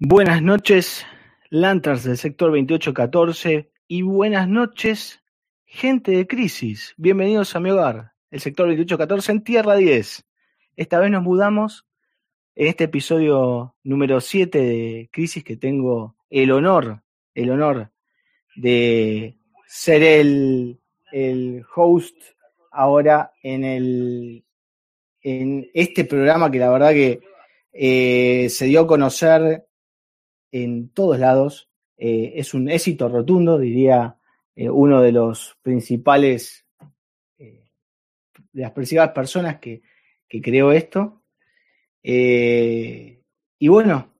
Buenas noches, Lanterns del sector 2814 y buenas noches, gente de crisis. Bienvenidos a mi hogar, el sector 2814 en Tierra 10. Esta vez nos mudamos en este episodio número 7 de Crisis que tengo el honor, el honor de ser el, el host ahora en el en este programa que la verdad que eh, se dio a conocer en todos lados. Eh, es un éxito rotundo, diría eh, uno de los principales, eh, de las principales personas que, que creó esto. Y bueno,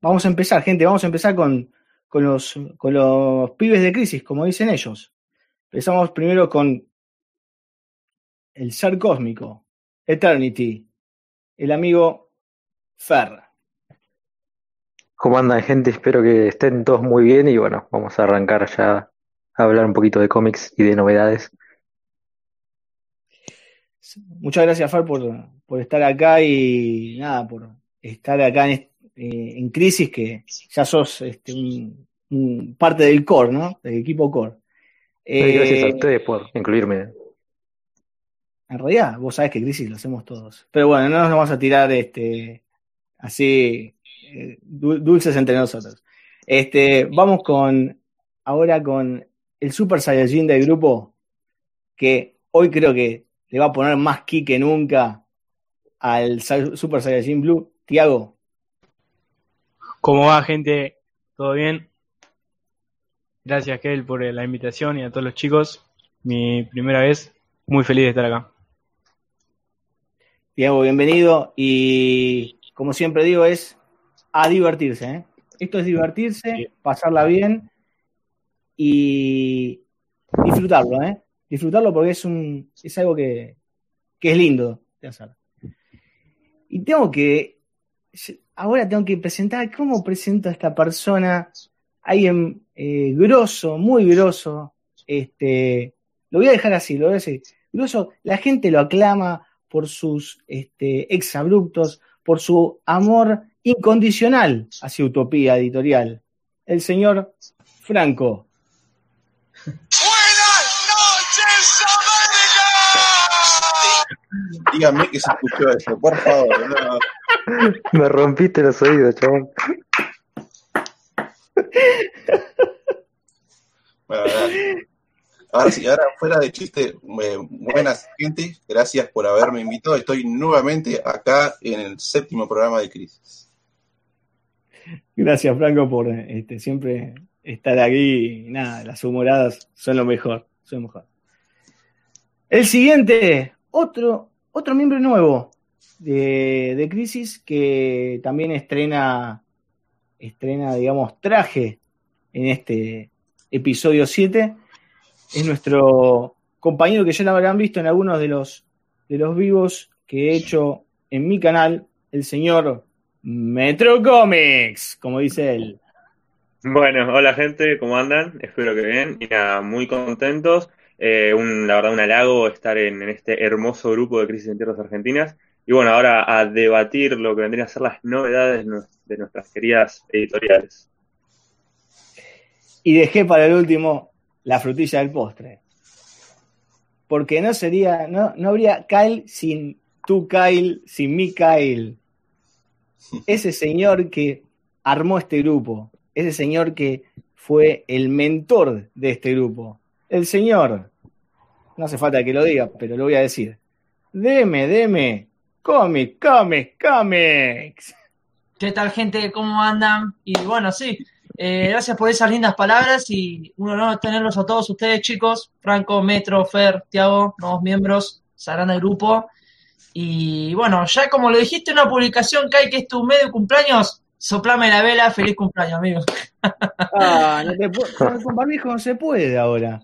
vamos a empezar, gente, vamos a empezar con, con, los, con los pibes de crisis, como dicen ellos. Empezamos primero con el ser cósmico, Eternity, el amigo Fer. ¿Cómo andan, gente? Espero que estén todos muy bien y bueno, vamos a arrancar ya a hablar un poquito de cómics y de novedades. Muchas gracias, Fer, por, por estar acá y nada, por estar acá en, eh, en crisis, que ya sos este, un, un parte del core, ¿no? Del equipo core. Eh, Gracias a Eh, ustedes por incluirme. en realidad, vos sabés que crisis lo hacemos todos. Pero bueno, no nos vamos a tirar este, así eh, du- dulces entre nosotros. Este, vamos con ahora con el Super Saiyajin del grupo, que hoy creo que le va a poner más ki que nunca al Super Saiyajin Blue. Tiago, ¿Cómo va, gente? ¿Todo bien? Gracias, Kel, por la invitación y a todos los chicos. Mi primera vez, muy feliz de estar acá. Tiago, bienvenido. Y como siempre digo, es a divertirse. ¿eh? Esto es divertirse, Sí. pasarla bien y disfrutarlo, ¿eh? Disfrutarlo porque es un es algo que, que es lindo de hacer. Y tengo que ahora tengo que presentar cómo presento a esta persona, alguien eh, grosso, muy grosso. Este, lo voy a dejar así, lo voy a decir. Grosso, la gente lo aclama por sus este, exabruptos, por su amor incondicional hacia Utopía Editorial. El señor Franco. Buenas noches, América. Díganme que se escuchó eso, por favor. no. Me rompiste los oídos, chabón. Bueno. Ahora sí, ahora fuera de chiste, eh, buenas gente, gracias por haberme invitado. Estoy nuevamente acá en el séptimo programa de Crisis. Gracias, Franco, por este, siempre estar aquí. Nada, las humoradas son lo mejor. Son lo mejor. El siguiente, otro, otro miembro nuevo de, de Crisis que también estrena, estrena, digamos, traje en este episodio 7. Es nuestro compañero que ya lo habrán visto en algunos de los, de los vivos que he hecho en mi canal, el señor Metro Comics, como dice él. Bueno, hola gente, ¿cómo andan? Espero que bien y nada, muy contentos. Eh, un, la verdad, un halago estar en, en este hermoso grupo de Crisis en Tierras Argentinas. Y bueno, ahora a debatir lo que vendrían a ser las novedades de nuestras queridas editoriales. Y dejé para el último la frutilla del postre. Porque no sería, no, no habría Kyle sin tú, Kyle, sin mi Kyle. Ese señor que armó este grupo, ese señor que fue el mentor de este grupo, el señor, no hace falta que lo diga, pero lo voy a decir. Deme, deme, cómic, cómics, cómics. ¿Qué tal, gente? ¿Cómo andan? Y bueno, sí, eh, gracias por esas lindas palabras y un honor tenerlos a todos ustedes, chicos. Franco, Metro, Fer, Tiago, nuevos miembros, sabrán del grupo. Y bueno, ya como lo dijiste en una publicación, Kai, que es tu medio cumpleaños, soplame la vela, feliz cumpleaños, amigos. Ah, no te puedo- con barbijo no se puede ahora.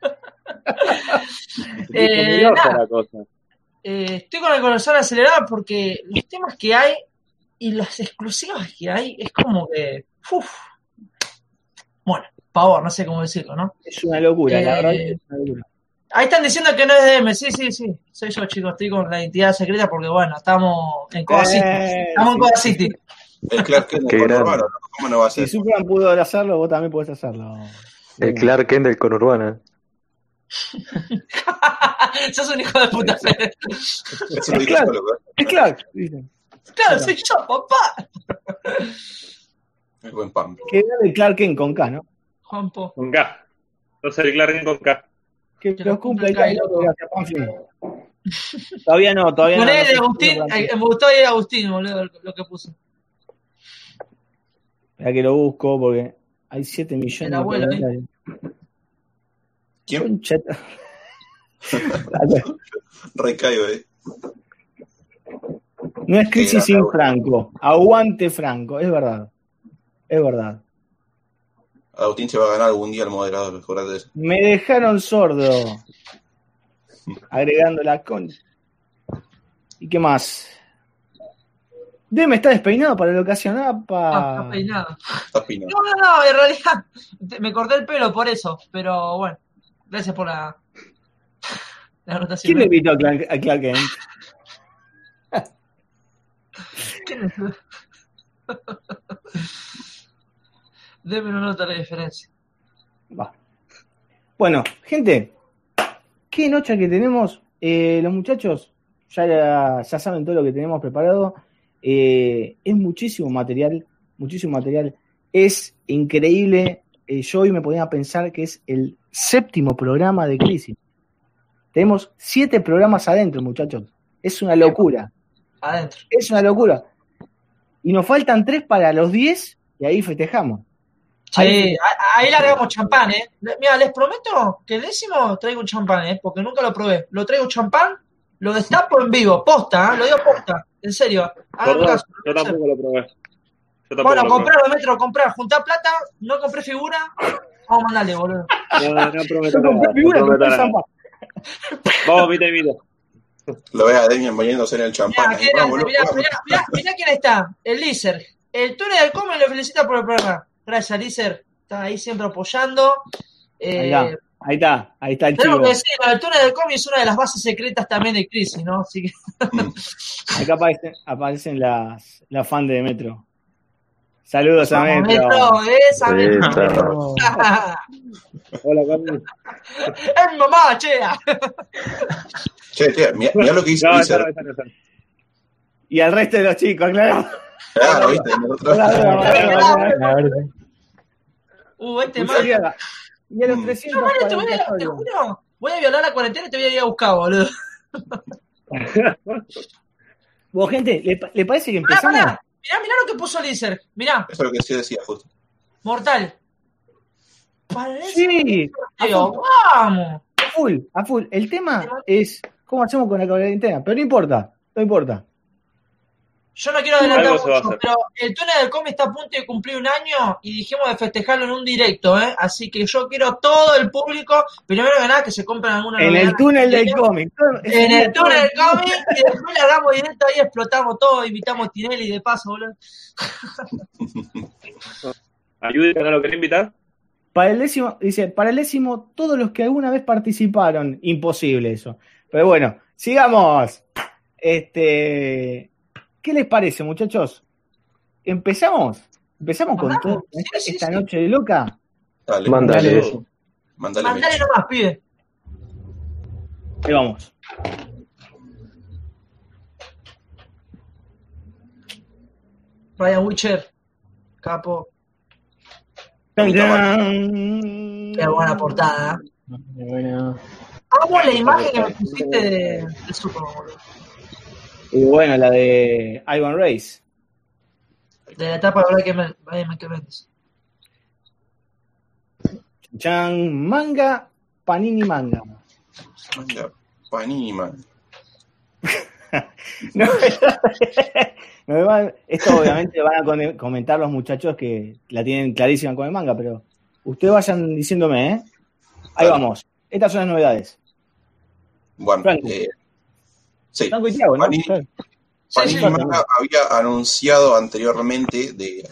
Eh, nada. Eh, estoy con el corazón acelerado porque los temas que hay y las exclusivas que hay es como que. uf. Bueno, pavor, no sé cómo decirlo, ¿no? Es una locura, la Eh, verdad que es una locura. Ahí están diciendo que no es DM, sí, sí, sí. Soy yo, chicos, estoy con la identidad secreta porque, bueno, estamos en Coda City. Eh, Estamos en. Coda City. El Clark Kent del conurbano, ¿no? ¿cómo no va a Si ser? Superman pudo hacerlo, vos también podés hacerlo. El Clark Kent del conurbano. Sos un hijo de puta, Fede. Claro. solo, ¿eh? Es Clark, dicen. Claro, soy yo, papá. El buen Pam. Que era el Clark Kent con K, ¿no? Juanpo. Con K. Soy el Clark Kent con K. Que los lo cumple el cumpla el gracias, Panfilo. Todavía no, todavía no. Poné no de Agustín, eh, me gustó ahí Agustín, boludo, lo que puso. Espera que lo busco porque hay 7 millones El de abuelo, ¿eh? comentarios. ¿Quién? Recaigo, ¿eh? No es crisis sin Franco. Aguante Franco, es verdad. Es verdad. Agustín se va a ganar algún día el moderador, de eso. Me dejaron sordo. Agregando la con. ¿Y qué más? Deme está despeinado para la ocasión. Ah, ¡Apa! está peinado. Está pino. No, no, no, en realidad me corté el pelo por eso, pero bueno, gracias por la, la anotación. ¿Quién le invitó a Clark, a Clark Kent? Deme una nota de la diferencia. Va. Bueno, gente, qué noche que tenemos. Eh, los muchachos ya, ya saben todo lo que tenemos preparado. Eh, es muchísimo material, muchísimo material. Es increíble. Eh, yo hoy me ponía a pensar que es el séptimo programa de Crisis. Tenemos siete programas adentro, muchachos. Es una locura. Adentro. Es una locura. Y nos faltan tres para los diez y ahí festejamos. Sí, Ahí- ahí, ahí largamos champán, ¿eh? Mira, les prometo que el décimo traigo un champán, ¿eh? Porque nunca lo probé. Lo traigo champán, lo destapo en vivo, posta, ¿eh? Lo digo posta, en serio. Perdón, caso. yo tampoco lo probé. Yo tampoco Bueno, lo probé. comprarlo, metro, comprar, juntar plata, no compré figura, vamos a mandarle, boludo. No, no prometo Yo nada. compré No figura, prometo compré nada. champán. Vamos, y mita. Lo ve a Demian bañándose en el champán. Mirá, mirá, mirá, mirá, mirá quién está, el Lizer. El túnel del Come le felicita por el programa. Gracias, Lizer. Está ahí siempre apoyando. Ahí Eh, está, ahí está, ahí está el tengo chivo. que decir, el túnel del Come es una de las bases secretas también de Crisis, ¿no? Así que Acá aparecen, aparecen las, las fans de Metro. Saludos a Metro. Metro, esa Metro. Esa. Hola, Carlos. es mi mamá, chea. Che, che, mirá, mirá lo que hizo no. Y al resto de los chicos, claro. Claro, viste, en el otro- Uh, este. Y a los Mm. 300 Yo, man, te, voy a, te juro, voy a violar la cuarentena y te voy a ir a buscar, boludo. Vos, gente, ¿le, pa- le parece que empezamos? mirá, mirá, mirá lo que puso Lizer. Mirá, Eso es lo que sí decía justo. mortal. Parece Sí, full, vamos. a full, a full. El tema es cómo hacemos con la cuarentena, pero no importa, no importa. Yo no quiero adelantar mucho, pero el túnel del cómic está a punto de cumplir un año y dijimos de festejarlo en un directo, ¿eh? Así que yo quiero todo el público, primero que nada, que se compren alguna En el túnel del cómic. En el túnel del cómic y después le hagamos directo ahí, explotamos todo, invitamos a Tinelli de paso, boludo. Ayúdenme, ¿no lo querés invitar? Para el décimo, dice, para el décimo, todos los que alguna vez participaron. Imposible eso. Pero bueno, sigamos. Este, ¿qué les parece, muchachos? ¿Empezamos? ¿Empezamos con todo sí, esta, sí, esta sí. noche de loca? Dale, Mándale mandale, eso. mandale Mandale mecha. nomás, pibe. Ahí vamos. Ryan Witcher, capo. Tan, Puta tan. Qué buena portada. ¿eh? Bueno, Amo la imagen que me pusiste de, de Superman, boludo. Y bueno, la de Ivan Race. De la etapa de Brian Bendis. Chan, manga, panini manga. Manga, Panini, man. No, esto obviamente van a comentar los muchachos que la tienen clarísima con el manga, pero ustedes vayan diciéndome, ¿eh? Ahí vamos. Estas son las novedades. Bueno, eh, sí. Panini. Claro. Sí, Panini sí. Manga había anunciado anteriormente, de,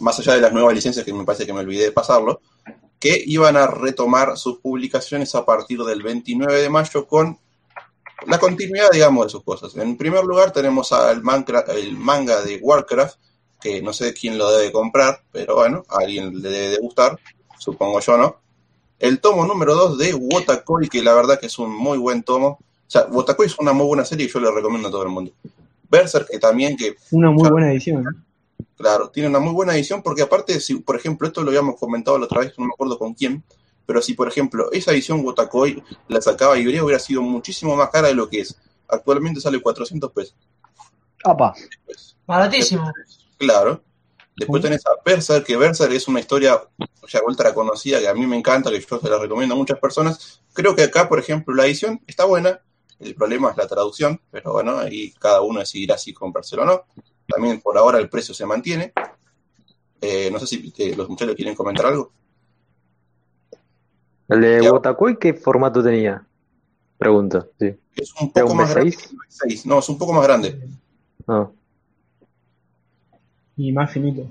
más allá de las nuevas licencias, que me parece que me olvidé de pasarlo, que iban a retomar sus publicaciones a partir del 29 de mayo con la continuidad, digamos, de sus cosas. En primer lugar tenemos al Minecraft- el manga de Warcraft, que no sé quién lo debe comprar, pero bueno, a alguien le debe de gustar, supongo yo, ¿no? El tomo número 2 de Wotakoi, que la verdad que es un muy buen tomo. O sea, Wotakoi es una muy buena serie y yo le recomiendo a todo el mundo. Berserk, que también, que Una muy Claro. buena edición. ¿no? Claro, tiene una muy buena edición porque aparte, si por ejemplo, esto lo habíamos comentado la otra vez, no me acuerdo con quién, pero si por ejemplo esa edición Wotakoi la sacaba Ibrea hubiera sido muchísimo más cara de lo que es. Actualmente sale 400 pesos. Apa, Pues, Baratísimo. claro. Después tenés a Berserk, que Berserk es una historia ya ultra conocida que a mí me encanta, que yo se la recomiendo a muchas personas. Creo que acá, por ejemplo, la edición está buena. El problema es la traducción, pero bueno, ahí cada uno decidirá si comprárselo o no. También por ahora el precio se mantiene. Eh, no sé si eh, los muchachos quieren comentar algo. ¿El de. Wotakoi qué formato tenía? Pregunto, sí. Es un ¿Era poco un más grande. B6? que el B6. No, es un poco más grande. Ah, Y más finito.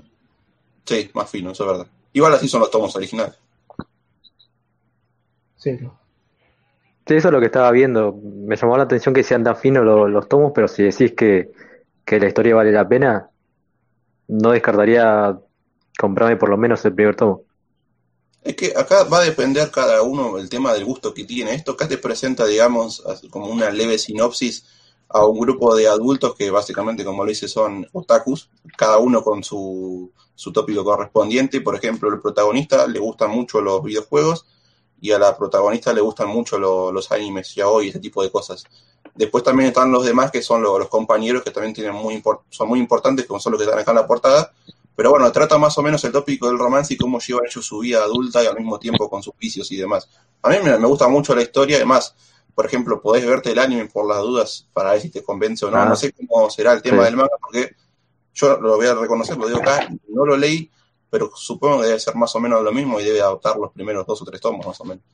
Sí, más fino, eso es verdad. Igual así son los tomos originales. Sí. Sí, eso es lo que estaba viendo. Me llamó la atención que sean tan finos los, los tomos, pero si decís que, que la historia vale la pena, no descartaría comprarme por lo menos el primer tomo. Es que acá va a depender cada uno el tema del gusto que tiene. Esto acá te presenta, digamos, como una leve sinopsis a un grupo de adultos que básicamente, como lo dice, son otakus, cada uno con su, su tópico correspondiente. Por ejemplo, el protagonista le gustan mucho los videojuegos y a la protagonista le gustan mucho lo- los animes, ya hoy, ese tipo de cosas. Después también están los demás que son lo- los compañeros que también tienen muy son muy importantes, como son los que están acá en la portada. Pero bueno, trata más o menos el tópico del romance y cómo llevan ellos su vida adulta y al mismo tiempo con sus vicios y demás. A mí me, me gusta mucho la historia, además, por ejemplo, podés verte el anime por las dudas para ver si te convence o no. Ah. No sé cómo será el tema Sí. del manga, porque yo lo voy a reconocer, lo digo acá, no lo leí, pero supongo que debe ser más o menos lo mismo y debe adoptar los primeros dos o tres tomos, más o menos.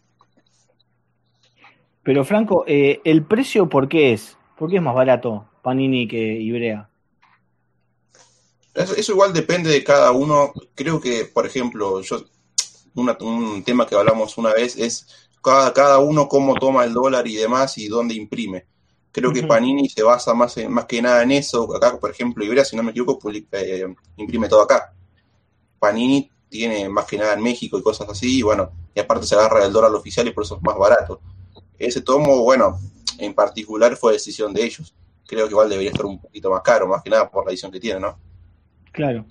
pero Franco, eh, ¿el precio por qué es? ¿Por qué es más barato Panini que Ibrea? Eso, igual depende de cada uno. Creo que, por ejemplo, yo una- un tema que hablamos una vez es cada, cada uno cómo toma el dólar y demás y dónde imprime. Creo que. Panini se basa más, en- más que nada en eso. Acá, por ejemplo, Ibrea, si no me equivoco, publi- eh, imprime todo acá. Panini tiene más que nada en México y cosas así, y bueno, y aparte se agarra el dólar oficial y por eso es más barato. Ese tomo, bueno, en particular fue decisión de ellos. Creo que igual debería estar un poquito más caro, más que nada por la edición que tiene, ¿no? Claro.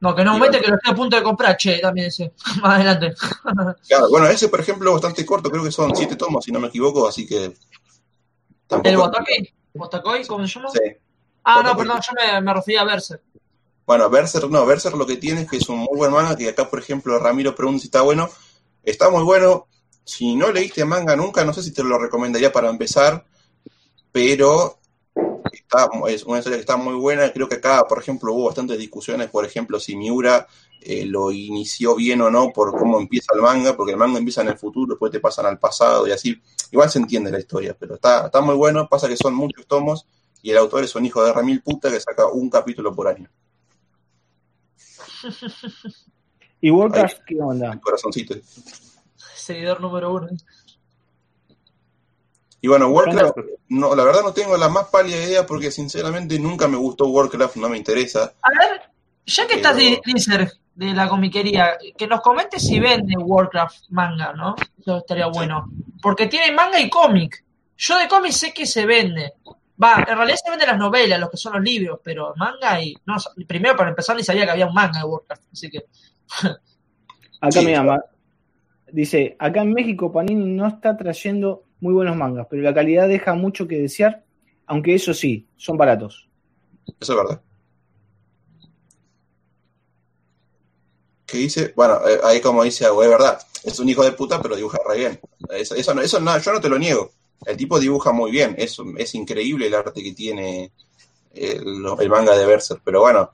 No, que no aumente, que lo estoy a punto de comprar, che, también ese. Más adelante. Claro, bueno, ese por ejemplo es bastante corto, creo que son siete tomos, si no me equivoco, así que. ¿El Botakoi? ¿Botakoi? ¿Cómo se llama? Sí. Ah, no, perdón, yo me, me refería a Berserk. Bueno, Berserk no, Berserk lo que tiene es que es un muy buen manga, que acá por ejemplo Ramiro pregunta si está bueno. Está muy bueno. Si no leíste manga nunca, no sé si te lo recomendaría para empezar, pero está, es una historia que está muy buena. Creo que acá, por ejemplo, hubo bastantes discusiones, por ejemplo, si Miura eh, lo inició bien o no por cómo empieza el manga, porque el manga empieza en el futuro, después te pasan al pasado y así. Igual se entiende la historia, pero está, está muy bueno. Pasa que son muchos tomos y el autor es un hijo de Ramil puta que saca un capítulo por año. ¿Y Warcraft qué onda? El corazoncito. Seguidor número uno. Y bueno, Warcraft, no, la verdad no tengo la más pálida idea porque sinceramente nunca me gustó Warcraft, no me interesa. A ver, ya que estás de de la comiquería, que nos comentes si vende Warcraft manga, ¿no? Eso estaría bueno. Porque tiene manga y cómic. Yo de cómic sé que se vende. Va, en realidad se venden las novelas, los que son los libros, pero manga y. No, primero para empezar ni sabía que había un manga de Warcraft, así que. Acá Sí, me llama. Dice, acá en México Panini no está trayendo muy buenos mangas, pero la calidad deja mucho que desear, aunque eso sí, son baratos. Eso es verdad. ¿Qué dice? Bueno, eh, ahí como dice, es verdad. Es un hijo de puta, pero dibuja re bien. Eso, eso, no, eso no, yo no te lo niego. El tipo dibuja muy bien. Es, es increíble el arte que tiene el, el manga de Berserk. Pero bueno,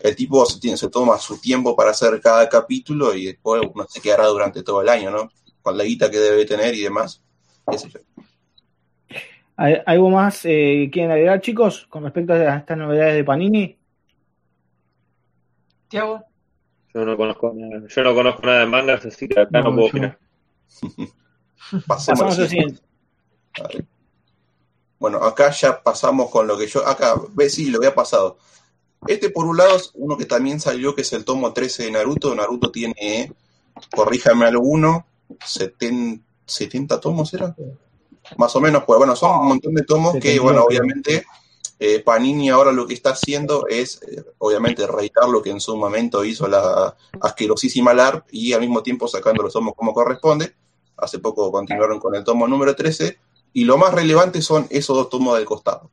el tipo se, tiene, se toma su tiempo para hacer cada capítulo y después uno se quedará durante todo el año, ¿no? Con la guita que debe tener y demás. Qué sé yo. ¿Hay- ¿Algo más eh, quieren agregar, chicos, con respecto a estas novedades de Panini? Tiago, Yo no conozco nada, yo no conozco nada de mangas, así que acá no, No, puedo opinar. Pasemos Pasamos al siguiente. Bueno, acá ya pasamos con lo que yo. Acá, ve, sí, lo había pasado. Este por un lado es uno que también salió, que es el tomo 13 de Naruto. Naruto tiene, corríjame alguno, 70, 70 tomos, ¿era? Más o menos, pues bueno, son un montón de tomos que, 78. bueno, obviamente eh, Panini ahora lo que está haciendo es, eh, obviamente, reeditar lo que en su momento hizo la asquerosísima LARP y al mismo tiempo sacando los tomos como corresponde. Hace poco continuaron con el tomo número 13 y lo más relevante son esos dos tomos del costado.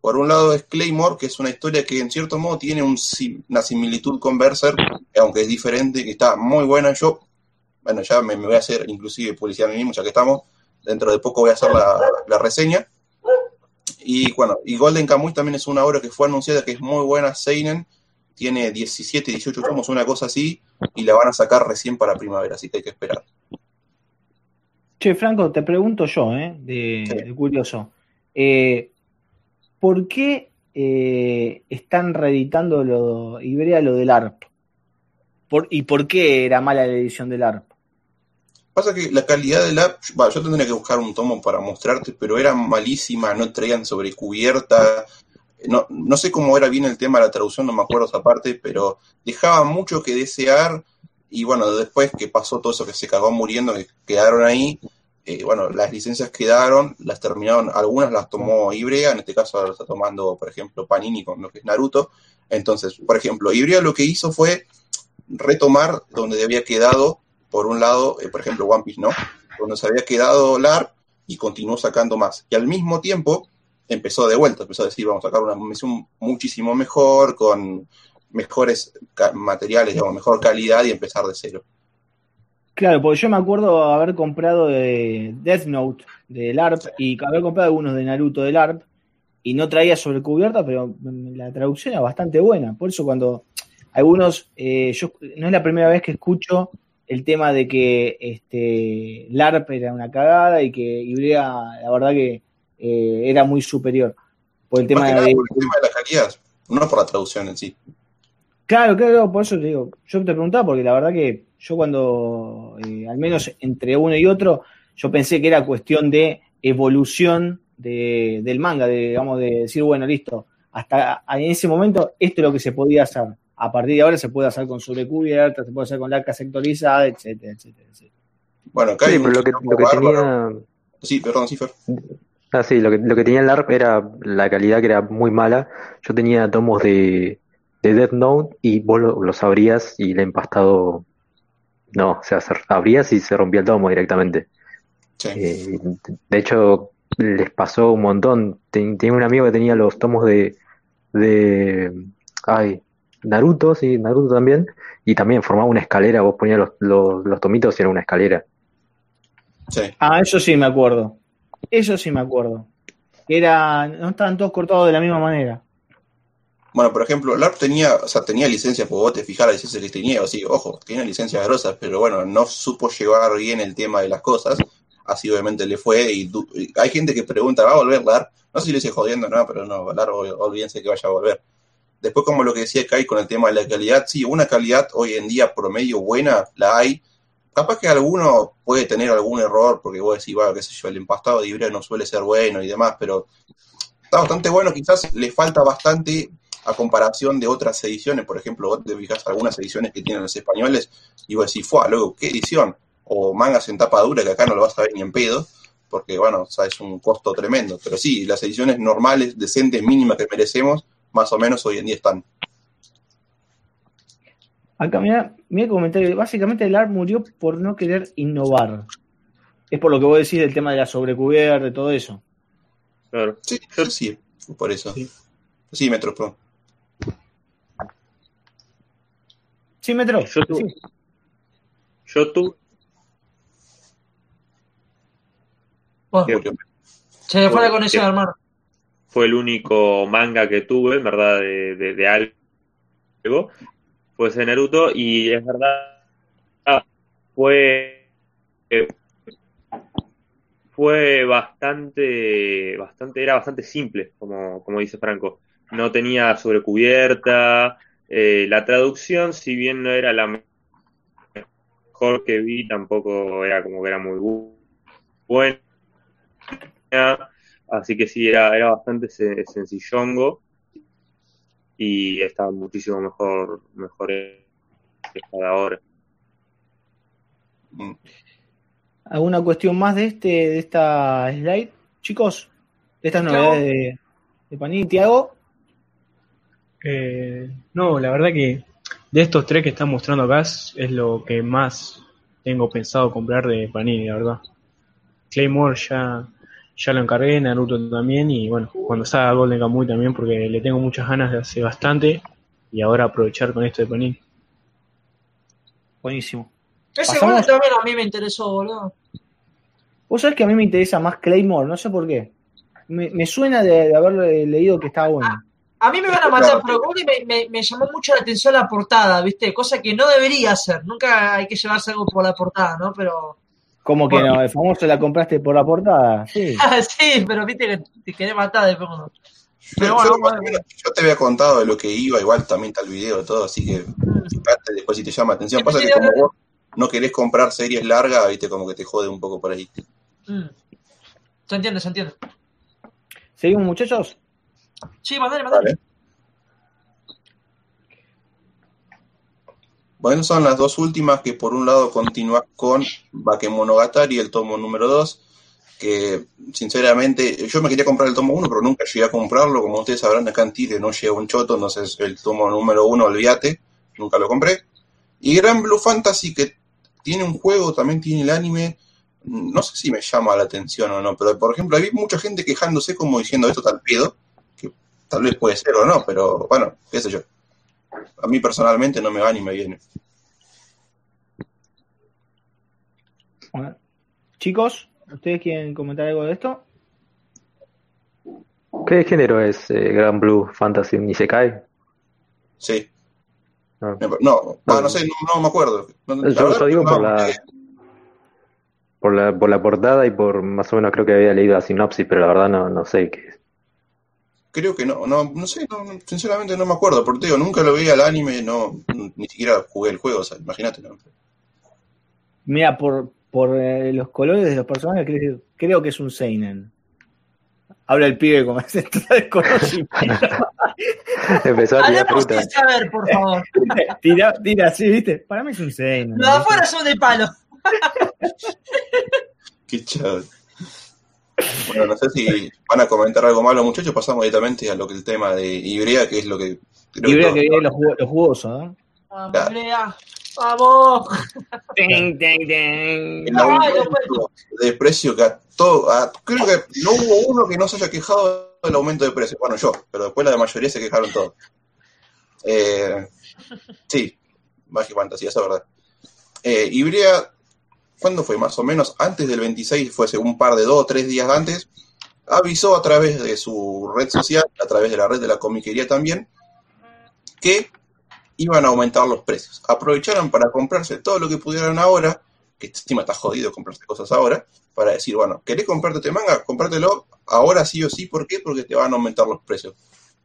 Por un lado es Claymore, que es una historia que en cierto modo tiene una similitud con Berserk, aunque es diferente, que está muy buena. Yo, bueno, ya me, voy a hacer inclusive publicidad a mí ya que estamos. Dentro de poco voy a hacer la, la reseña. Y bueno, y Golden Kamuy también es una obra que fue anunciada que es muy buena, Seinen. Tiene 17, 18 tomos, una cosa así, y la van a sacar recién para primavera, así que hay que esperar. Che, Franco, te pregunto yo, ¿eh? De, Sí. de curioso. Eh, ¿Por qué eh, están reeditando lo, Ibrea lo del ARP? Por- ¿Y por qué era mala la edición del ARP? Pasa que la calidad del app, bueno, yo tendría que buscar un tomo para mostrarte, pero era malísima, no traían sobrecubierta, no, no sé cómo era bien el tema de la traducción, no me acuerdo esa parte, pero dejaba mucho que desear, y bueno, después que pasó todo eso que se cagó muriendo, que quedaron ahí, eh, bueno, las licencias quedaron, las terminaron, algunas las tomó Ibrea, en este caso las está tomando, por ejemplo, Panini con lo que es Naruto, entonces, por ejemplo, Ibrea lo que hizo fue retomar donde había quedado, por un lado, eh, por ejemplo, One Piece, ¿no? Donde se había quedado LARP y continuó sacando más. Y al mismo tiempo empezó de vuelta, empezó a decir, vamos a sacar una misión muchísimo mejor, con mejores materiales, digamos, mejor calidad y empezar de cero. Claro, porque yo me acuerdo haber comprado de Death Note del ARP y haber comprado algunos de Naruto del ARP y no traía sobrecubierta, pero la traducción era bastante buena. Por eso cuando algunos, eh, yo no es la primera vez que escucho el tema de que este LARP era una cagada y que Ibrea, la verdad que eh, era muy superior. Por el tema que nada de, por el tema de la calidad, no por la traducción en sí. Claro, claro, por eso te digo, yo te preguntaba porque la verdad que yo cuando, eh, al menos entre uno y otro, yo pensé que era cuestión de evolución de, del manga, de, digamos, de decir, bueno, listo, hasta en ese momento esto es lo que se podía hacer. A partir de ahora se puede hacer con sobrecubierta, se puede hacer con laca sectorizada, etcétera, etcétera, etcétera. Bueno, acá Sí, hay pero un lo que, lo tenía. Sí, perdón, sí, Fer. Ah, sí, lo que, lo que tenía el ARP era la calidad que era muy mala. Yo tenía tomos de, de Death Note y vos lo, lo sabrías y el empastado. No, o sea, se abrías y se rompía el tomo directamente. Sí. Eh, de hecho, les pasó un montón. Ten- tenía un amigo que tenía los tomos de, de ay, Naruto, sí, Naruto también, y también formaba una escalera. Vos ponías los, los, los tomitos y era una escalera. sí. Ah, eso sí me acuerdo. Eso sí me acuerdo. Era, no estaban todos cortados de la misma manera. Bueno, por ejemplo, LARP tenía, o sea, tenía licencia, pues vos te fijás la que tenía, así, ojo, tenía licencias grosas, pero bueno, no supo llevar bien el tema de las cosas, así obviamente le fue, y, hay gente que pregunta, ¿va a volver LARP? No sé si le estoy jodiendo, no, pero no, LARP, ol- olvídense que vaya a volver. Después, como lo que decía Kai con el tema de la calidad, sí, una calidad hoy en día promedio buena la hay. Capaz que alguno puede tener algún error, porque vos decís, bueno, qué sé yo, el empastado de Ibrea no suele ser bueno y demás, pero está bastante bueno, quizás le falta bastante a comparación de otras ediciones, por ejemplo, vos te fijas algunas ediciones que tienen los españoles y vos decís, fue, luego, ¿qué edición? O mangas en tapa dura que acá no lo vas a ver ni en pedo, porque bueno, o sea, es un costo tremendo. Pero sí, las ediciones normales, decentes, mínimas que merecemos, más o menos hoy en día están. Acá, mira, mira el comentario. Básicamente el ARP murió por no querer innovar. Es por lo que vos decís del tema de la sobrecubierta y todo eso. Claro. Sí, sí, sí, fue por eso. Sí. Sí, Metro Pro. Sí, Metro. Yo tu- Sí. Yo tuve Bueno, Murió. se me fue la conexión, hermano. fue el único manga que tuve, en verdad, de, de, de algo, fue ese Naruto, y es verdad, fue, eh, fue bastante, bastante, era bastante simple, como, como dice Franco. No tenía sobrecubierta, eh, la traducción, si bien no era la mejor que vi, tampoco era como que era muy bu- buena. Así que sí, era, era bastante se- sencillongo. y está muchísimo mejor, mejor que ahora. Mm. ¿Alguna cuestión más de este de esta slide? Chicos, de estas novedades de, de Panini, Tiago. Eh, no, la verdad que de estos tres que están mostrando acá es, lo que más tengo pensado comprar de Panini, la verdad. Claymore ya, ya lo encargué, Naruto también, y bueno, cuando salga Golden Kamuy también, porque le tengo muchas ganas de hace bastante, y ahora aprovechar con esto de Panini. Buenísimo. Ese Pasamos- también a mí me interesó, boludo. Vos sabés que a mí me interesa más Claymore, no sé por qué. Me, me suena de, de haber leído que estaba bueno. A mí me van a matar, pero Goldie me, me, me llamó mucho la atención la portada, ¿viste? Cosa que no debería hacer. Nunca hay que llevarse algo por la portada, ¿no? Pero. ¿Cómo que Bueno. no? ¿El famoso la compraste por la portada? Sí. sí, pero viste que te querés matar después cuando. Pero Yo- bueno, yo, te había contado de lo que iba, igual también está el video y todo, así que fíjate después si te llama la atención. Pasa que como vos no querés comprar series largas, viste, como que te jode un poco por ahí. Mm. Se entiende, se entiende. ¿Seguimos, muchachos? Sí, mandale, mandale. Bueno, son las dos últimas que por un lado continúas con Bakemonogatari, el tomo número 2, que sinceramente yo me quería comprar el tomo 1, pero nunca llegué a comprarlo, como ustedes sabrán acá en Tire no llega un choto, entonces el tomo número 1, olvídate, nunca lo compré. Y Gran Blue Fantasy, que tiene un juego, también tiene el anime, no sé si me llama la atención o no, pero por ejemplo, hay mucha gente quejándose como diciendo esto tal pedo, tal vez puede ser o no, pero bueno, qué sé yo. A mí personalmente no me va ni me viene. Bueno. Chicos, ¿ustedes quieren comentar algo de esto? ¿Qué género es eh, Gran Blue Fantasy? ¿Ni se cae? Sí. No. Me- No, ah, no sé, no, no me acuerdo. No, la Yo, yo digo no, por la, por la por la portada y por más o menos creo que había leído la sinopsis, pero la verdad no, no sé qué es. Creo que no, no, no sé, no, sinceramente no me acuerdo, porque te digo, nunca lo veía al anime, no, ni siquiera jugué el juego, o sea, imagínate. ¿no? Mira, por, por eh, los colores de los personajes, creo, creo que es un Seinen. Habla el pibe como ese desconocimiento. Empezó a tirar Hablemos fruta. saber, por favor. tira, tira así, ¿viste? Para mí es un Seinen. Los de afuera son de palo. Qué chaval. Bueno, no sé si van a comentar algo malo, muchachos, pasamos directamente a lo que el tema de Ibrea, que es lo que creo que viene los, los jugosos, ¿no? Vamos, Claro. Brea. Vamos. Ting, ting, ting. el Ay, de precio que a todo, a- creo que no hubo uno que no se haya quejado del aumento de precio. Bueno, yo, pero después la mayoría se quejaron todos. Eh, sí, Magic Fantasy, eso es verdad. Eh, Ibrea, ¿cuándo fue? Más o menos antes del 26, fue hace un par de dos o tres días antes, avisó a través de su red social, a través de la red de la comiquería también, que iban a aumentar los precios. Aprovecharon para comprarse todo lo que pudieran ahora, que encima está jodido comprarse cosas ahora, para decir, bueno, ¿querés comprarte este manga? Comprártelo ahora sí o sí, ¿por qué? Porque te van a aumentar los precios.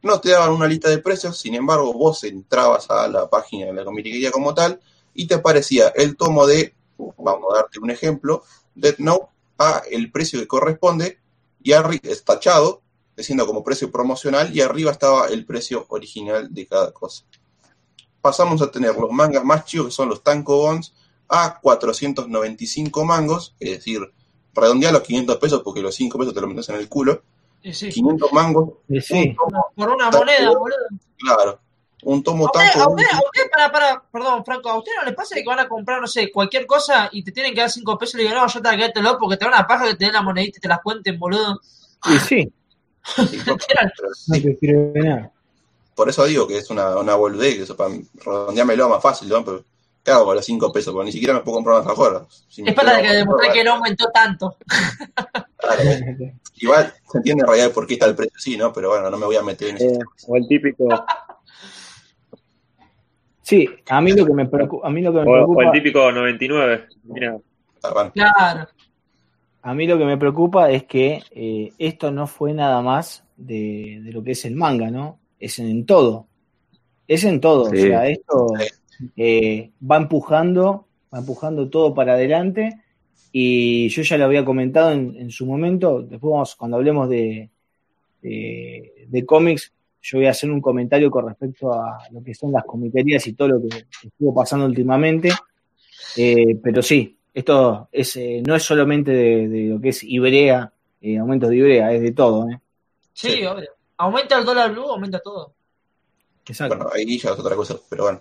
No te daban una lista de precios, sin embargo, vos entrabas a la página de la comiquería como tal y te aparecía el tomo de, vamos a darte un ejemplo, Death Note a el precio que corresponde y arriba es tachado, diciendo como precio promocional, y arriba estaba el precio original de cada cosa. Pasamos a tener los mangas más chicos, que son los Tankobons, a 495 mangos, es decir, redondea los 500 pesos porque los 5 pesos te lo metes en el culo. Sí, 500 mangos, Y sí. un tomo, por una moneda, boludo. claro, un tomo ¿A usted, a usted, a usted, para, para, perdón, Franco, ¿a usted no le pasa que van a comprar, no sé, cualquier cosa y te tienen que dar 5 pesos y le digo, no, yo te quédatelo porque te van a paja que te den la monedita y te las cuenten, boludo? Y sí. Sí, no, te sirve nada. por eso digo que es una, una boludez, que eso para redondeármelo más fácil, ¿no? Pero, ¿qué hago con los 5 pesos? Porque ni siquiera me puedo comprar una alfajora. Si me Es para que demostrar que no aumentó tanto. claro, Igual se entiende en realidad por qué está el precio así, ¿no? Pero bueno, no me voy a meter en ese Eh, o el típico, Sí, a mí lo que me preocupa, a mí lo que me o, o preocupa, el típico 99. Mira, Ah, Claro. a mí lo que me preocupa es que eh, esto no fue nada más de, de lo que es el manga, ¿no? Es en, todo. Es en todo. Sí. O sea, esto eh, va empujando, va empujando todo para adelante. Y yo ya lo había comentado en, en su momento. Después vamos, cuando hablemos de, de, de cómics, yo voy a hacer un comentario con respecto a lo que son las comiquerías y todo lo que estuvo pasando últimamente. Eh, pero sí, esto es, eh, no es solamente de, de lo que es Ibrea, eh, aumentos de Ibrea, es de todo. ¿eh? Sí, Sí. obvio. Aumenta el dólar blue, aumenta todo. Exacto. Bueno, ahí ya es otra cosa, pero bueno.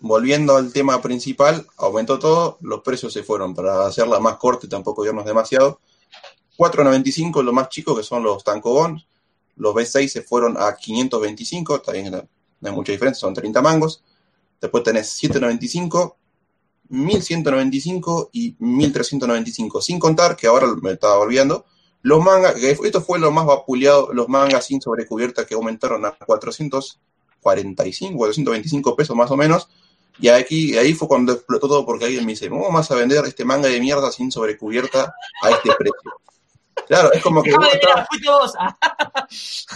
Volviendo al tema principal, aumentó todo, los precios se fueron. Para hacerla más corta y tampoco irnos demasiado, 4.95 lo más chico, que son los tankobons. Los B6 se fueron a 525, está bien, no hay mucha diferencia, son 30 mangos. Después tenés 795, 1195 y 1395. Sin contar que ahora me estaba olvidando, los mangas, esto fue lo más vapuleado, los mangas sin sobrecubierta que aumentaron a 445, 425 pesos más o menos. Y aquí, ahí fue cuando explotó todo porque alguien me dice, ¿cómo vas a vender este manga de mierda sin sobrecubierta a este precio? Claro, es como que vos vos.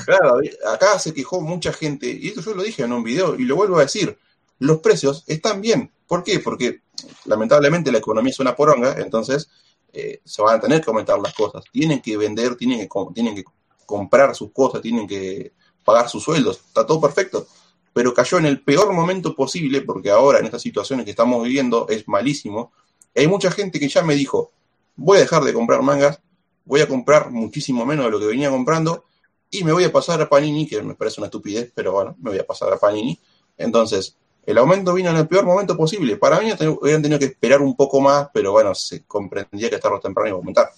Claro, acá se quejó mucha gente, y esto yo lo dije en un video y lo vuelvo a decir, los precios están bien. ¿Por qué? Porque lamentablemente la economía es una poronga, entonces eh, se van a tener que aumentar las cosas. Tienen que vender, tienen que, tienen que comprar sus cosas, tienen que pagar sus sueldos, está todo perfecto. Pero cayó en el peor momento posible, porque ahora en estas situaciones que estamos viviendo es malísimo. Hay mucha gente que ya me dijo, voy a dejar de comprar mangas, voy a comprar muchísimo menos de lo que venía comprando y me voy a pasar a Panini, que me parece una estupidez, pero bueno, me voy a pasar a Panini. Entonces, el aumento vino en el peor momento posible. Para mí hubieran tenido que esperar un poco más, pero bueno, se comprendía que tarde o temprano iba a aumentar.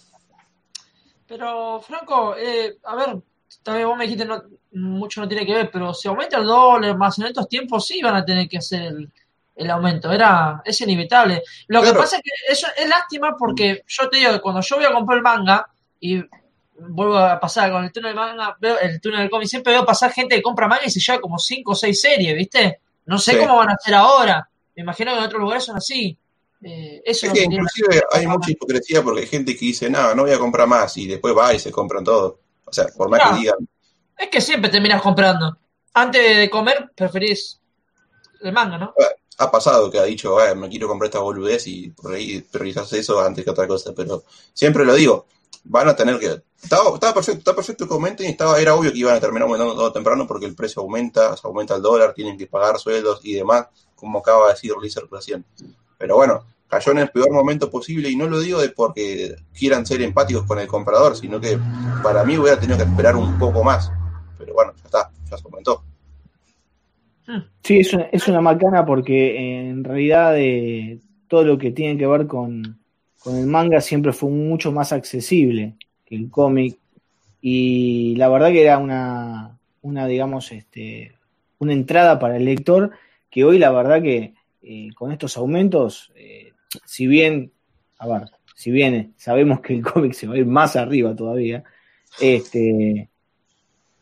Pero, Franco, eh, a ver, también vos me dijiste no, mucho no tiene que ver, pero si aumenta el dólar más en estos tiempos, sí van a tener que hacer el, el aumento. Era, es inevitable. Lo que pasa es que eso es lástima porque yo te digo que cuando yo voy a comprar el manga y vuelvo a pasar con el túnel del manga, veo el túnel del cómic, siempre veo pasar gente que compra manga y se lleva como 5 o 6 series, ¿viste? No sé Sí. cómo van a hacer ahora. Me imagino que en otros lugares son así. Eh, eso Es que inclusive hay mucha hipocresía porque hay gente que dice, no, no voy a comprar más y después va y se compran todo. O sea, por más que digan, Es que siempre terminas comprando. Antes de comer, preferís el manga, ¿no? ha pasado que ha dicho, "Ah, me quiero comprar esta boludez y por ahí priorizas eso antes que otra cosa, pero siempre lo digo, van a tener que... Estaba, perfecto, está perfecto que aumenten estaba, era obvio que iban a terminar aumentando todo temprano porque el precio aumenta, se aumenta el dólar, tienen que pagar sueldos y demás, como acaba de decir Lizard recién. Pero bueno, cayó en el peor momento posible y no lo digo de porque quieran ser empáticos con el comprador, sino que para mí hubiera tenido que esperar un poco más. Pero bueno, ya está, ya se aumentó. Sí, es una, es una macana porque en realidad eh, todo lo que tiene que ver con, con el manga siempre fue mucho más accesible que el cómic y la verdad que era una, una digamos, este, una entrada para el lector que hoy la verdad que eh, con estos aumentos, eh, si bien, a ver, si bien sabemos que el cómic se va a ir más arriba todavía, este,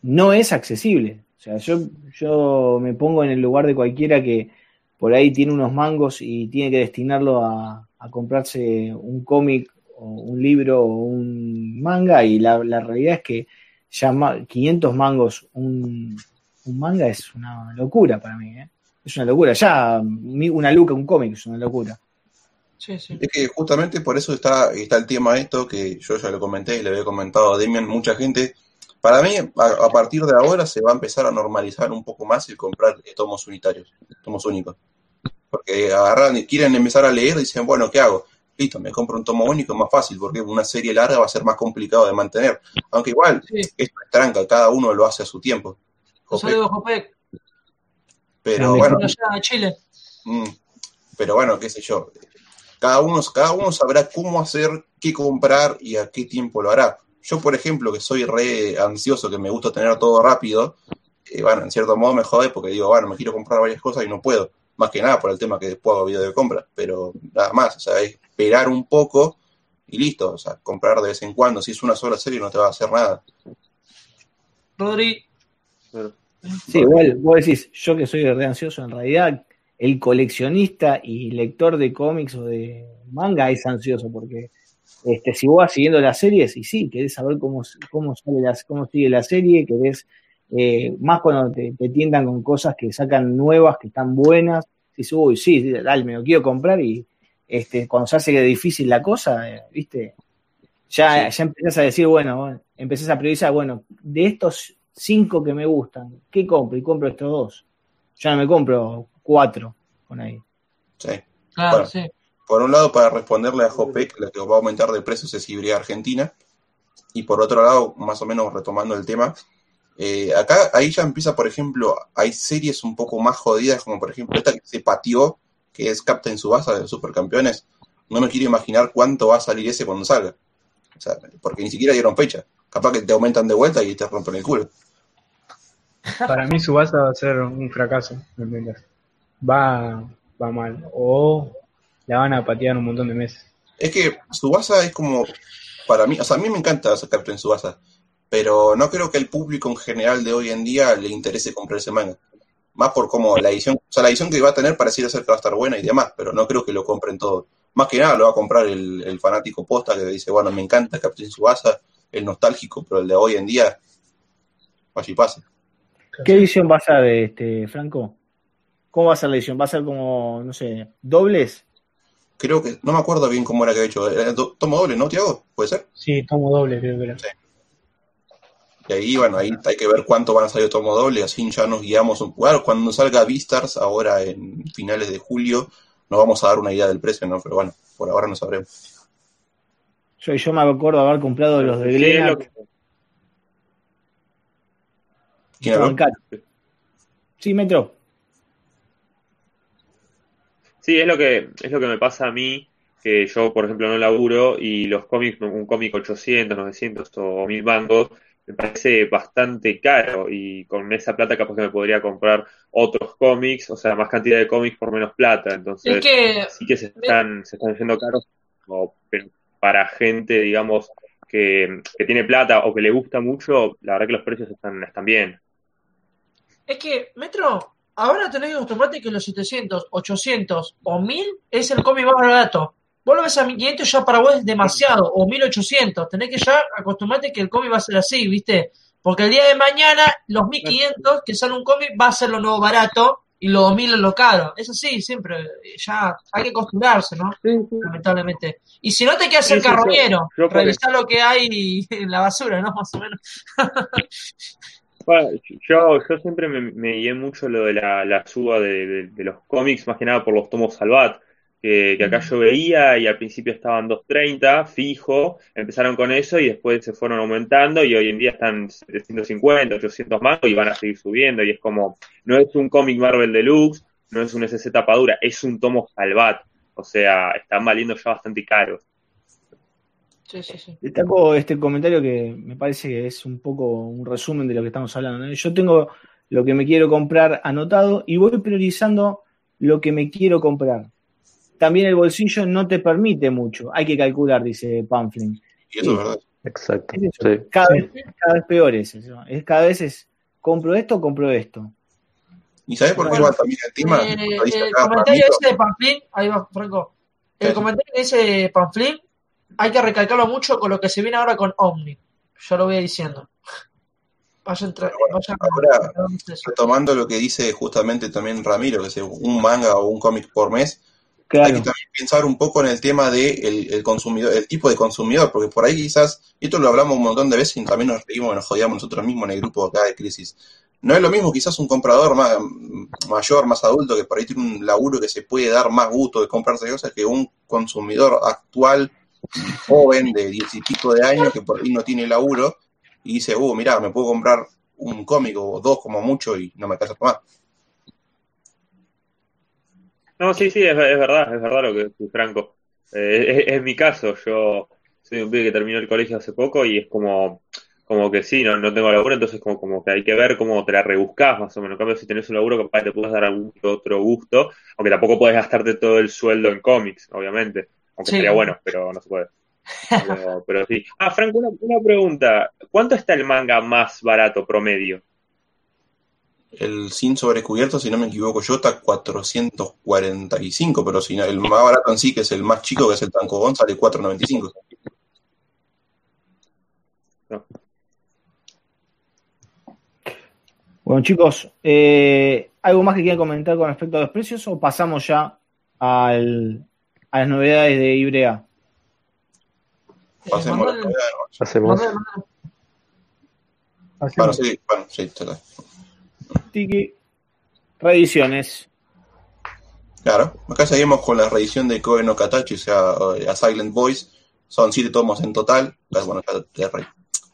no es accesible. O sea, yo, yo me pongo en el lugar de cualquiera que por ahí tiene unos mangos y tiene que destinarlo a, a comprarse un cómic o un libro o un manga y la, la realidad es que ya ma- 500 mangos un, un manga es una locura para mí. ¿eh? Es una locura. Ya mi- una luca, un cómic es una locura. Sí, sí. Es que justamente por eso está, está el tema esto, que yo ya lo comenté y le había comentado a Demian, mucha gente, para mí, a, a partir de ahora se va a empezar a normalizar un poco más el comprar tomos unitarios, tomos únicos. Porque agarran y quieren empezar a leer y dicen, bueno, ¿qué hago? Listo, me compro un tomo único, es más fácil, porque una serie larga va a ser más complicado de mantener. Aunque igual, Sí. esto es tranca, cada uno lo hace a su tiempo. Un saludo, Jopec. Pero bueno, Chile. Mm, pero bueno, qué sé yo. Cada uno, cada uno sabrá cómo hacer, qué comprar y a qué tiempo lo hará. Yo, por ejemplo, que soy re ansioso, que me gusta tener todo rápido, eh, bueno, en cierto modo me jode porque digo, bueno, me quiero comprar varias cosas y no puedo. Más que nada por el tema que después hago video de compra, pero nada más, o sea, es esperar un poco y listo, o sea, comprar de vez en cuando. Si es una sola serie no te va a hacer nada. Rodri. Sí, igual vos decís, yo que soy re ansioso, en realidad el coleccionista y lector de cómics o de manga es ansioso porque este, si vos vas siguiendo las series, y sí, querés saber cómo, cómo, sale las, cómo sigue la serie, querés, eh, más cuando te, te tientan con cosas que sacan nuevas, que están buenas, dices, uy, sí, dale, me lo quiero comprar y este, cuando se hace difícil la cosa, eh, viste, ya, Sí. ya empezás a decir, bueno, bueno, empezás a priorizar, bueno, de estos cinco que me gustan. ¿Qué compro? Y compro estos dos. Ya no me compro cuatro con ahí. Sí. Claro, Bueno. sí. Por un lado, para responderle a que lo que va a aumentar de precios es Ibrea Argentina. Y por otro lado, más o menos retomando el tema, eh, acá ahí ya empieza, por ejemplo, hay series un poco más jodidas, como por ejemplo esta que se pateó, que es Captain Subasa de Supercampeones. No me quiero imaginar cuánto va a salir ese cuando salga. O sea, porque ni siquiera dieron fecha. Capaz que te aumentan de vuelta y te rompen el culo. Para mí Subasa va a ser un fracaso en ventas. Va, va mal. O la van a patear un montón de meses. Es que Subasa es como, para mí, o sea, a mí me encanta Captain Subasa, pero no creo que el público en general de hoy en día le interese comprar ese manga. Más por como la edición, o sea, la edición que va a tener pareciera ser que va a estar buena y demás, pero no creo que lo compren todo. Más que nada lo va a comprar el, el fanático posta que dice, bueno, me encanta Captain Subasa, el nostálgico, pero el de hoy en día, y pase. ¿Qué edición va a ser, este, Franco? ¿Cómo va a ser la edición? ¿Va a ser como, no sé, dobles? Creo que, no me acuerdo bien cómo era que había hecho, era do- tomo doble, ¿no, Tiago? ¿Puede ser? Sí, tomo doble, creo que era. Y ahí, bueno, ahí hay que ver cuánto van a salir tomo doble, así ya nos guiamos un Claro, cuando salga Vistars, ahora en finales de julio, nos vamos a dar una idea del precio, ¿no? Pero bueno, por ahora no sabremos. Yo, yo me acuerdo haber comprado los de Sí, lo que- ¿Quién habló? Sí, Metro. Sí, es lo que es lo que me pasa a mí, que yo, por ejemplo, no laburo y los cómics, un cómic 800, 900 o 1000 mangos, me parece bastante caro y con esa plata capaz que me podría comprar otros cómics, o sea, más cantidad de cómics por menos plata, entonces Es que sí que se están, se están yendo caros, pero para gente, digamos, que, que tiene plata o que le gusta mucho, la verdad que los precios están, están bien. Es que, Metro, ahora tenés que acostumbrarte que los 700, 800 o 1000 es el cómic más barato. Vos lo ves a 1500 ya para vos es demasiado, o 1800. Tenés que ya acostumbrarte que el cómic va a ser así, ¿viste? Porque el día de mañana, los 1500 que sale un cómic va a ser lo nuevo barato y los 2000 es lo caro. Es así, siempre. Ya hay que acostumbrarse, ¿no? Lamentablemente. Y si no te quedas Sí, el sí, carroñero, revisar lo que hay en la basura, ¿no? Más o menos. Bueno, yo, yo siempre me, me guié mucho lo de la, la suba de, de- de los cómics, más que nada por los tomos Salvat, que, que acá yo veía y al principio estaban 230 fijo, empezaron con eso y después se fueron aumentando y hoy en día están 750, 800 mangos y van a seguir subiendo y es como, no es un cómic Marvel Deluxe, no es un SC tapadura, es un tomo Salvat, o sea, están valiendo ya bastante caros. Sí, sí, sí. Destaco este comentario que me parece que es un poco un resumen de lo que estamos hablando. ¿no? Yo tengo lo que me quiero comprar anotado y voy priorizando lo que me quiero comprar. También el bolsillo no te permite mucho. Hay que calcular, dice Pamphlet. Y eso es verdad. Exacto. Es eso. Sí. Cada, vez, cada vez peor es eso. Es, cada vez es, compro esto, compro esto. ¿Y sabes por qué Bueno, va también el tema? Eh, el comentario ese de Pamplín, ahí va, Franco. El comentario ese de Pamplín, hay que recalcarlo mucho con lo que se viene ahora con Omni. Ya lo voy diciendo. Vayan, tra- Bueno, ahora-. Retomando lo que dice justamente también Ramiro, que es un manga o un cómic por mes, hay que también pensar un poco en el tema de el, el consumidor, el tipo de consumidor, porque por ahí quizás, y esto lo hablamos un montón de veces y también nos reímos, nos jodíamos nosotros mismos en el grupo acá de Crisis. No es lo mismo quizás un comprador más, mayor, más adulto, que por ahí tiene un laburo que se puede dar más gusto de comprarse cosas, que un consumidor actual, joven, de diez y pico de años, que por ahí no tiene laburo, y dice, uh, mirá, me puedo comprar un cómic o dos como mucho y no me alcanza más. No, sí, sí, es, es verdad, es verdad lo que dice Franco. Eh, es, es mi caso, yo soy un pibe que terminó el colegio hace poco y es como, como que sí, no, no tengo laburo, entonces como, como que hay que ver cómo te la rebuscás más o menos. En cambio, si tenés un laburo, capaz te puedes dar algún otro gusto, aunque tampoco puedes gastarte todo el sueldo en cómics, obviamente. Aunque Sí. sería bueno, pero no se puede. Pero, pero sí. Ah, Franco, una, una pregunta. ¿Cuánto está el manga más barato promedio? El sin sobrecubierto, si no me equivoco yo, está 445, pero si no, el más barato en sí, que es el más chico, que es el tancobón, sale 495. Bueno, chicos, eh, ¿algo más que quieran comentar con respecto a los precios o pasamos ya al, a las novedades de Ibrea? Eh, Pasemos a la Manuel, novedad, ¿no? Hacemos. Manuel, Manuel. Bueno, sí, bueno, sí, total. Tiki. Reediciones. Claro, acá seguimos con la reedición de Koe no Katachi, o sea, eh, a Silent Voice. Son siete tomos en total. Bueno, te,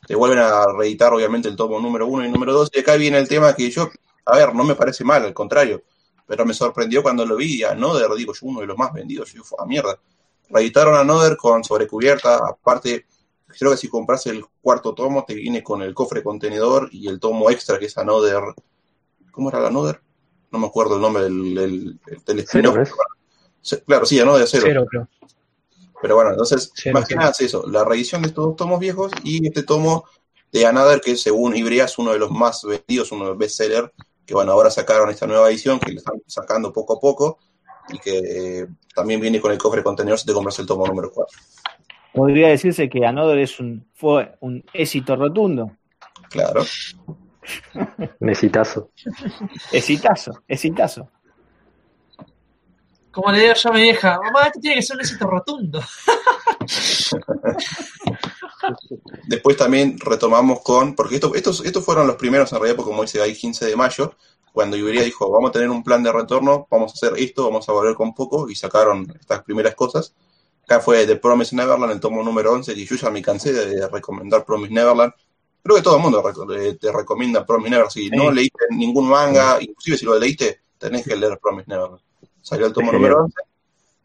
te vuelven a reeditar, obviamente, el tomo número uno y número dos. Y acá viene el tema que yo, a ver, no me parece mal, al contrario. Pero me sorprendió cuando lo vi. A Another, digo yo, uno de los más vendidos. Yo, a mierda. Reeditaron a Another con sobrecubierta. Aparte, creo que si compras el cuarto tomo, te viene con el cofre contenedor y el tomo extra, que es Another. ¿Cómo era el Another? No me acuerdo el nombre del, del, Claro, sí, Another cero. Cero, creo. Pero bueno, entonces, Cero, más que cero. nada es eso, la reedición de estos dos tomos viejos y este tomo de Another, que según Ibrea es uno de los más vendidos, uno de los bestsellers, que bueno, ahora sacaron esta nueva edición, que le están sacando poco a poco, y que eh, también viene con el cofre contenedor si te compras el tomo número 4. Podría decirse que Another es un, fue un éxito rotundo. Claro. Necesitazo. Exitazo, exitazo. Como le digo yo a mi vieja, mamá, esto tiene que ser un éxito rotundo. Después también retomamos con, porque esto, estos, estos fueron los primeros en realidad, porque como dice ahí 15 de mayo, cuando Ibrea dijo, vamos a tener un plan de retorno, vamos a hacer esto, vamos a volver con poco, y sacaron estas primeras cosas. Acá fue The Promise Neverland, el tomo número 11, que yo ya me cansé de recomendar Promise Neverland. Creo que todo el mundo te recomienda Promise Neverland. Si no leíste ningún manga, inclusive si lo leíste, tenés que leer Promise Neverland. Salió el tomo número 11.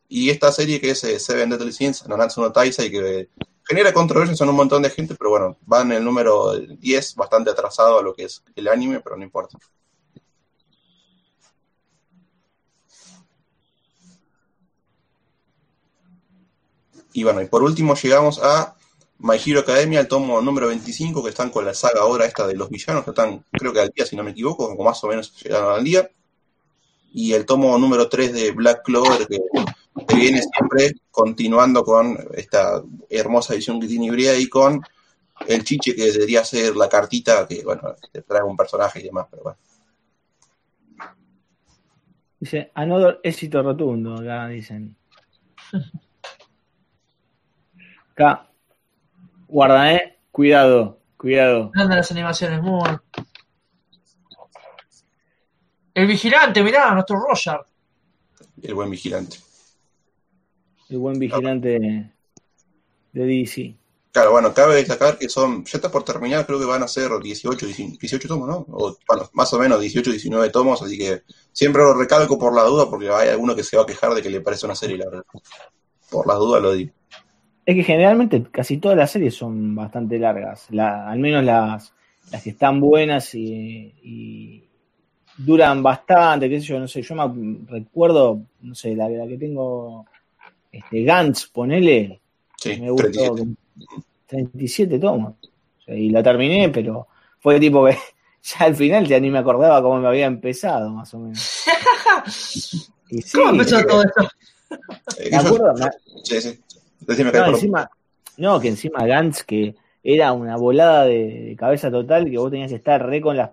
Y esta serie que es eh, Seven Deadly Sins, Nanatsu no Taisai, que genera controversias en un montón de gente, pero bueno, va en el número 10, bastante atrasado a lo que es el anime, pero no importa. Y bueno, y por último llegamos a My Hero Academia, el tomo número 25, que están con la saga ahora esta de los villanos, que están creo que al día, si no me equivoco, o más o menos llegaron al día. Y el tomo número 3 de Black Clover, que, que viene siempre continuando con esta hermosa edición que tiene Ibrea y con el chiche que debería ser la cartita que, bueno, te trae un personaje y demás, pero bueno. Dice, Another éxito rotundo, acá dicen. Acá, guarda, eh. Cuidado, cuidado. Grandes las animaciones, muy bueno. El vigilante, mirá, nuestro Roger. El buen vigilante. El buen vigilante de, de DC. Claro, bueno, cabe destacar que son, ya está por terminar, creo que van a ser 18, 19 18 tomos, ¿no? O, bueno, más o menos 18, 19 tomos, así que siempre lo recalco por la duda, porque hay alguno que se va a quejar de que le parece una serie larga. Por las dudas lo digo. Es que generalmente casi todas las series son bastante largas. La- al menos las, las que están buenas y, y duran bastante, qué sé yo, no sé. Yo me recuerdo, no sé, la, la que tengo, este, Gantz, ponele, Sí, me gustó 37. con 37 tomos. O sea, y la terminé, pero fue tipo que ya al final ya ni me acordaba cómo me había empezado, más o menos. Y sí, ¿Cómo empezó todo esto? Eh, me acuerdo, me- sí, sí. Decime que no, encima, no, que encima Gantz, que era una volada de, de cabeza total, que vos tenías que estar re con las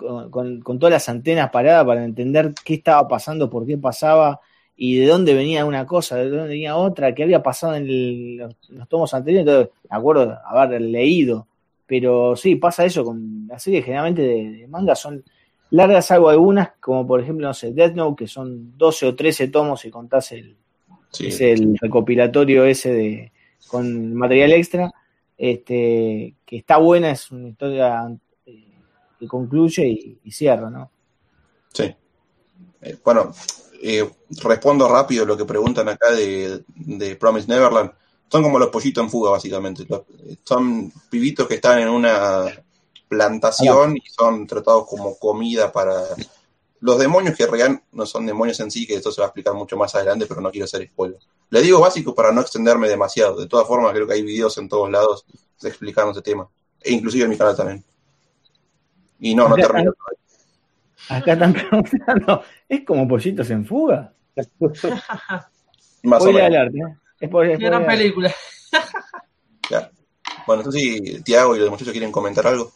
con, todas las antenas paradas para entender qué estaba pasando, por qué pasaba y de dónde venía una cosa, de dónde venía otra, qué había pasado en el- los, los tomos anteriores. Entonces, me acuerdo haber leído, pero sí, pasa eso con las series generalmente de, de manga, son largas, salvo algunas, como por ejemplo, no sé, Death Note, que son 12 o 13 tomos si contás el, sí. es el recopilatorio ese de con material extra, este, que está buena, es una historia eh, que concluye y, y cierra, ¿no? Sí. Eh, bueno, eh, respondo rápido lo que preguntan acá de, de Promise Neverland. Son como los pollitos en fuga, básicamente. Los- son pibitos que están en una plantación y son tratados como comida para los demonios, que realidad no son demonios en sí, que esto se va a explicar mucho más adelante, pero no quiero hacer spoiler. Le digo básico para no extenderme demasiado. De todas formas, creo que hay videos en todos lados explicando ese tema. E inclusive en mi canal también. Y no, no Acá- termino. Acá están preguntando, ¿es como pollitos en fuga? Más o menos. alert, ¿eh? Spoiler- Qué gran spoiler. película. Claro. Bueno, entonces si Tiago y los muchachos quieren comentar algo.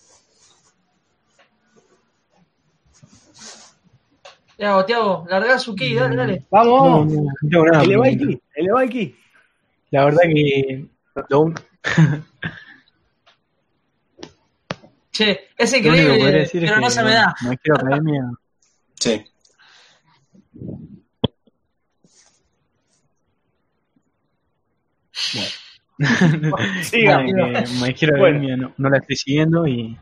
Tiago, Tiago, larga su ki, dale, dale. No, ¡Vamos! no, no nada. eleva el ki, eleva el ki. La verdad que Che, es increíble, pero que no se me da. My Hero Academia Sí. Nada, que My Hero Bueno. Academia no, no la estoy siguiendo y,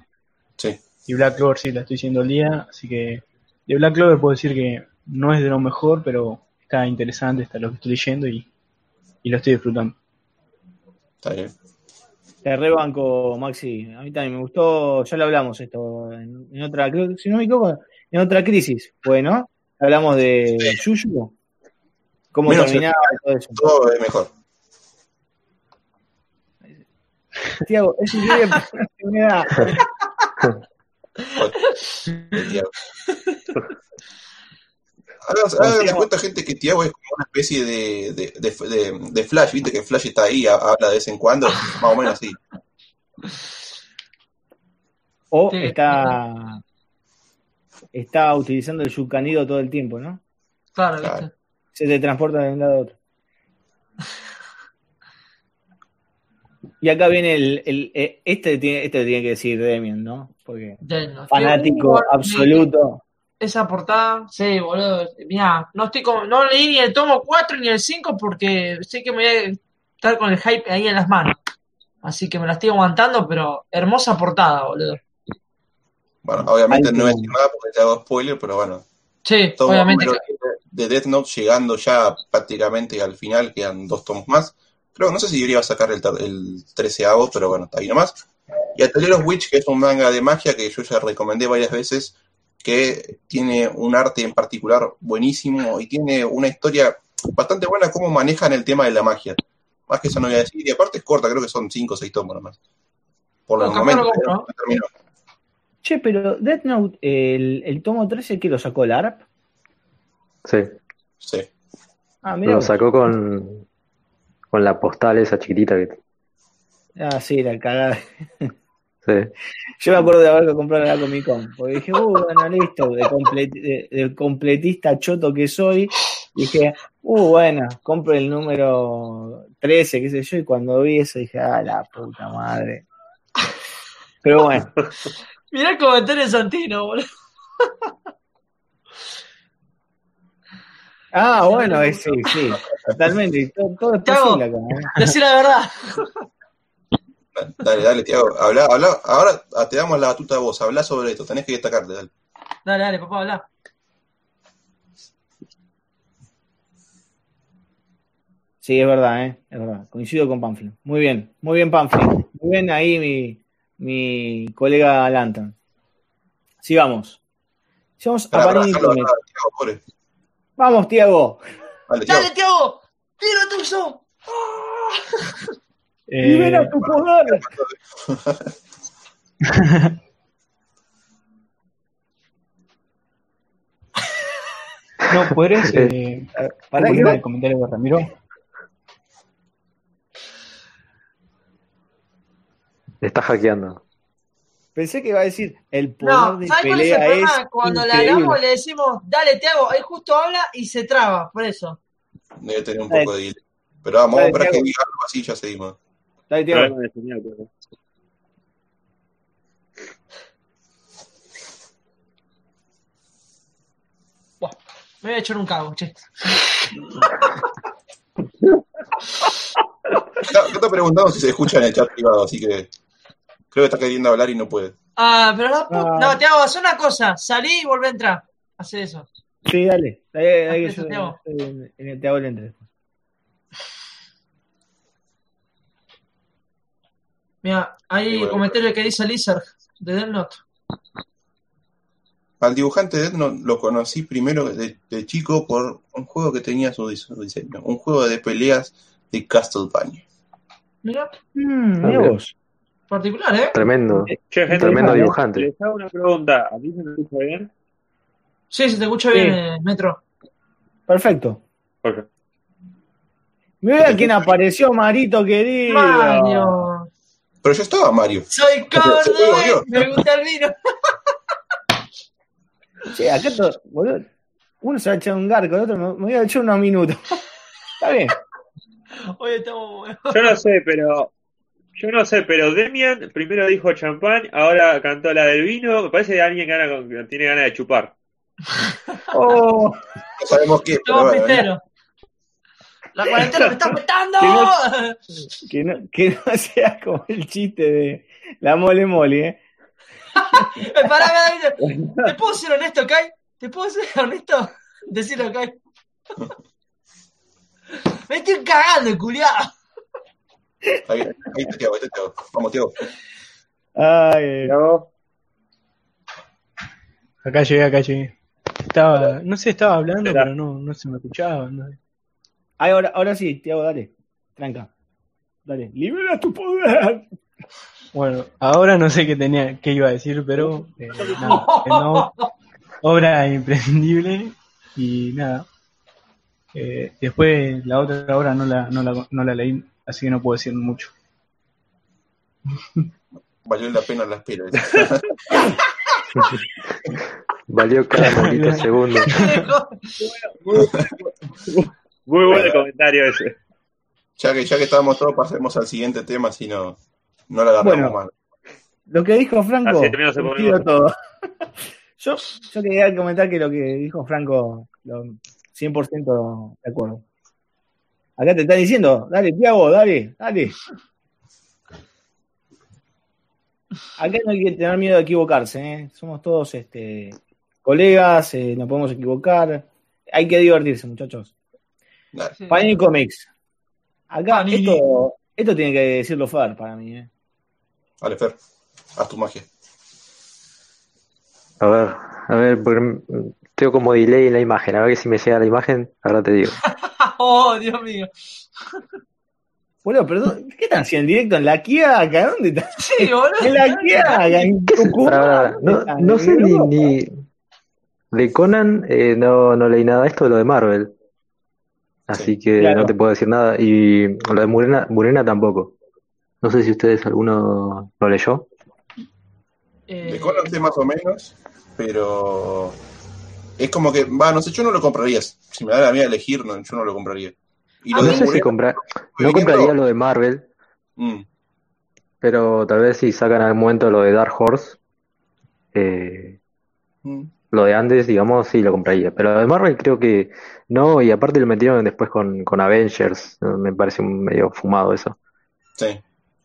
Sí. y Black Clover sí la estoy siguiendo al día, así que de Black Clover puedo decir que no es de lo mejor, pero está interesante, está lo que estoy leyendo y, y lo estoy disfrutando. Está bien. Te rebanco, Maxi. A mí también me gustó, ya lo hablamos esto en, en otra, creo si no me equivoco, en otra crisis. Bueno, hablamos de Yuyu, cómo Menos terminaba y todo eso. Todo es mejor. Tiago, es increíble la. Háganse háganse cuenta, gente, que Tiago es como una especie de, de, de, de- de Flash, viste que Flash está ahí, ha- habla de vez en cuando, más o menos así. O Sí. está, está utilizando el yucanido todo el tiempo, ¿no? Claro, Claro. ¿viste? Se te transporta de un lado a otro. Y acá viene el, el- eh, este tiene, este tiene que decir Demian, ¿no? Porque fanático Qué absoluto. Esa portada, sí, boludo. Mirá, no estoy como, no leí ni el tomo 4 ni el 5 porque sé que me voy a estar con el hype ahí en las manos. Así que me la estoy aguantando, pero hermosa portada, boludo. Bueno, obviamente Ay, no decir nada porque te hago spoiler, pero bueno. Sí, Tomo obviamente. número de Death Note llegando ya prácticamente al final, quedan dos tomos más. Creo, no sé si debería sacar el, el 13 pero bueno, está ahí nomás. Y Atelier of Witch, que es un manga de magia que yo ya recomendé varias veces, que tiene un arte en particular buenísimo y tiene una historia bastante buena cómo manejan el tema de la magia. Más que eso no voy a decir. Y aparte es corta, creo que son 5 o 6 tomos nomás. Por el No, terminó. Che, pero Death Note, el, el tomo 13 que lo sacó el ARP. Sí, Sí. Ah, mira. lo sacó con, con la postal esa chiquitita que Ah, sí, la cagada. Sí. Yo me acuerdo de haber comprado la Comic Con, porque dije, uh, bueno, listo, de, comple- de- de completista choto que soy, dije, uh, bueno, compro el número 13, qué sé yo, y cuando vi eso dije, ah, la puta madre. Pero bueno, Mirá el comentario de Santino, boludo. ah, bueno, es- sí, sí, totalmente, todo, todo es posible acá. ¿eh? Decir la verdad. Dale, dale, Tiago. Habla, habla. Ahora te damos la batuta a vos. Habla sobre esto. Tenés que destacarte. Dale. Dale, dale, papá, habla. Sí, es verdad, ¿eh? es verdad, coincido con Pamphlet. Muy bien, muy bien Pamphlet, muy bien ahí mi, mi colega Lantern. Sigamos. Sigamos a Panini. Vamos, Tiago. Dale, Tiago. Dale, Tiago. Tiro tuyo. Eh, Libera tu poder. no, ¿podrías eh, poner que- el comentario de Ramiro? Está hackeando. Pensé que iba a decir el poder No, de ¿sabes cuál es el pelea es? Cuando le hablamos le decimos, dale, Tiago, ahí justo habla y se traba, por eso. Debe tener un Dale. poco de delay. Pero vamos, para que diga algo así ya seguimos. Dale, señal, pero- Me voy a echar un cago, che. Está, está preguntando si se escucha en el chat privado, así que creo que está queriendo hablar y no puede. Ah, pero no, Ah. no, Tiago, haz una cosa. Salí y volvé a entrar. Hace eso. Sí, dale. Dale, dale que Eso, en, en el Tiago le entre Mira, hay bueno. comentario que dice Lizard de Death Note. Al dibujante de Death Note lo conocí primero de, de chico por un juego que tenía su, dis- su diseño. Un juego de peleas de Castlevania. Mira, Mm, Ah, mira vos. particular, ¿eh? Tremendo. Che, gente, Tremendo dibujante. les hago una pregunta. ¿A ti se me escucha bien? Sí, se te escucha Sí. bien, eh, Metro. Perfecto. Jorge. Mira quién apareció, Marito querido. Mario. Pero ya estaba Mario. Soy yo. Me gusta el vino. Che, acá todo, boludo, uno se va a echar un garco, el otro me, me voy a echar unos minutos. Está bien. Hoy estamos. Yo no sé, pero Yo no sé, pero Demian primero dijo champán, ahora cantó la del vino. Me parece de alguien que, gana- que tiene ganas de chupar. Oh, No sabemos qué, pero. La cuarentena me está afectando. que, no, que no sea como el chiste de la mole mole, ¿eh? Eh, pará. ¿Te puedo ser honesto, Kai? ¿Te puedo ser honesto? Decirlo, Kai. Me estoy cagando, culiado. Ahí, ahí está Tiago, ahí está Tiago. Vamos, Tiago. Ay, Acá llegué, acá llegué. Estaba, no sé, estaba hablando, pero no, no se me escuchaba. no. Ay, ahora, ahora sí, Tiago, dale. Tranca. Dale. Libera tu poder. Bueno, ahora no sé qué tenía, qué iba a decir, pero eh, nada, que no, obra imprescindible y nada. Eh, después la otra obra no la, no, la, no la leí, así que no puedo decir mucho. Valió la pena la espera. Valió cada maldito segundo. Muy buen el comentario ese. Ya que, ya que estábamos todos, pasemos al siguiente tema, si no, no la agarramos Bueno. más. Lo que dijo Franco, bueno. todo. yo, yo quería comentar que lo que dijo Franco, lo, 100% de acuerdo. Acá te están diciendo, dale, Tiago, dale, dale. Acá no hay que tener miedo de equivocarse, ¿eh? somos todos este, colegas, eh, nos podemos equivocar. Hay que divertirse, muchachos. Dale. Panini Comics. Acá, Panini. esto, esto tiene que decirlo Fer para mí. ¿eh? Dale, Fer, haz tu magia. A ver, a ver, porque tengo como delay en la imagen. A ver si me llega la imagen, ahora te digo. Oh, Dios mío. Bueno, perdón, ¿qué están haciendo? ¿En directo en la Quiaca? ¿Dónde están? Sí, boludo. En la Quiaca, en Tucumán. Pará, pará, ¿Dónde no, no ¿En sé ni, de Conan, eh, no, no leí nada de esto de lo de Marvel. Así que claro. no te puedo decir nada. Y lo de Murena, Murena tampoco. No sé si ustedes alguno lo leyó. Eh, De más o menos, pero es como que, va, no sé, yo no lo compraría. Si me da la mía elegir, no, yo no lo compraría. Y lo No de sé si Murena, comprar, no compraría lo de Marvel, Mm, pero tal vez si sacan al momento lo de Dark Horse, eh, mm. Lo de antes, digamos, sí lo compraría. Pero lo de Marvel creo que no, y aparte lo metieron después con, con Avengers. Me parece un medio fumado eso. Sí.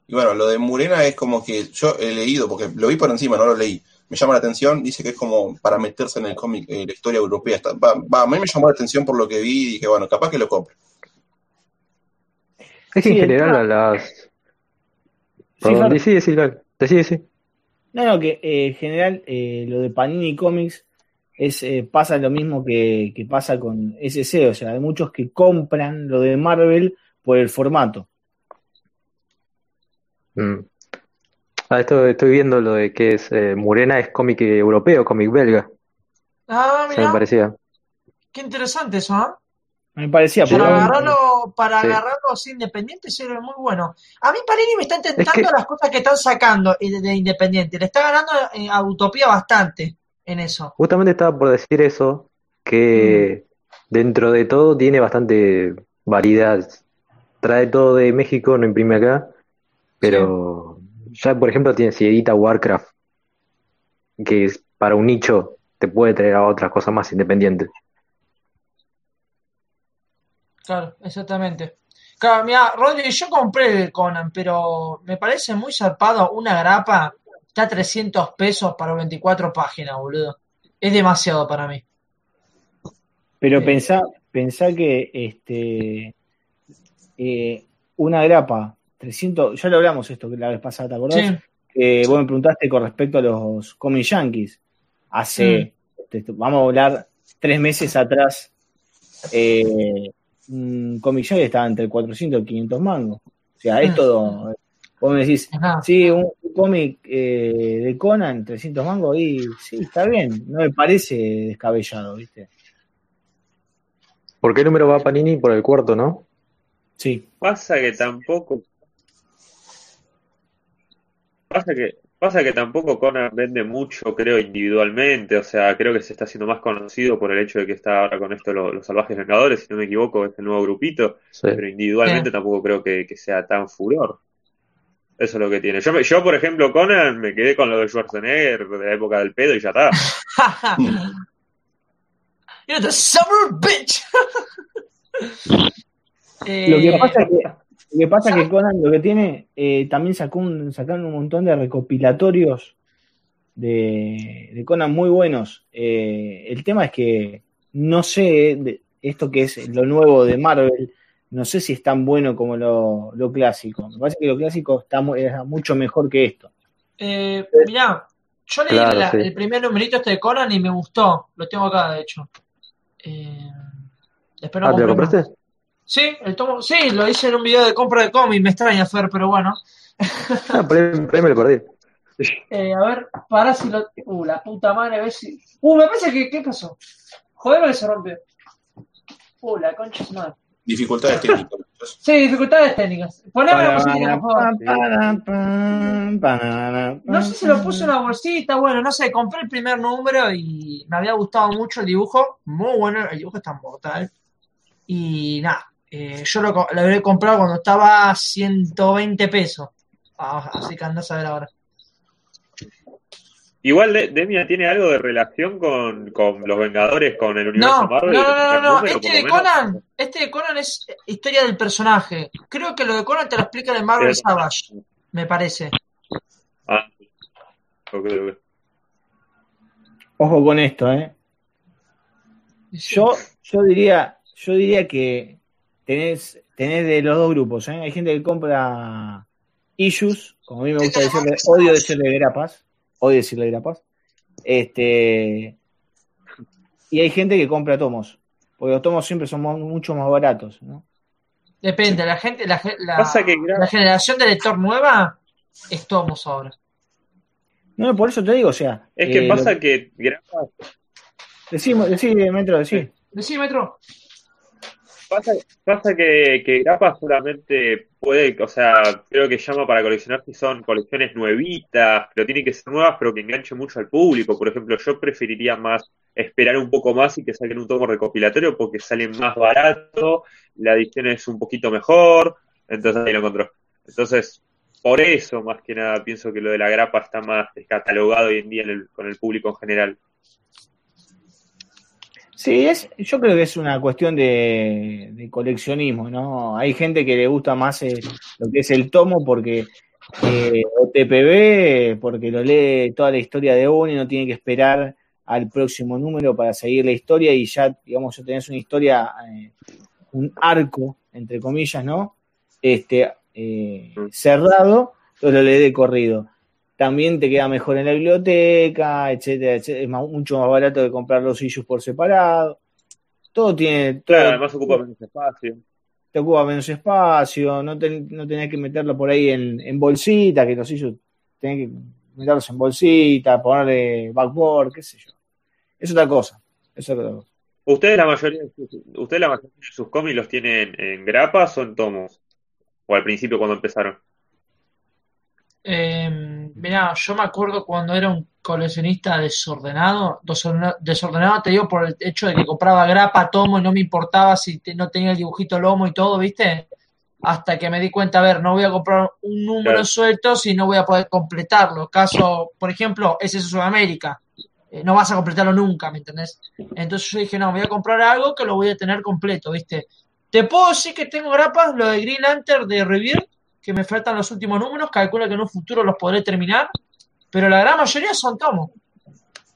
Y bueno, lo de Murena es como que yo he leído, porque lo vi por encima, no lo leí. Me llama la atención, dice que es como para meterse en el cómic, eh, la historia europea. Está- va, va, a mí me llamó la atención por lo que vi y dije, bueno, capaz que lo compre. Es que Sí, en general a las... Sí, Perdón, Gal. Decí, decí. No, no, que eh, en general eh, lo de Panini Comics es, eh, pasa lo mismo que, que pasa con SC, o sea, hay muchos que compran lo de Marvel por el formato. Mm. Ah, esto, estoy viendo lo de que es eh, Murena es cómic europeo, cómic belga. Ah, Se me mira, parecía. qué interesante eso, ¿ah? Me parecía. Para pero agarrarlo, para Sí. agarrarlo así independiente sería muy bueno. A mí Panini me está intentando Es que- las cosas que están sacando eh, de, de independiente. Le está ganando eh, a Utopía bastante en eso. Justamente estaba por decir eso, que dentro de todo tiene bastante variedad. Trae todo de México, no imprime acá, pero ya por ejemplo tiene, si edita Warcraft, que es para un nicho, te puede traer a otras cosas más independientes. Claro, exactamente. Claro, mira, Rodri, yo compré el Conan, pero me parece muy zarpado una grapa. Está a 300 pesos para 24 páginas, boludo. Es demasiado para mí. Pero Sí. pensá, pensá que este eh, una grapa, 300, ya lo hablamos esto la vez pasada, ¿te acordás? Sí, Que vos me preguntaste con respecto a los comic yankees. Hace, este, vamos a hablar tres meses atrás, eh, un comic yankee estaba entre 400 y 500 mangos. O sea, Mm. esto, vos me decís, sí, un, un cómic eh, de Conan, 300 mangos, y sí, está bien, no me parece descabellado, ¿viste? ¿Por qué número va Panini? Por el cuarto, ¿no? Sí. Pasa que tampoco. Pasa que, pasa que tampoco Conan vende mucho, creo, individualmente. O sea, creo que se está haciendo más conocido por el hecho de que está ahora con esto lo- los, Salvajes Vengadores, si no me equivoco, es el nuevo grupito. Sí. Pero individualmente Sí. tampoco creo que, que sea tan furor. Eso es lo que tiene. Yo, me- yo, por ejemplo, Conan, me quedé con lo de Schwarzenegger de la época del pedo y ya está. You're the summer bitch. Eh, Lo que pasa es que, lo que, pasa es que Conan lo que tiene, eh, también sacó un, sacaron un montón de recopilatorios de, de Conan muy buenos. Eh, el tema es que no sé, de- esto que es lo nuevo de Marvel, no sé si es tan bueno como lo, lo clásico. Me parece que lo clásico está mu- era mucho mejor que esto. Eh, mirá, yo leí Claro, la- sí. el primer numerito este de Conan y me gustó. Lo tengo acá, de hecho. Eh, espero Ah, ¿te lo compré compraste? Sí, el tomo, sí, lo hice en un video de compra de cómic. Me extraña, Fer, pero bueno. Ah, por ahí, por ahí me lo perdí. Eh, a ver, para si lo. Uh, la puta madre, a ver si. Uh, me parece que. ¿Qué pasó? Joder, que se rompió. Uh, la concha de su madre. Dificultades técnicas. Sí, dificultades técnicas. Poneme la musiquita, por favor. No sé si lo puse en una bolsita, bueno, no sé, compré el primer número y me había gustado mucho el dibujo, muy bueno, el dibujo está mortal. Y nada, eh, yo lo, co- lo había comprado cuando estaba a 120 pesos. Ah, así que andás a ver ahora. Igual De- Demian tiene algo de relación con, con los Vengadores, con el universo No, no, Marvel. no, el no, no, número, este de menos. Conan, este de Conan es historia del personaje. Creo que lo de Conan te lo explica en Marvel Sí. Savage, me parece. Ah, ok, ok. Ojo con esto, ¿eh? Yo, yo diría, yo diría que tenés, tenés de los dos grupos, ¿eh? Hay gente que compra issues, como a mí me gusta decirle, odio decirle grapas, odio decirle grapas. Este, y hay gente que compra tomos, porque los tomos siempre son mu- mucho más baratos, ¿no? Depende, la gente, la, la, Pasa que gra- la generación de lector nueva es tomos ahora. No, por eso te digo, o sea. Es que eh, pasa lo- que Decimos, decí, Metro, decí. Decí, Metro. Pasa, pasa que, que Grapa solamente puede, o sea, creo que llama para coleccionar si son colecciones nuevitas, pero tienen que ser nuevas, pero que enganchen mucho al público. Por ejemplo, yo preferiría más esperar un poco más y que saquen un tomo recopilatorio porque salen más barato, la edición es un poquito mejor, entonces ahí lo encontró. Entonces, por eso, más que nada, pienso que lo de la grapa está más descatalogado hoy en día en el- con el público en general. Sí, es, yo creo que es una cuestión de, coleccionismo, ¿no? Hay gente que le gusta más eh, lo que es el tomo porque eh, o TPB, porque lo lee toda la historia de uno y no tiene que esperar al próximo número para seguir la historia y ya, digamos, ya tenés una historia, eh, un arco, entre comillas, ¿no? Este, eh, cerrado, entonces lo lee de corrido. También te queda mejor en la biblioteca, etcétera, etcétera. Es más- mucho más barato que comprar los issues por separado. Todo tiene, todo, Claro, además ocupa menos espacio. te ocupa menos espacio, no, ten- no tenés que meterlo por ahí en, en bolsita, que los issues tenés que meterlos en bolsita, ponerle backboard, qué sé yo. Es otra cosa. Es otra cosa. ¿Ustedes la mayoría de sus, ustedes la mayoría de sus cómics los tienen en grapas o en tomos? O al principio cuando empezaron. Eh, mirá, yo me acuerdo cuando era un coleccionista desordenado, desordenado, desordenado te digo por el hecho de que compraba grapa, tomo y no me importaba si te- no tenía el dibujito lomo y todo, ¿viste? Hasta que me di cuenta, a ver, no voy a comprar un número Claro. suelto si no voy a poder completarlo. Caso, por ejemplo, ese es Sudamérica. Eh, no vas a completarlo nunca, ¿me entendés? Entonces yo dije, no, voy a comprar algo que lo voy a tener completo, ¿viste? Te puedo decir que tengo grapas, lo de Green Lantern de Revere, que me faltan los últimos números, calculo que en un futuro los podré terminar, pero la gran mayoría son tomos.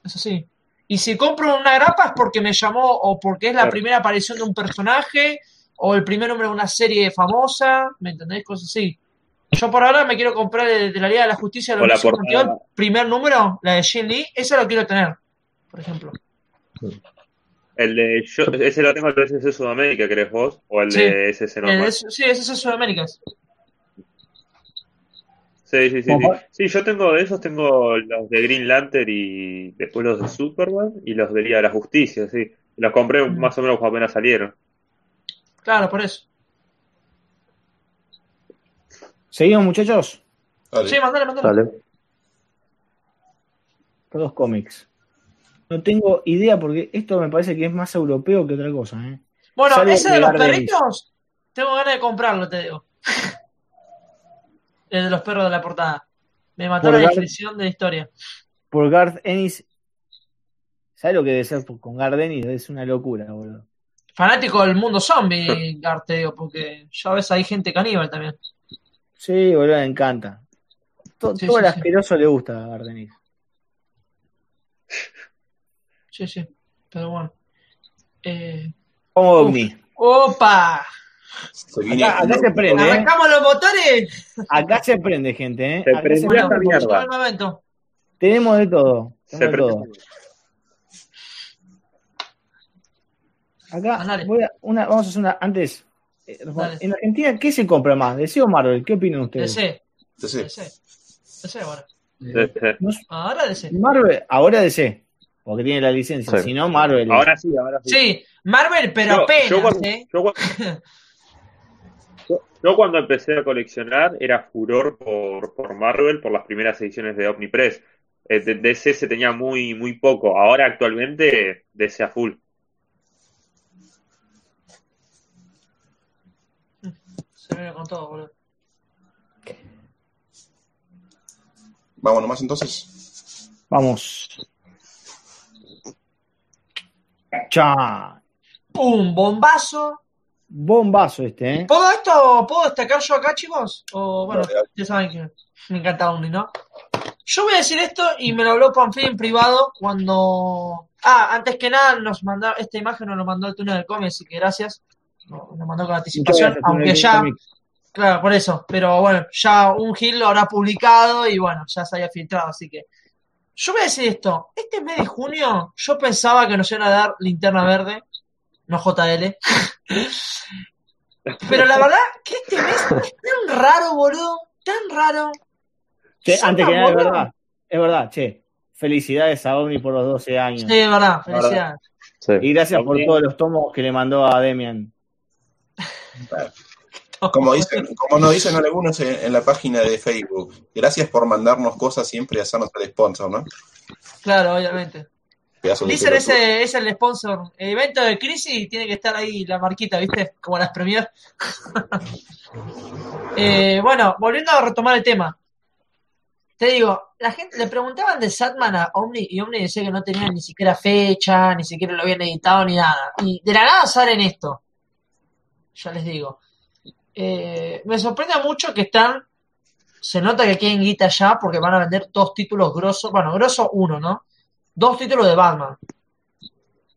Es así. Y si compro una grapa es porque me llamó o porque es la Claro. primera aparición de un personaje o el primer número de una serie famosa, ¿me entendés? Cosas así. Yo por ahora me quiero comprar de, de la Liga de la Justicia de la los 52, portada. primer número, la de Jin Lee, esa lo quiero tener, por ejemplo. El de yo, ese lo tengo el de Sudamérica, ¿crees vos? O el Sí. de SS normal. es- sí, ese es Sudamérica. Sí, sí, sí, sí. Yo tengo de esos, tengo los de Green Lantern y después los de Superman y los de Liga de la Justicia, sí. Los compré Mm. más o menos cuando apenas salieron. Claro, por eso. ¿Seguimos, muchachos? Dale. Sí, mandale, mandale. Dale. Todos cómics. No tengo idea porque esto me parece que es más europeo que otra cosa, ¿eh? Bueno, ese de los perritos, tengo ganas de comprarlo, te digo. El de los perros de la portada. Me mató Por la Gar- definición de la historia. Por Garth Ennis. ¿Sabes lo que debe ser con Garth Ennis? Es una locura, boludo. Fanático del mundo zombie, Gar, te digo, porque ya ves, hay gente caníbal también. Sí, boludo, me encanta. Sí, todo sí, el sí. asqueroso le gusta a Garth Ennis. Sí, sí. Pero bueno. Eh, Como. ¡Opa! Se viene Acá, acá se prende, ¿eh? ¿Arrancamos los motores? Acá se prende, gente, ¿eh? Se Acá prendió prende. esta mierda. llegó el momento. Tenemos de todo. Se Tenemos de todo. Acá Dale. voy a- una, vamos a hacer una. Antes, eh, Dale. en Argentina, ¿qué se compra más? ¿DC o Marvel? ¿Qué opinan ustedes? DC. DC. DC. DC ahora. No Ahora DC. Marvel, ahora DC, porque tiene la licencia. Sí. Si no, Marvel. Ahora sí, ahora sí. Sí, Marvel, pero Yo- apenas, yo cuando- ¿eh? yo cuando- yo- yo cuando empecé a coleccionar era furor por, por Marvel, por las primeras ediciones de Omnipress. Eh, de- DC se tenía muy, muy poco. Ahora actualmente DC a full. Se viene con todo, boludo. Vamos nomás entonces. Vamos. Cha. ¡Pum! Bombazo. Bombazo este, ¿eh? ¿Puedo esto, puedo destacar yo acá, chicos? O bueno, ya saben que me encanta Omni, ¿no? Yo voy a decir esto y me lo habló Panfil en privado cuando. Ah, antes que nada, nos mandó, esta imagen nos lo mandó el túnel del cómic, así que gracias. Nos lo mandó con anticipación, aunque ya. Claro, por eso. Pero bueno, ya un Gil lo habrá publicado y bueno, ya se había filtrado, así que. Yo voy a decir esto. Este mes de junio, yo pensaba que nos iban a dar linterna verde, no JL. Pero la verdad que este mes es tan raro, boludo. Tan raro. Che, antes que nada, es verdad. Es verdad, che. Felicidades a Omni por los 12 años. Sí, es verdad, felicidades. Sí. Y gracias por todos los tomos que le mandó a Demian. Como dicen, como nos dicen algunos en, en la página de Facebook, gracias por mandarnos cosas siempre y hacernos el sponsor, ¿no? Claro, obviamente. Pedazo de Dicen pelotudo. ese es el sponsor. El evento de crisis tiene que estar ahí la marquita, ¿viste? Como las premiers. Eh, bueno, volviendo a retomar el tema. Te digo, la gente le preguntaban de Satman a Omni y Omni decía que no tenía ni siquiera fecha, ni siquiera lo habían editado ni nada. Y de la nada salen esto. Ya les digo. Eh, me sorprende mucho que están. Se nota que quieren guita ya porque van a vender dos títulos grosos. Bueno, grosso uno, ¿no? Dos títulos de Batman.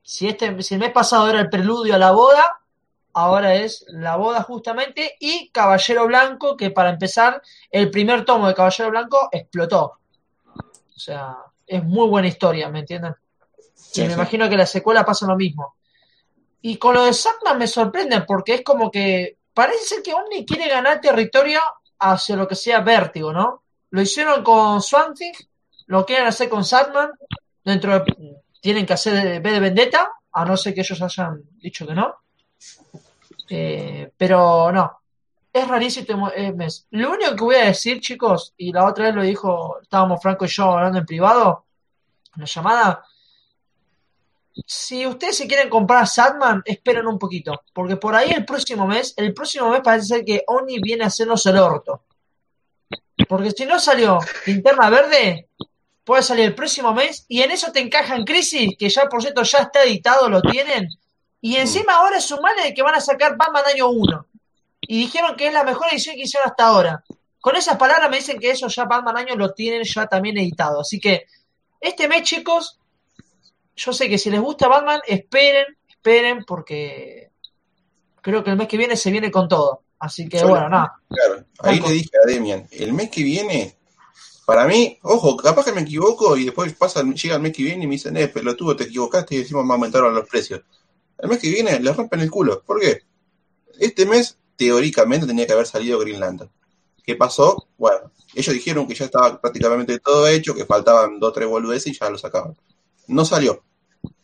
Si, este, si el mes pasado era el preludio a la boda, ahora es la boda justamente y Caballero Blanco, que para empezar, el primer tomo de Caballero Blanco explotó. O sea, es muy buena historia, ¿me entienden? Sí, y me sí. imagino que la secuela pasa lo mismo. Y con lo de Satman me sorprende porque es como que parece ser que Omni quiere ganar territorio hacia lo que sea Vértigo, ¿no? Lo hicieron con Swamp Thing, lo quieren hacer con Satman, dentro de, tienen que hacer de- B de Vendetta, a no ser que ellos hayan dicho que no. Eh, pero no, es rarísimo el mes. Lo único que voy a decir, chicos, y la otra vez lo dijo, estábamos Franco y yo hablando en privado, en la llamada, si ustedes se quieren comprar Sadman, esperen un poquito, porque por ahí el próximo mes, el próximo mes parece ser que Oni viene a hacernos el orto. Porque si no salió Linterna Verde, puede salir el próximo mes y en eso te encaja en Crisis, que ya por cierto ya está editado, lo tienen. Y encima ahora es sumale de que van a sacar Batman año 1. Y dijeron que es la mejor edición que hicieron hasta ahora. Con esas palabras me dicen que eso ya Batman año lo tienen ya también editado. Así que este mes, chicos, yo sé que si les gusta Batman, esperen, esperen, porque creo que el mes que viene se viene con todo. Así que Yo bueno, nada. Claro, ahí Franco. le dije a Demian, el mes que viene, para mí, ojo, capaz que me equivoco y después pasa, llega el mes que viene y me dicen, eh, pelotudo, te equivocaste y decimos me aumentaron los precios. El mes que viene le rompen el culo. ¿Por qué? Este mes, teóricamente, tenía que haber salido Green Lantern. ¿Qué pasó? Bueno, ellos dijeron que ya estaba prácticamente todo hecho, que faltaban dos o tres boludeces y ya lo sacaban. No salió.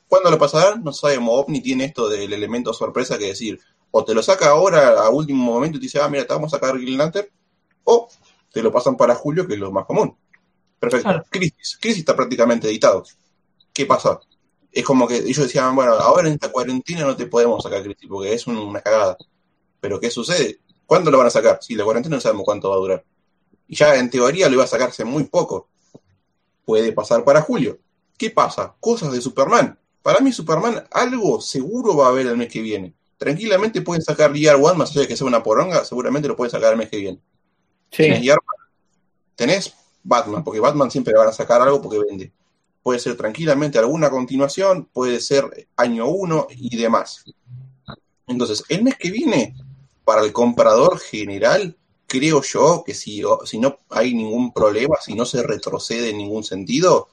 ¿Cuándo lo pasarán? No sabemos. OVNI tiene esto del elemento sorpresa que decir, o te lo saca ahora a último momento y te dice, ah, mira, te vamos a sacar Green Lantern, o te lo pasan para julio, que es lo más común. Perfecto. Claro. Crisis. Crisis está prácticamente editado. ¿Qué pasa? Es como que ellos decían, bueno, ahora en esta cuarentena no te podemos sacar Crisis porque es un- una cagada. Pero ¿qué sucede? ¿Cuándo lo van a sacar? Si la cuarentena no sabemos cuánto va a durar. Y ya en teoría lo iba a sacarse muy poco. Puede pasar para julio. ¿Qué pasa? Cosas de Superman. Para mí Superman algo seguro va a haber el mes que viene. Tranquilamente pueden sacar Year One, más allá de que sea una poronga, seguramente lo pueden sacar el mes que viene. Tenés One, tenés Batman, porque Batman siempre van a sacar algo porque vende. Puede ser tranquilamente alguna continuación, puede ser año uno y demás. Entonces, el mes que viene, para el comprador general, creo yo que si, si no hay ningún problema, si no se retrocede en ningún sentido,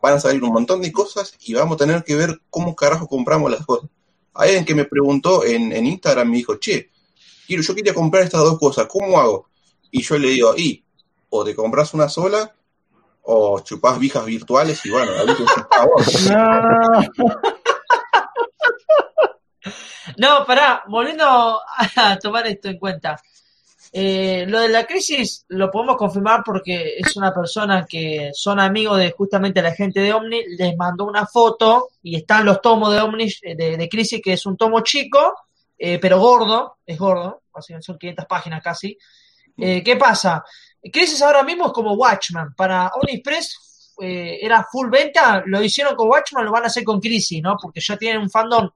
van a salir un montón de cosas y vamos a tener que ver cómo carajo compramos las cosas. Hay alguien que me preguntó en, en Instagram, me dijo, che, quiero, yo quería comprar estas dos cosas, ¿cómo hago? Y yo le digo, y, o te compras una sola, o chupás vijas virtuales y bueno, chupás vos. No. No, pará, volviendo a tomar esto en cuenta. Eh, lo de la crisis lo podemos confirmar porque es una persona que son amigos de justamente la gente de Omni, les mandó una foto y están los tomos de Omni eh, de, de crisis, que es un tomo chico, eh, pero gordo, es gordo, son 500 páginas casi. Eh, ¿Qué pasa? Crisis ahora mismo es como Watchman. Para Omni Express eh, era full venta, lo hicieron con Watchman, lo van a hacer con Crisis, ¿no? Porque ya tienen un fandom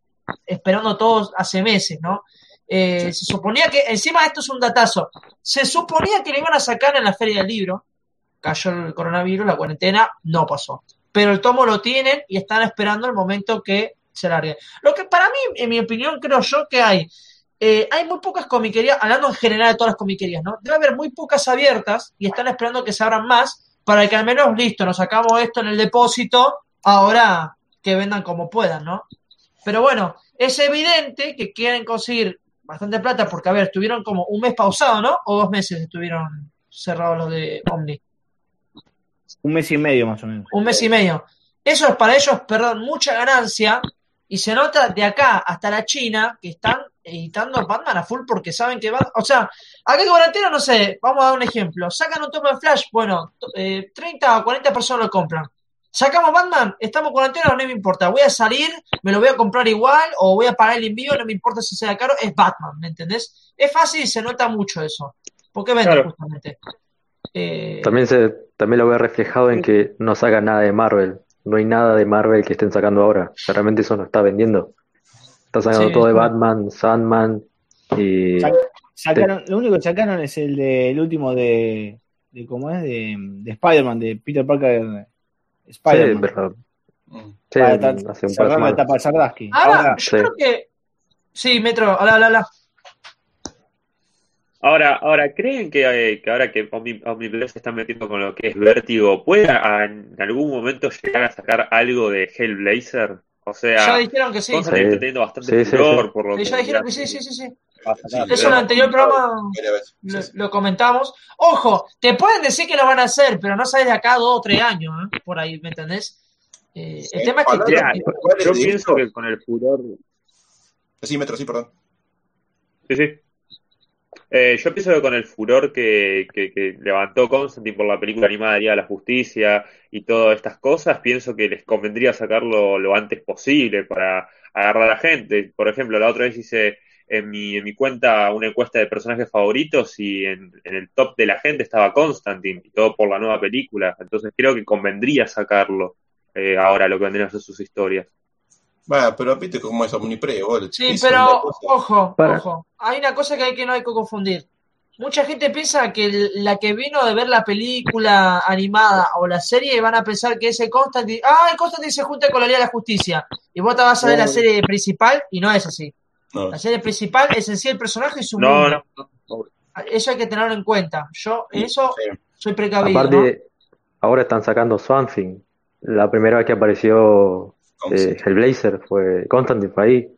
esperando todos hace meses, ¿no? Eh, Se suponía que, encima esto es un datazo, se suponía que le iban a sacar en la feria del libro, cayó el coronavirus, la cuarentena, no pasó. Pero el tomo lo tienen y están esperando el momento que se largue. Lo que para mí, en mi opinión, creo yo que hay, eh, hay muy pocas comiquerías, hablando en general de todas las comiquerías, ¿no? Debe haber muy pocas abiertas y están esperando que se abran más para que al menos, listo, nos sacamos esto en el depósito, ahora que vendan como puedan, ¿no? Pero bueno, es evidente que quieren conseguir bastante plata porque, a ver, estuvieron como un mes pausado, ¿no? O dos meses estuvieron cerrados los de Omni. Un mes y medio más o menos. Un mes y medio. Eso es para ellos, perdón, mucha ganancia. Y se nota de acá hasta la China que están editando Batman a full porque saben que va. O sea, acá en cuarentena, no sé, vamos a dar un ejemplo. Sacan un tomo de Flash, bueno, eh, 30 o 40 personas lo compran. Sacamos Batman, estamos en cuarentena, no me importa. Voy a salir, me lo voy a comprar igual o voy a pagar el envío, no me importa si sea caro, es Batman, ¿me entendés? Es fácil y se nota mucho eso. ¿Por qué vende Claro. justamente? Eh, También se, también lo veo reflejado en que no saca nada de Marvel. No hay nada de Marvel que estén sacando ahora. Realmente eso no está vendiendo. Está sacando Sí, todo de. Batman, Sandman y lo único que sacaron es el de, el último de, de cómo es de, de Spider-Man, de Peter Parker sí, Spider-Man. pero Mm. sí, Para ta- hace un par de la etapa ahora, Ahora, yo sí. creo que. Sí, Metro, habla, habla, habla. Ahora, ahora, ¿creen que, eh, que ahora que Omni- Omnipress se está metiendo con lo que es Vértigo, pueda en algún momento llegar a sacar algo de Hellblazer? O Ya sea, dijeron que sí. Sí. está teniendo bastante Sí, sí, furor sí. por lo Sí, ya que dijeron que sí, sí, sí, sí. Eso en el anterior programa lo, lo comentamos. Ojo, te pueden decir que lo van a hacer, pero no sabes de acá dos o tres años, ¿eh? por ahí, ¿me entendés? Eh, el tema es que puntuales yo pienso que con el furor Sí, Metro, sí, perdón. Sí, sí. Eh, yo pienso que con el furor que, que, que levantó Constantine por la película animada Día de la Justicia y todas estas cosas, pienso que les convendría sacarlo lo antes posible para agarrar a la gente. Por ejemplo, la otra vez hice en mi, en mi cuenta una encuesta de personajes favoritos y en, en el top de la gente estaba Constantine y todo por la nueva película. Entonces creo que convendría sacarlo eh, ahora lo que vendrían a ser sus historias. Bueno, pero viste cómo es Omnipre, boludo. Sí, pero ojo, Para. ojo. Hay una cosa que hay que no hay que confundir. Mucha gente piensa que el- la que vino de ver la película animada o la serie van a pensar que ese Constantine, ah, el Constantine se junta con la Liga de la Justicia y vos te vas a ver la No. serie principal y no es así. No. La serie principal es en sí el personaje y su No, mundo. no, no. Eso hay que tenerlo en cuenta. Yo en eso Sí. soy precavido, ¿no? Aparte, ahora están sacando Swamp Thing. La primera vez que apareció eh, Hellblazer fue Constantine, fue ahí.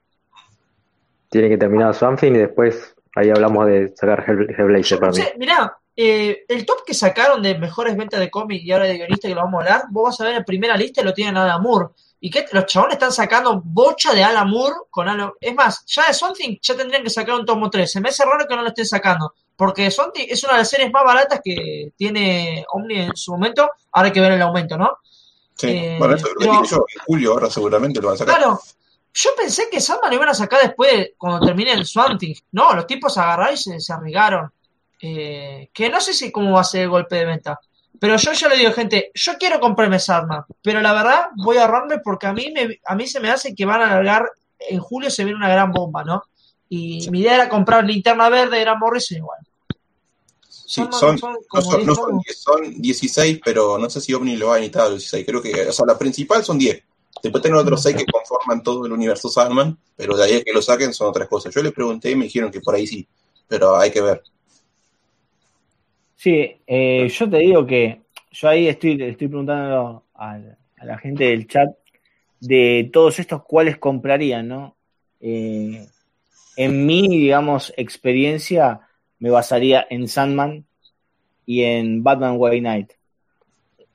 Tienen que terminar Swamp Thing y después ahí hablamos de sacar Hell- Hellblazer para mí. Mirá, eh, el top que sacaron de mejores ventas de cómic y ahora de guionista que lo vamos a hablar, vos vas a ver en primera lista y lo tienen Alan Moore. Y que los chabones están sacando bocha de Alan Moore con Alan Es más, ya de Something ya tendrían que sacar un tomo 3. Se me hace raro que no lo estén sacando. Porque Something es una de las series más baratas que tiene Omni en su momento. Ahora hay que ver el aumento, ¿no? Sí. Eh, bueno, eso lo yo. En julio ahora seguramente lo van a sacar. Claro, yo pensé que Sandman lo iban a sacar después, cuando termine el Swamp Thing. No, los tipos agarraron y se, se arriesgaron. eh, que no sé si cómo va a ser el golpe de venta. Pero yo ya le digo, gente, yo quiero comprarme Sandman, pero la verdad voy a ahorrarme porque a mí, me, a mí se me hace que van a alargar, en julio se viene una gran bomba, ¿no? Y mi idea era comprar linterna verde, era Morrison igual. Sí, son, son no son, 10 no son tomos. 10, son 16, pero no sé si Omni lo va a necesitar a los 16. Creo que, o sea, la principal son 10. Después tenemos otros 6 que conforman todo el universo Sandman, pero de ahí a que lo saquen son otras cosas. Yo les pregunté y me dijeron que por ahí sí, pero hay que ver. Sí, eh, yo te digo que yo ahí estoy, estoy preguntando a, a la gente del chat de todos estos cuáles comprarían, ¿no? Eh, en mi, digamos, experiencia me basaría en Sandman y en Batman White Knight.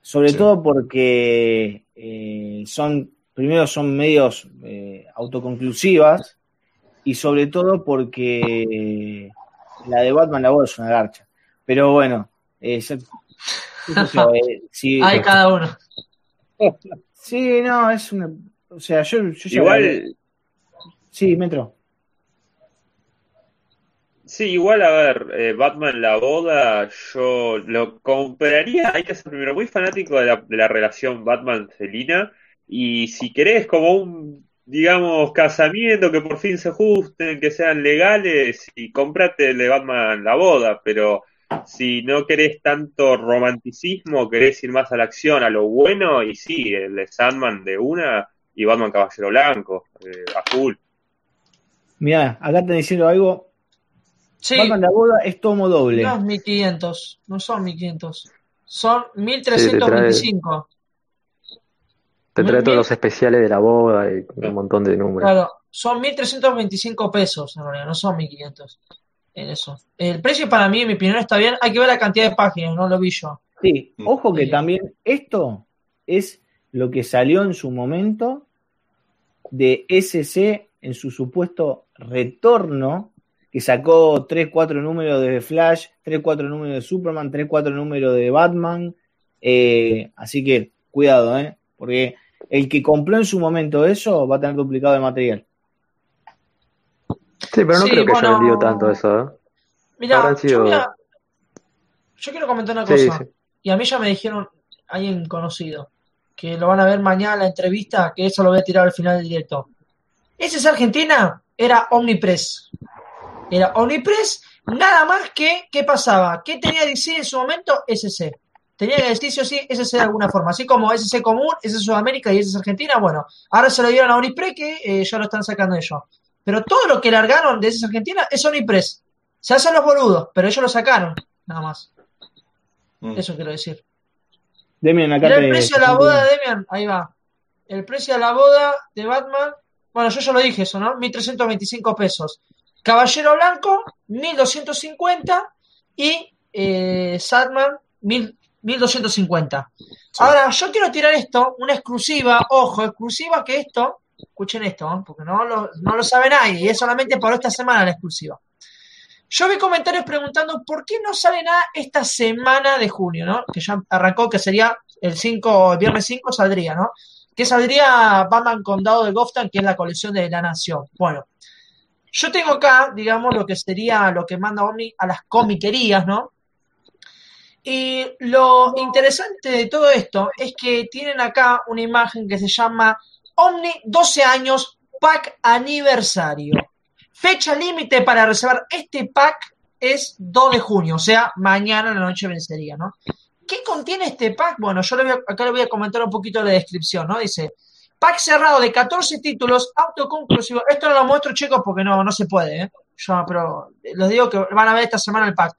Sobre Sí. todo porque eh, son, primero son medios eh, autoconclusivas y sobre todo porque la de Batman la voz es una garcha. Pero bueno, eh, yo, eh, si- Hay cada uno. sí, no, es una, o sea, yo, yo ya- Igual, sí, Metro. Sí, igual a ver, eh, Batman la boda, yo lo compraría, hay que ser primero muy fanático de la, relación Batman-Celina, y si querés como un, digamos, casamiento, que por fin se ajusten, que sean legales, y comprate el de Batman la boda, pero si no querés tanto romanticismo, querés ir más a la acción, a lo bueno, y sí, el de Sandman de una, y Batman Caballero Blanco, eh, a full. Mirá, acá están diciendo algo. Sí, la boda es tomo doble. no es 1500, no son 1500. Son 1325. Te trae Mil- todos los especiales de la boda y un montón de números. Claro, son 1325 pesos en realidad, no son 1500. En eso. El precio para mí, en mi opinión, está bien. Hay que ver la cantidad de páginas, no lo vi yo. Sí, ojo que Sí. también esto es lo que salió en su momento de SC en su supuesto retorno, que sacó 3, 4 números de Flash, 3, 4 números de Superman, 3, 4 números de Batman. eh, así que cuidado, ¿eh? porque el que compró en su momento eso va a tener duplicado de material. Sí, pero no Sí, creo que haya bueno. vendido tanto eso, ¿eh? Mira, yo, quiero comentar una Sí, cosa. sí. Y a mí ya me dijeron alguien conocido que lo van a ver mañana en la entrevista, que eso lo voy a tirar al final del directo. Ese es Argentina, era Omnipress. Era Omnipress, nada más que, ¿qué pasaba? ¿Qué tenía DC en su momento? SC. Tenía que decir sí o sí SC de alguna forma. Así como SC común, SC Sudamérica y SC Argentina, bueno, ahora se lo dieron a Omnipress que eh, ya lo están sacando ellos. Pero todo lo que largaron de SC Argentina es Omnipress. Se hacen los boludos, pero ellos lo sacaron, nada más. Mm. Eso quiero decir. Demian, acá Mira te- el precio de la boda de Demian, ahí va. El precio de la boda de Batman, bueno, yo ya lo dije eso, ¿no? 1325 pesos. Caballero Blanco, 1250 y eh, Sadman, 1000 1250. Ahora, yo quiero tirar esto, una exclusiva, ojo, exclusiva que esto, escuchen esto, ¿no? porque no lo, no lo sabe nadie y es solamente para esta semana la exclusiva. Yo vi comentarios preguntando por qué no sale nada esta semana de junio, ¿no? Que ya arrancó, que sería el 5, el viernes 5 saldría, ¿no? Que saldría Batman Condado de Gotham, que es la colección de la Nación. Bueno, yo tengo acá, digamos, lo que sería lo que manda Omni a las comiquerías, ¿no? Y lo interesante de todo esto es que tienen acá una imagen que se llama Omni 12 años Pack Aniversario. Fecha límite para reservar este pack es 2 de junio, o sea, mañana a la noche vencería, ¿no? ¿Qué contiene este pack? Bueno, yo voy a- acá le voy a comentar un poquito la descripción, ¿no? Dice, pack cerrado de 14 títulos autoconclusivos. Esto no lo muestro, chicos, porque no, no se puede, ¿eh? Yo, pero les digo que van a ver esta semana el pack.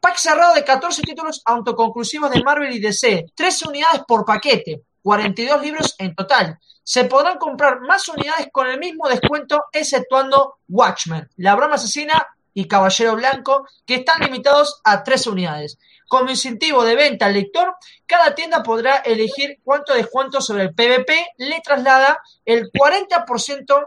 Pack cerrado de 14 títulos autoconclusivos de Marvel y DC. 13 unidades por paquete. 42 libros en total. Se podrán comprar más unidades con el mismo descuento, exceptuando Watchmen, La Broma Asesina y Caballero Blanco, que están limitados a 13 unidades. Como incentivo de venta al lector, cada tienda podrá elegir cuánto descuento sobre el PVP le traslada el 40%,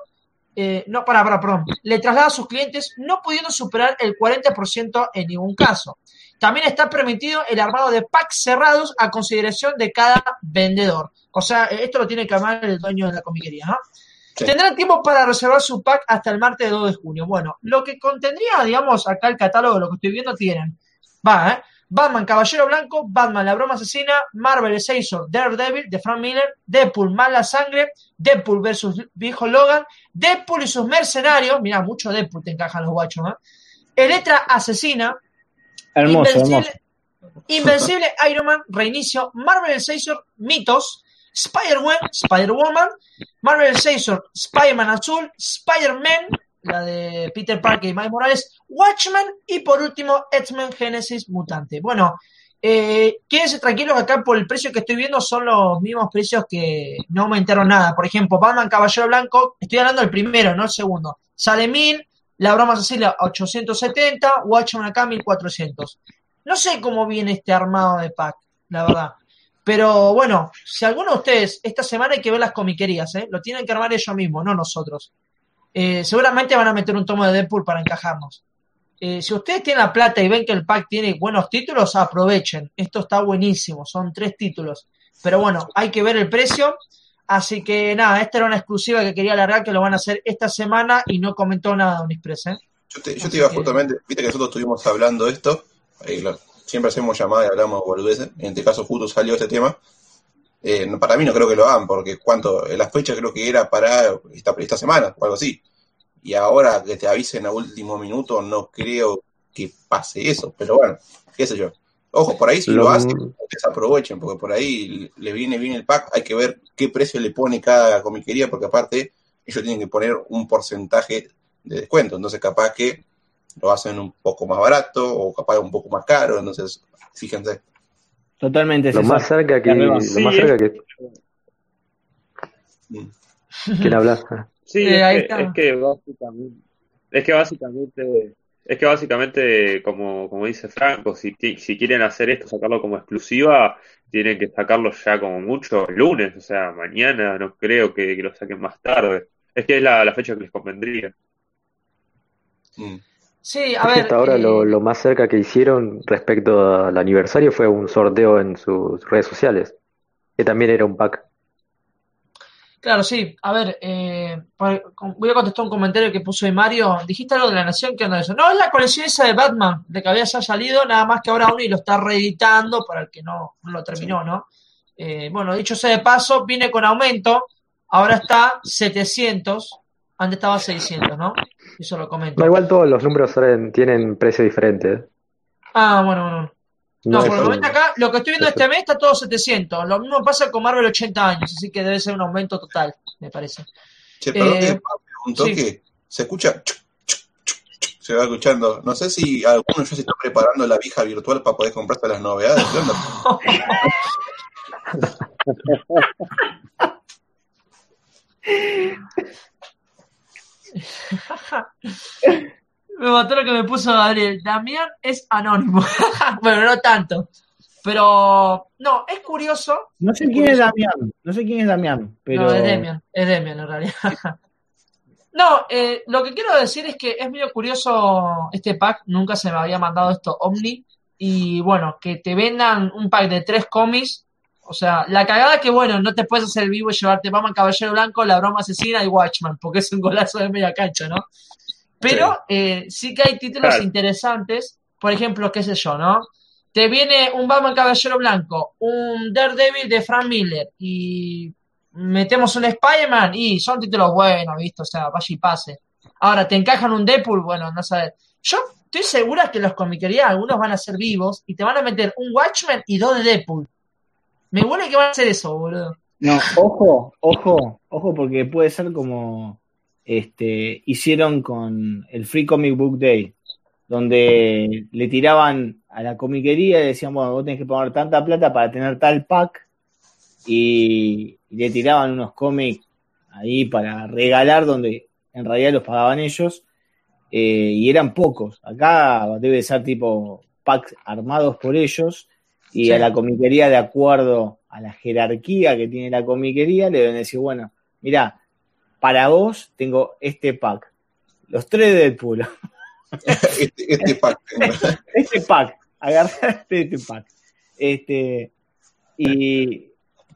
eh, no, para, para, perdón, le traslada a sus clientes, no pudiendo superar el 40% en ningún caso. También está permitido el armado de packs cerrados a consideración de cada vendedor. O sea, esto lo tiene que armar el dueño de la comiquería, ¿no? Sí. Tendrán tiempo para reservar su pack hasta el martes 2 de junio. Bueno, lo que contendría, digamos, acá el catálogo, lo que estoy viendo, tienen Va, ¿eh? Batman Caballero Blanco, Batman La Broma Asesina, Marvel Essential, Daredevil de Frank Miller, Deadpool Mala Sangre, Deadpool versus Viejo Logan, Deadpool y sus mercenarios, mira, mucho Deadpool te encajan los guachos, ¿eh? Electra Asesina, Hermoso, Invencible, hermoso. Invencible Iron Man, Reinicio, Marvel Essential, Mitos, Spider-Man, Spider-Woman, Marvel Essential, Spider-Man Azul, Spider-Man, la de Peter Parker y Miles Morales, Watchmen y por último X-Men Genesis Mutante. Bueno, eh, quédense tranquilos acá por el precio que estoy viendo son los mismos precios que no aumentaron nada. Por ejemplo, Batman Caballero Blanco, estoy hablando del primero, no el segundo. Sale 1000, La Broma Cecilia 870, Watchmen acá 1400. No sé cómo viene este armado de pack, la verdad. Pero bueno, si alguno de ustedes, esta semana hay que ver las comiquerías, ¿eh? Lo tienen que armar ellos mismos, no nosotros. Eh, seguramente van a meter un tomo de Deadpool para encajarnos. Eh, si ustedes tienen la plata y ven que el pack tiene buenos títulos, aprovechen. Esto está buenísimo, son tres títulos. Pero bueno, hay que ver el precio. Así que nada, esta era una exclusiva que quería alargar, que lo van a hacer esta semana y no comentó nada Unispress, ¿eh? Yo te, yo te iba justamente, viste que nosotros estuvimos hablando de esto, eh, siempre hacemos llamadas y hablamos boludeces, en este caso justo salió este tema. Eh, para mí no creo que lo hagan, porque cuánto, la fecha creo que era para esta, esta semana o algo así. Y ahora que te avisen a último minuto, no creo que pase eso, pero bueno, qué sé yo. Ojo, por ahí si lo, Lo- hacen, desaprovechen, porque por ahí le viene bien el pack, hay que ver qué precio le pone cada comiquería, porque aparte ellos tienen que poner un porcentaje de descuento, entonces capaz que lo hacen un poco más barato o capaz un poco más caro, entonces fíjense. Totalmente. Lo más cerca que, lo Sí, más cerca que. ¿quién habla? Sí, Eh, ahí es, está. que, es que básicamente, es que básicamente, es que básicamente, como, como dice Franco, si, si quieren hacer esto, sacarlo como exclusiva, tienen que sacarlo ya como mucho el lunes, o sea, mañana, no creo que, que lo saquen más tarde. Es que es la, la fecha que les convendría. Mm. Sí, a Es que ver. hasta ahora eh, lo, lo más cerca que hicieron respecto al aniversario fue un sorteo en sus redes sociales, que también era un pack. Claro, sí. A ver, eh, voy a contestar un comentario que puso ahí Mario. Dijiste algo de la Nación, ¿qué onda eso? No, es la colección esa de Batman, de que había ya salido, nada más que ahora Uni lo está reeditando para el que no, no lo terminó, ¿no? Eh, bueno, dicho sea de paso, viene con aumento, ahora está 700, antes estaba 600, ¿no? Eso lo comento. No, igual todos los números tienen precio diferente. ¿eh? Ah, bueno, bueno. bueno. No, No por el momento acá, lo que estoy viendo este mes está todo 700. Lo mismo pasa con Marvel 80 años, así que debe ser un aumento total, me parece. Che, perdón Eh, que un toque, sí. se escucha, chuc, chuc, chuc, chuc, se va escuchando. No sé si alguno ya se está preparando la vieja virtual para poder comprarse las novedades. ¿Qué onda? Me mató lo que me puso Gabriel. Damián es anónimo. bueno, no tanto. Pero, no, es curioso. No sé quién es Damián. No sé quién es Damián, pero. No, es Demian, es Demian en realidad. no, eh, lo que quiero decir es que es medio curioso este pack. Nunca se me había mandado esto Omni. Y bueno, que te vendan un pack de tres cómics. O sea, la cagada que, bueno, no te puedes hacer vivo y llevarte Batman Caballero Blanco, La Broma Asesina y Watchman, porque es un golazo de media cancha, ¿no? Pero eh, sí que hay títulos Claro. interesantes. Por ejemplo, qué sé yo, ¿no? Te viene un Batman Caballero Blanco, un Daredevil de Frank Miller y metemos un Spider-Man y son títulos buenos, ¿viste? O sea, vaya y pase. Ahora, te encajan un Deadpool, bueno, no sabes. Yo estoy segura que los comiquerías, algunos van a ser vivos y te van a meter un Watchmen y dos de Deadpool. Me huele que van a hacer eso, boludo. No, ojo, ojo, ojo, porque puede ser como este hicieron con el Free Comic Book Day, donde le tiraban a la comiquería y decían, bueno, vos tenés que poner tanta plata para tener tal pack, y, y le tiraban unos cómics ahí para regalar, donde en realidad los pagaban ellos, eh, y eran pocos. Acá debe ser tipo packs armados por ellos, y Sí. a la comiquería, de acuerdo a la jerarquía que tiene la comiquería, le deben decir, bueno, mira, para vos tengo este pack. Los tres de Deadpool. Este, este pack. este pack. Agarraste este pack. Este, y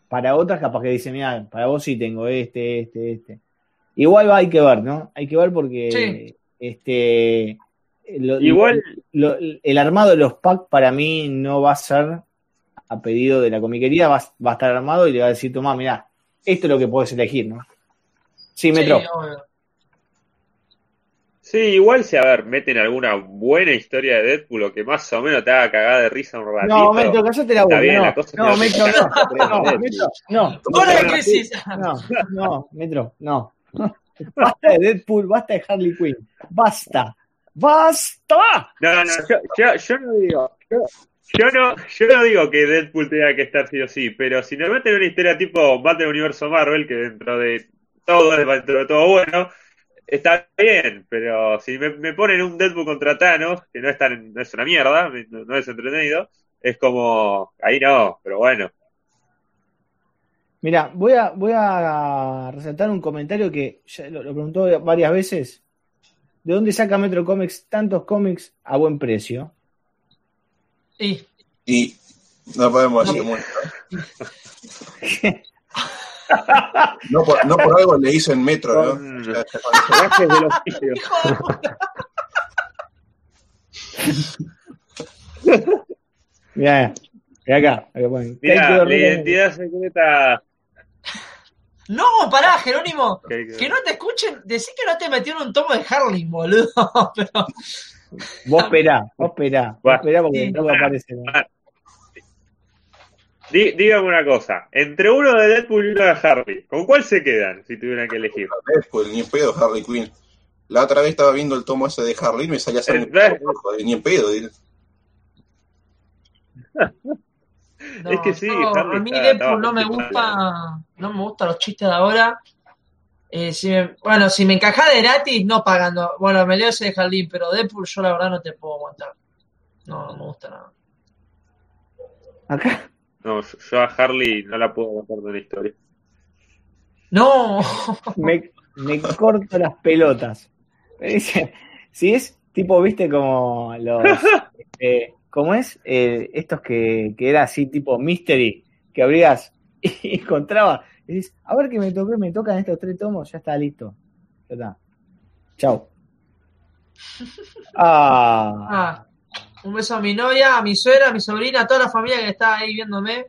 para otras capaz que dicen, mira, para vos sí tengo este, este, este. Igual hay que ver, ¿no? Hay que ver porque Sí. este lo- Igual, lo- el armado de los packs para mí no va a ser a pedido de la comiquería, va, va a estar armado y le va a decir, tomá, mirá, esto es lo que puedes elegir, ¿no? Sí, Metro. Sí, igual si, a ver, meten alguna buena historia de Deadpool o que más o menos te haga cagar de risa un ratito. no, Metro, callate la Está boca. bien, no, la cosa no, Metro, no- no, no, Metro, no, crisis. no, no, Metro, no. Basta de Deadpool, basta de Harley Quinn. Basta. ¡Basta! No, no, yo, yo, yo no digo. Yo, yo no, yo no digo que Deadpool tenga que estar sí o sí, pero si nos meten una historia tipo Battle Universo Marvel, que dentro de todo es dentro de todo bueno, está bien, pero si me, me ponen un Deadpool contra Thanos, que no es, tan, no es una mierda, no, no es entretenido, es como, ahí no, pero bueno. Mira, voy a, voy a resaltar un comentario que ya lo, lo preguntó varias veces. ¿De dónde saca Metro Comics tantos cómics a buen precio? Y Y no podemos decir mucho. No por, no por algo le dicen metro, ¿no? Mirá, mirá acá. de la identidad secreta. No, pará, Jerónimo. que- Que no te escuchen. Decí que no te metieron un tomo de Harley, boludo. Pero Vos esperá, vos esperá. Vos esperá porque Sí. no va a aparecer. Dí- dígame una cosa, entre uno de Deadpool y uno de Harley, ¿con cuál se quedan si tuvieran que elegir? Deadpool, ni en pedo Harley Quinn. La otra vez estaba viendo el tomo ese de Harley y me salía a ni en pedo. no, Es que sí, Harley a mí está- Deadpool no me gusta. No me gustan los chistes de ahora. Eh, si me- bueno, si me encaja de gratis, no pagando. Bueno, me leo ese de Harley, pero Deadpool yo la verdad no te puedo aguantar. No, no me gusta nada. Acá. No, yo, yo a Harley no la puedo aguantar de la historia. No, me, me corto las pelotas. Me dice, si es tipo, viste, como los. eh, ¿Cómo es? Eh, estos que, que era así, tipo mystery, que abrías y encontraba. Y dices, a ver que me toqué, me tocan estos tres tomos, ya está listo. Ya está. Chau. Ah, Ah, un beso a mi novia, a mi suegra, a mi sobrina, a toda la familia que está ahí viéndome.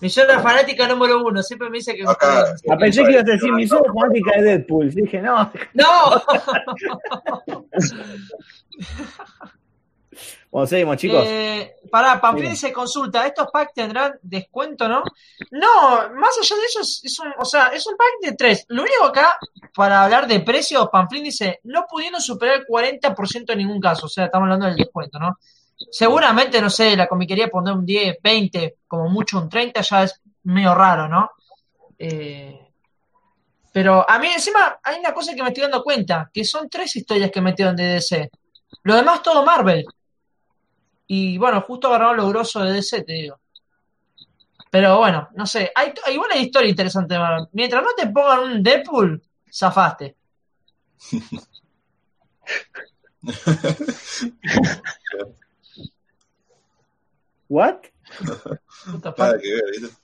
Mi suegra fanática número uno, siempre me dice que Acá. bien. ah, pensé que ibas a decir mi soy fanática de Deadpool. Y dije, no, ¡No! Bueno, seguimos, chicos. Eh, pará, Pamplini Bien. se consulta, ¿estos packs tendrán descuento, no? No, más allá de eso, es, es un, o sea, es un pack de tres. Lo único acá, para hablar de precios, Pamplín dice, no pudiendo superar el 40% en ningún caso, o sea, estamos hablando del descuento, ¿no? Seguramente, no sé, la comiquería pondrá un 10, 20, como mucho un 30, ya es medio raro, ¿no? Eh, pero a mí encima hay una cosa que me estoy dando cuenta, que son tres historias que metieron de DC. Lo demás todo Marvel. Y bueno, justo agarraron lo grosso de DC, te digo. Pero bueno, no sé. Hay, hay igual hay historia interesante Marvel. Mientras no te pongan un Deadpool, zafaste. ¿What? Nada que ver, ¿viste?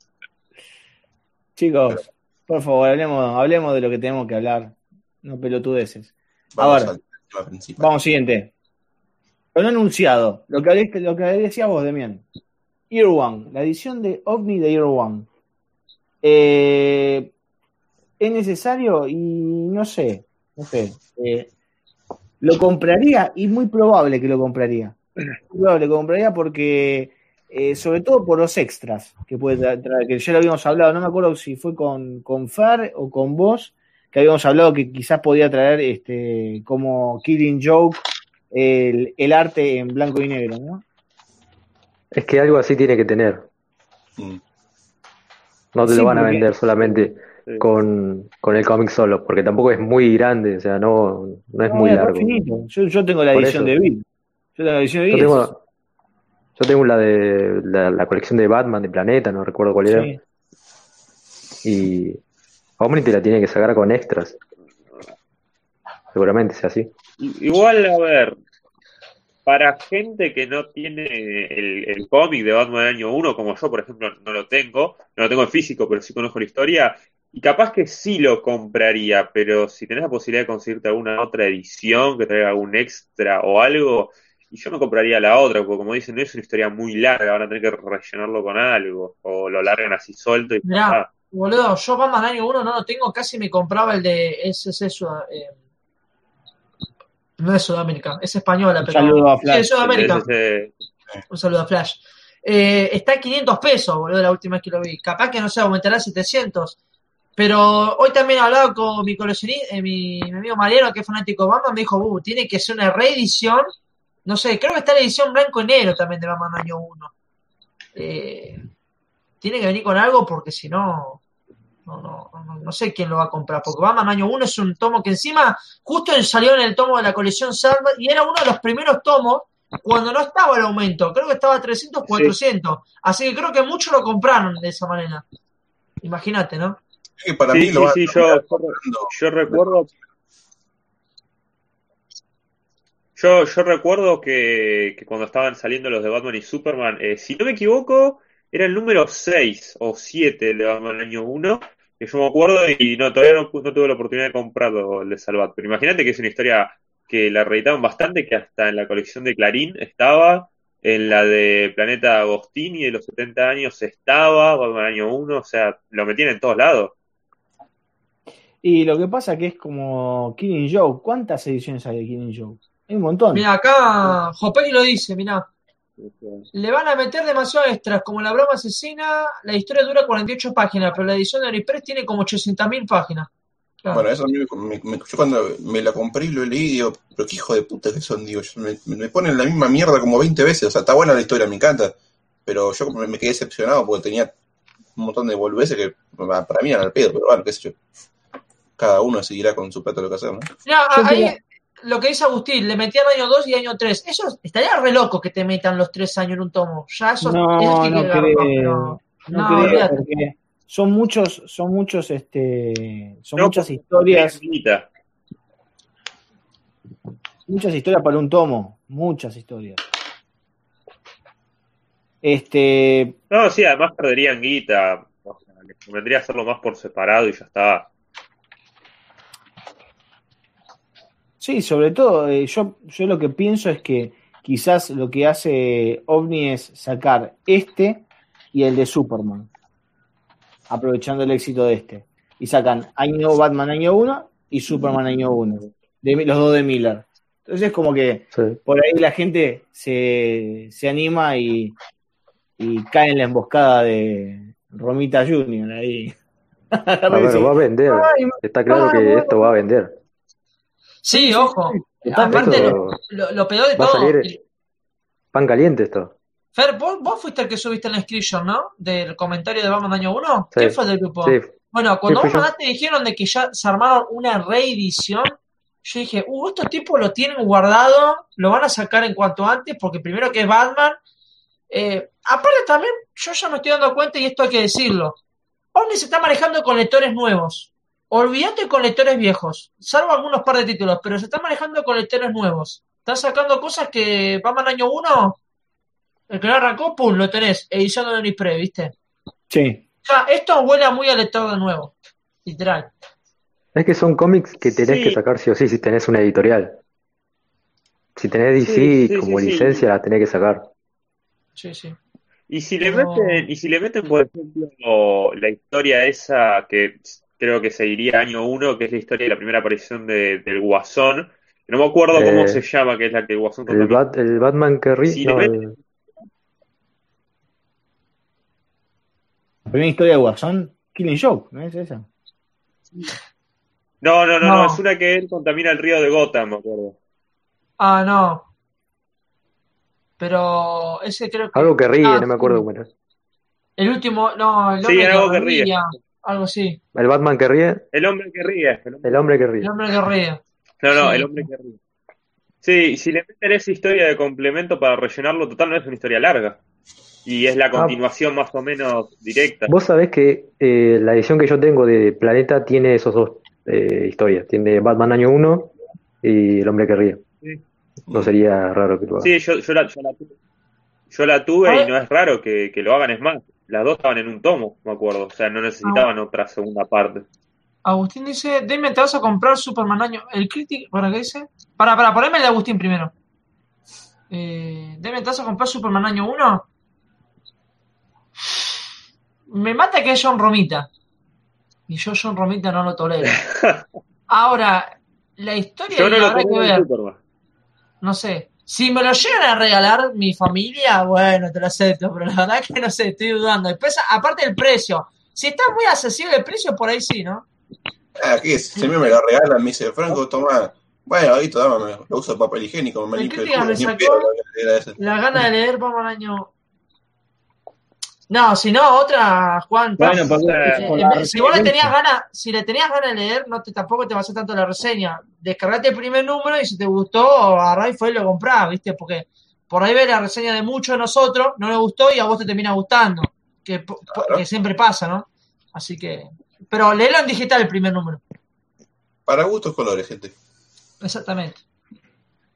Chicos, por favor, hablemos, hablemos de lo que tenemos que hablar. No pelotudeces. Vamos ver. al tema principal. Vamos, siguiente. Lo no anunciado. Lo que, lo que decía vos, Demian. Year One. La edición de OVNI de Year One. Eh, ¿Es necesario? Y no sé. No sé. Eh, lo compraría y muy probable que lo compraría. Muy probable que lo compraría porque, eh, sobre todo por los extras que puede tra- traer, que ya lo habíamos hablado, no me acuerdo si fue con, con Fer o con vos, que habíamos hablado que quizás podía traer este como Killing Joke el, el arte en blanco y negro, ¿no? Es que algo así tiene que tener. Mm. No te Sí, lo van a porque- vender solamente Sí. con, con el cómic solo, porque tampoco es muy grande, o sea, no, no es No, muy es largo. Yo, yo tengo la edición de Bill. Yo tengo la edición de Yo tengo, yo tengo la de la, la colección de Batman de Planeta, no recuerdo cuál era. Sí. Y Omni te la tiene que sacar con extras. Seguramente sea así. Igual, a ver, para gente que no tiene el, el cómic de Batman del año 1, como yo, por ejemplo, no lo tengo, no lo tengo en físico, pero sí conozco la historia, Y capaz que sí lo compraría, pero si tenés la posibilidad de conseguirte alguna otra edición que traiga algún extra o algo, y yo no compraría la otra, porque como dicen, no es una historia muy larga, van a tener que rellenarlo con algo, o lo largan así suelto y Mirá, boludo, yo Batman año 1 no lo tengo, casi me compraba el de SC Sud- eh, no es Sudamérica, es española, Un pero saludo a Sí, Flash. es Sudamérica. ese- Un saludo a Flash. Eh, está a 500 pesos, boludo, la última vez que lo vi. Capaz que no sé, aumentará a 700. Pero hoy también hablaba con mi coleccionista, eh, mi, mi amigo Mariano, que es fanático de Batman, me dijo, uh, tiene que ser una reedición. No sé, creo que está la edición blanco y negro también de Batman año 1. Eh, tiene que venir con algo porque si no, no, no, no, no sé quién lo va a comprar. Porque Batman año 1 es un tomo que encima justo salió en el tomo de la colección Salva y era uno de los primeros tomos cuando no estaba el aumento. Creo que estaba a 300, 400. Así que creo que muchos lo compraron de esa manera. Imagínate, ¿no? Que para Sí, mí sí, lo sí, yo, yo recuerdo Yo, yo recuerdo que, que cuando estaban saliendo los de Batman y Superman, eh, si no me equivoco, era el número 6 o 7 de Batman año 1, que yo me acuerdo y no, todavía no, tuve la oportunidad de comprarlo el de Salvat. Pero imagínate que es una historia que la reeditaron bastante, que hasta en la colección de Clarín estaba, en la de Planeta Agostini de los 70 años estaba, Batman año 1, o sea, lo metían en todos lados. Y lo que pasa que es como Killing Joke. ¿Cuántas ediciones hay de Killing Joke? Hay un montón. Mira, acá Jopeki lo dice, mira. Le van a meter demasiado extras, como la broma asesina, la historia dura 48 páginas, pero la edición de Oripress tiene como 800.000 páginas. Claro. Bueno, eso a mí me, me- yo cuando me la compré y lo leí, digo, pero qué hijo de puta que son, digo, yo- me, me ponen la misma mierda como 20 veces, o sea, está buena la historia, me encanta, pero yo me, me quedé decepcionado porque tenía un montón de volveces que ah, para mí eran al pedo, pero bueno, qué sé yo. Cada uno seguirá con su plata lo que hacer, ¿no? Yo ahí lo que dice Agustín, le metían año 2 y año 3. Eso estaría re loco que te metan los 3 años en un tomo. Ya eso, No, eso no pero- No, No, creo, porque son muchos, son muchos, este, son No, muchas historias, muchas historias para un tomo, muchas historias. Este, No, sí, además perderían guita. O sea, les convendría hacerlo más por separado y ya está. Sí, sobre todo, eh, yo, yo lo que pienso es que quizás lo que hace OVNI es sacar este y el de Superman, aprovechando el éxito de este. Y sacan año Batman año 1 y Superman año 1, de, los dos de Miller. Entonces es como que Sí. por ahí la gente se, se anima y, y cae en la emboscada de Romita Junior ahí. A ver, va a vender. Está claro que esto va a vender. Sí, ojo. Totalmente. Aparte, lo, lo- lo peor de va a todo. salir pan caliente esto. Fer, ¿vos, vos fuiste el que subiste el screenshot, ¿no? Del comentario de Batman año 1. Sí. ¿Quién fue del grupo? Sí, Bueno, cuando Sí, vos mandaste dijeron de que ya se armaron una reedición, yo dije, uh, estos tipos lo tienen guardado, lo van a sacar en cuanto antes, porque primero que es Batman. Eh, aparte también, yo ya me estoy dando cuenta, y esto hay que decirlo, Omni se está manejando con lectores nuevos. Olvídate con lectores viejos, salvo algunos par de títulos, pero se está manejando con lectores nuevos. Están sacando cosas que Batman año 1, el que no arrancó, pum, lo tenés, edición de Unipre, ¿viste? Sí, O sea, esto huele a muy a lector de nuevo, literal. Es que son cómics que tenés Sí. que sacar sí o sí si tenés una editorial. Si tenés DC Sí, sí, como sí, sí. licencia, la tenés que sacar. Sí, sí. Y si le No. meten, y si le meten, por ejemplo, la historia esa que creo que seguiría año uno, que es la historia de la primera aparición de, del Guasón, no me acuerdo cómo Eh, se llama, que es la que el Guasón El, contamina. Bat- el Batman que ríe. Si no, le el- la primera historia de Guasón, Killing Joke, ¿no es esa? No, no, no, No. no, es una que él contamina el río de Gotham, me acuerdo. Ah, no. Pero ese creo que. algo que ríe, Ah, no me sí. acuerdo cómo era. El último, no, el Sí, hombre algo que que ríe. ría, algo así. El Batman que ríe, El hombre que ríe. El hombre- que ríe. El hombre que ríe. No, no, Sí. el hombre que ríe. Sí, si le meten esa historia de complemento para rellenarlo, total, no es una historia larga. Y es la continuación más o menos directa. Vos sabés que eh, la edición que yo tengo de Planeta tiene esos dos eh, historias. Tiene Batman año 1 y El hombre que ríe. Sí. No sería raro que lo haga. Sí, yo, yo la, yo la tuve, yo la tuve y ver. no es raro que, que lo hagan, es más. Las dos estaban en un tomo, me acuerdo. O sea, no necesitaban otra segunda parte. Agustín dice, Demian, ¿te vas a comprar Superman año? El crítico, ¿para qué dice? Para, para, poneme el de Agustín primero. Eh, Demian, ¿te vas a comprar Superman año 1? Me mata que es John Romita. Y yo John Romita no lo tolero. Ahora, la historia Yo no la habrá que ver. No sé. Si me lo llegan a regalar mi familia, bueno, te lo acepto, pero la verdad que no sé, estoy dudando. Después, aparte del precio, si está muy accesible el precio, por ahí sí, ¿no? Ah, ¿qué es? Si a mí me la regalan, me dice, Franco, toma. Bueno, ahorita dame, lo uso de papel higiénico, me ¿En limpio el culo, me sacó? lo. La gana de leer, vamos al año. No, si no, otra, Juan. Bueno, Eh, eh, la si vos le tenías ganas, si le tenías ganas de leer, no te, tampoco te va a hacer tanto la reseña. Descargate el primer número y si te gustó, agarrá y fue y lo comprás, ¿viste? Porque por ahí ves la reseña de muchos de nosotros, no le gustó y a vos te termina gustando. Que, Claro. que siempre pasa, ¿no? Así que. Pero léelo en digital el primer número. Para gustos colores, gente. Exactamente.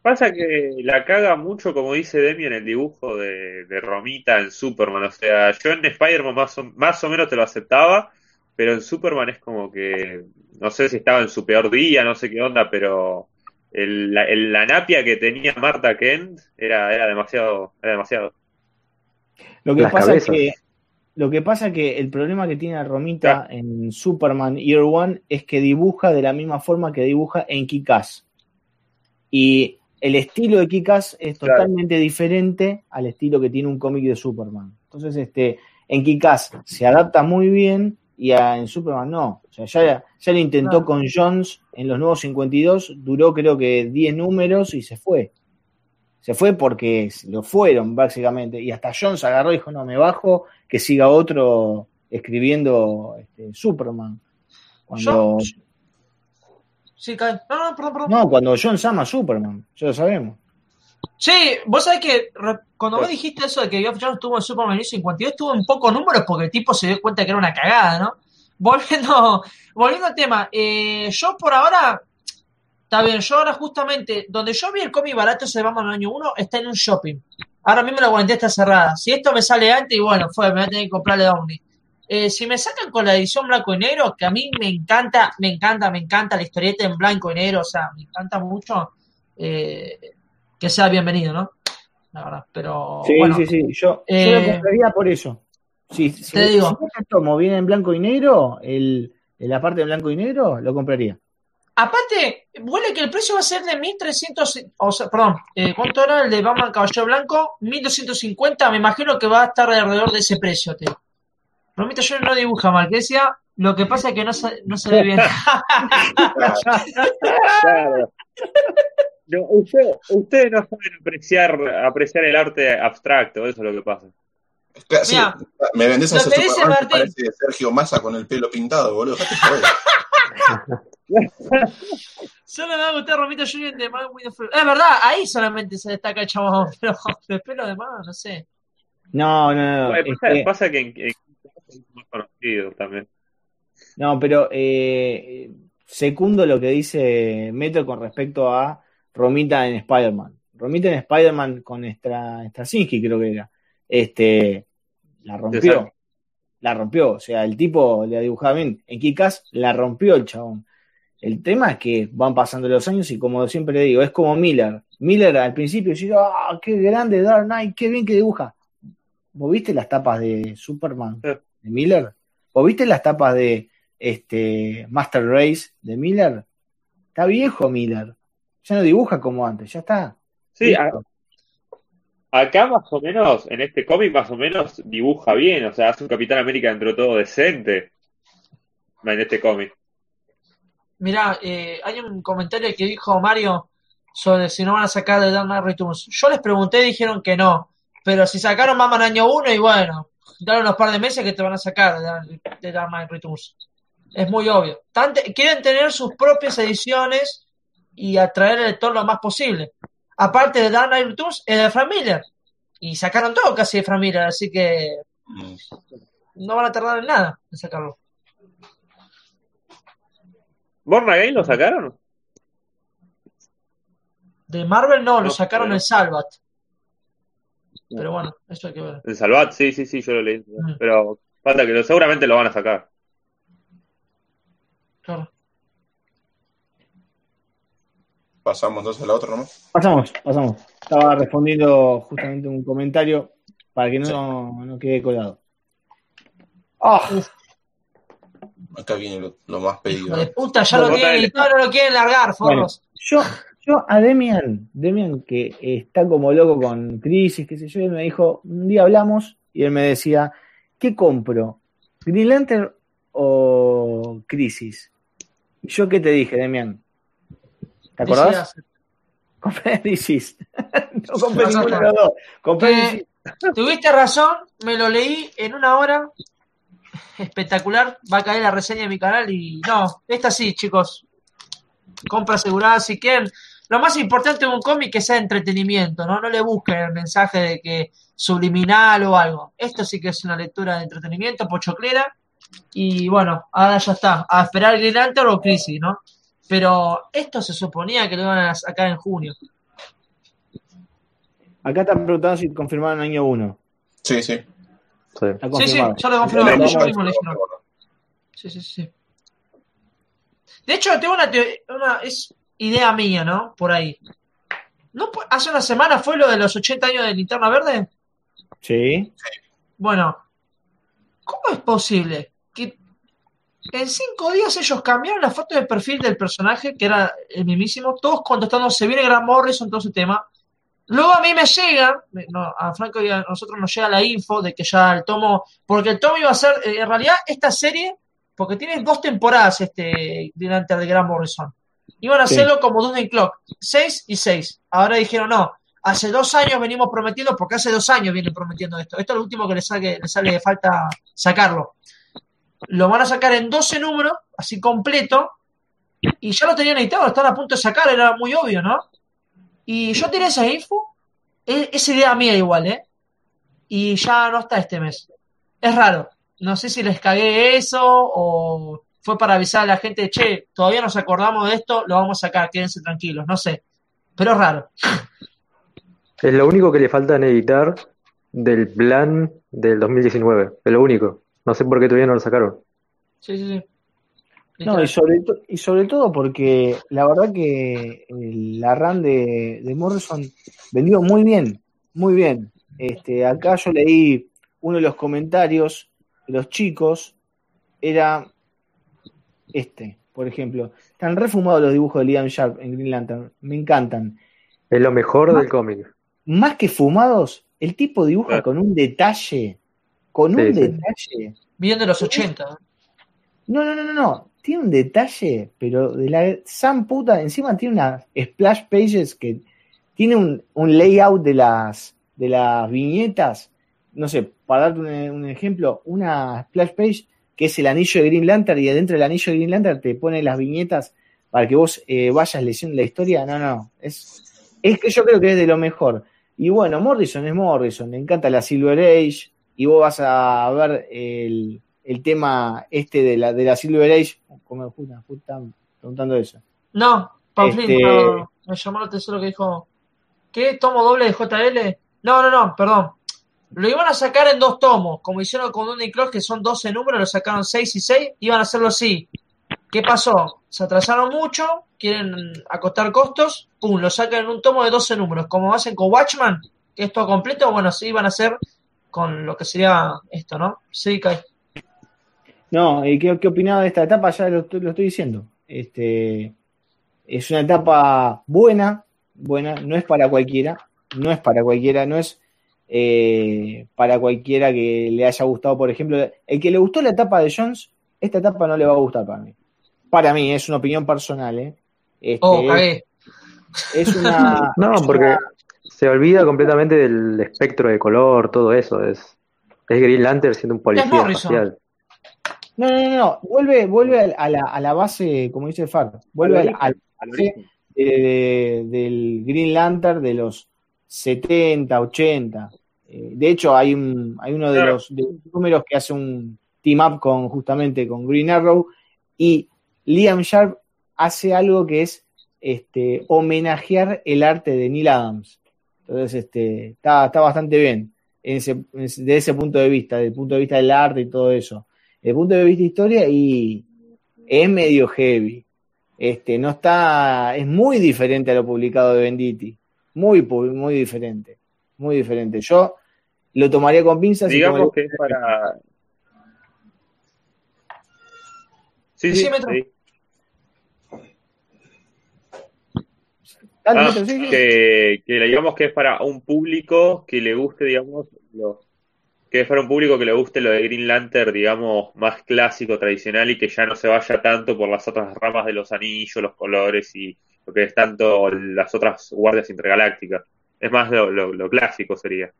Pasa que la caga mucho, como dice Demi, en el dibujo de, de Romita en Superman. O sea, yo en Spider-Man más o, más o menos te lo aceptaba, pero en Superman es como que, no sé si estaba en su peor día, no sé qué onda, pero el- la, el- la napia que tenía Marta Kent era, era demasiado, era demasiado. Lo que Las pasa cabezas. que lo que pasa que el problema que tiene Romita en Superman Year One es que dibuja de la misma forma que dibuja en Kikas. Y el estilo de Kikas es Claro. totalmente diferente al estilo que tiene un cómic de Superman. Entonces, este, en Kikas se adapta muy bien y a- en Superman no. O sea, ya, ya lo intentó Claro. con Jones en los nuevos 52, duró creo que 10 números y se fue. Se fue porque lo fueron, básicamente. Y hasta Jones agarró y dijo, no, me bajo, que siga otro escribiendo este, Superman. Cuando, Yo- Sí, cae. No, no, perdón, perdón. no, cuando Jones ama a Superman, ya lo sabemos. Sí, vos sabés que cuando vos dijiste eso de que Geoff Jones estuvo en Superman 52, estuvo en pocos números porque el tipo se dio cuenta que era una cagada, ¿no? Volviendo, volviendo al tema, eh, yo por ahora, está bien, yo ahora justamente, donde yo vi el cómic barato ese de Batman en el año 1, está en un shopping. Ahora mismo la guardia está cerrada. Si esto me sale antes, y bueno, fue, me voy a tener que comprarle Downey. Eh, si me sacan con la edición blanco y negro, que a mí me encanta, me encanta, me encanta la historieta en blanco y negro, o sea, me encanta mucho, eh, que sea bienvenido, ¿no? La verdad, pero Sí, bueno, sí, sí. Yo, yo eh, lo compraría por eso. Sí, si, te digo. si este tomo viene en blanco y negro, el, la parte de blanco y negro, lo compraría. aparte, huele que el precio va a ser de 1300, o sea, perdón, eh, ¿cuánto era el de Batman Caballero Blanco? 1250, me imagino que va a estar alrededor de ese precio, te digo. Romita yo no dibuja mal, que decía, lo que pasa es que no se, no se ve bien. Claro. No, usted- ustedes no saben apreciar, apreciar el arte abstracto, eso es lo que pasa. Sí, Mira, me vendés a ese Superman que Martín. parece Sergio Massa con el pelo pintado, boludo. Solo me va a gustar Romita Junior de Man with Flu- Es verdad, ahí solamente se destaca el chabón, pero después lo demás, no sé. No, no, no. Pasa, este, pasa que en, en más conocido también. No, pero eh, secundo lo que dice Metro con respecto a Romita en Spider-Man. Romita en Spider-Man con Stra- Straczynski, creo que era. Este, la rompió. La rompió. O sea, el tipo le dibujaba bien. En Kikas la rompió el chabón. El tema es que van pasando los años y como siempre digo, es como Miller. Miller al principio decía, ah, qué grande Dark Knight, qué bien que dibuja. ¿Vos viste las tapas de Superman. De Miller? ¿Vos viste las tapas de este Master Race de Miller? Está viejo Miller. Ya no dibuja como antes, ya está. Sí, a- acá más o menos, en este cómic más o menos dibuja bien, o sea, hace un Capitán América dentro de todo decente en este cómic. Mirá, eh, hay un comentario que dijo Mario sobre si no van a sacar de Dark Knight Returns. Yo les pregunté y dijeron que no. Pero si sacaron Batman año 1 y bueno, dale unos par de meses que te van a sacar de, Dark- de Dark Knight Returns. Es muy obvio. Quieren tener sus propias ediciones y atraer al lector lo más posible. Aparte de Dark Knight Returns, es de Frank Miller. Y sacaron todo casi de Frank Miller, así que no van a tardar en nada en sacarlo. ¿Born Again lo sacaron? De Marvel no, lo sacaron pero- en Salvat. Pero bueno, eso hay que ver. El Salvat, sí, sí, sí, yo lo leí. Mm. Pero falta que lo, seguramente lo van a sacar. Claro. Pasamos entonces a la otra nomás. Pasamos, pasamos. Estaba respondiendo justamente un comentario para que no, no quede colgado. Ah, Acá viene lo, lo más pedido. Hijo de puta, ya Bueno, lo tienen dale. editado, no lo quieren largar, Bueno, forros. yo, yo a Demian, Demian que está como loco con crisis, qué sé yo, él me dijo, un día hablamos y él me decía, ¿qué compro? ¿Green Lantern o Crisis? ¿Y yo qué te dije, Demian? ¿Te acordás? Compré Crisis. no compré No, no, ninguno de no. los dos. Compré Eh. Tuviste razón, me lo leí en una hora. Espectacular. Va a caer la reseña de mi canal y no, esta sí, chicos. Compra asegurada si quieren. Lo más importante de un cómic es que sea entretenimiento, ¿no? No le busquen el mensaje de que subliminal o algo. Esto sí que es una lectura de entretenimiento, pochoclera. Y bueno, ahora ya está. A esperar Green Lantern o Crisis, ¿no? Pero esto se suponía que lo iban a sacar en junio. Acá están preguntando si confirmaron año 1. Sí, sí. Sí. Sí, ya lo confirmó. Vamos Yo a- mismo le. Sí, sí, sí. De hecho, tengo una, una es idea mía, ¿no? Por ahí. ¿No, pu- hace una semana fue lo de los 80 años de Linterna Verde? Sí. Bueno, ¿cómo es posible que en cinco días ellos cambiaron la foto de perfil del personaje, que era el mismísimo, todos contestando, se viene Gran Morrison, todo ese tema? Luego a mí me llega, no, a Franco y a nosotros nos llega la info de que ya el tomo, porque el tomo iba a ser, eh, en realidad, esta serie, porque tiene dos temporadas este Green Lantern de Gran Morrison, iban a Sí. hacerlo como Doomsday Clock, seis y seis. Ahora dijeron, no, hace dos años venimos prometiendo, porque hace dos años vienen prometiendo esto. Esto es lo último que le sale, le sale de falta sacarlo. Lo van a sacar en 12 números, así completo, y ya lo tenían editado, lo están a punto de sacar, era muy obvio, ¿no? Y yo tiré esa info, es idea mía igual, ¿eh? Y ya no está este mes. Es raro. No sé si les cagué eso o fue para avisar a la gente, che, todavía nos acordamos de esto, lo vamos a sacar, quédense tranquilos, no sé. Pero es raro. Es lo único que le falta en editar del plan del 2019. Es lo único. No sé por qué todavía no lo sacaron. Sí, sí, sí. No, y sobre, y sobre todo porque la verdad que el- la run de, de Morrison vendió muy bien, muy bien. Este, acá yo leí uno de los comentarios de los chicos, era este, por ejemplo. Están refumados los dibujos de Liam Sharp en Green Lantern, me encantan. Es lo mejor del cómic. Más que fumados, el tipo dibuja Claro. con un detalle, con Sí, un sí. detalle. Bien de los 80. No, no, no, no, no. Tiene un detalle, pero de la san puta. Encima tiene unas splash pages que tiene un, un layout de las, de las viñetas. No sé, para darte un, un ejemplo, una splash page que es el anillo de Green Lantern y adentro del anillo de Green Lantern te pone las viñetas para que vos eh, vayas leyendo la historia. No, no. Es, es que yo creo que es de lo mejor. Y bueno, Morrison es Morrison. Le encanta la Silver Age. Y vos vas a ver el, el tema este de la, de la Silver Age, como están preguntando eso. No, Paulín, Este- no, me llamó la atención lo que dijo. ¿Qué? ¿Tomo doble de JL? No, no, no, perdón. Lo iban a sacar en dos tomos, como hicieron con Dunny Cross, que son 12 números, lo sacaron 6 y 6, iban a hacerlo así. ¿Qué pasó? Se atrasaron mucho, quieren acotar costos, pum, lo sacan en un tomo de 12 números, como hacen con Watchman, que es todo completo, bueno, sí iban a hacer con lo que sería esto, ¿no? Sí, Kai. No, ¿y qué, qué opinaba de esta etapa? Ya lo, lo estoy diciendo. Este, es una etapa buena, buena, no es para cualquiera, no es para cualquiera, no es eh, para cualquiera que le haya gustado, por ejemplo, el que le gustó la etapa de Jones, esta etapa no le va a gustar para mí. Para mí, es una opinión personal, ¿eh? Este, Oh, es una. No, es porque una- se olvida completamente del espectro de color, todo eso. Es, es Green Lantern siendo un policía espacial. No, no, no, no. Vuelve, vuelve a, a la, a la base, como dice Far, vuelve al, al Al base de- de- del Green Lantern de los 70, 80. Eh, de hecho, hay un, hay uno de Claro. los, de los números que hace un team up con justamente con Green Arrow y Liam Sharp hace algo que es este, homenajear el arte de Neil Adams. Entonces, este, está, está bastante bien en ese, de ese punto de vista, del punto de vista del arte y todo eso. Desde el punto de vista de historia, y es medio heavy. Este, no está, es muy diferente a lo publicado de Venditti. Muy, muy diferente. Muy diferente. Yo lo tomaría con pinzas y Digamos tomaría- que es para. Sí, Sí, sí, Ah, que, que digamos que es para un público que le guste, digamos, lo, que es para un público que le guste lo de Green Lantern, digamos, más clásico, tradicional y que ya no se vaya tanto por las otras ramas de los anillos, los colores y lo que es tanto las otras guardias intergalácticas. Es más lo, lo, lo clásico sería.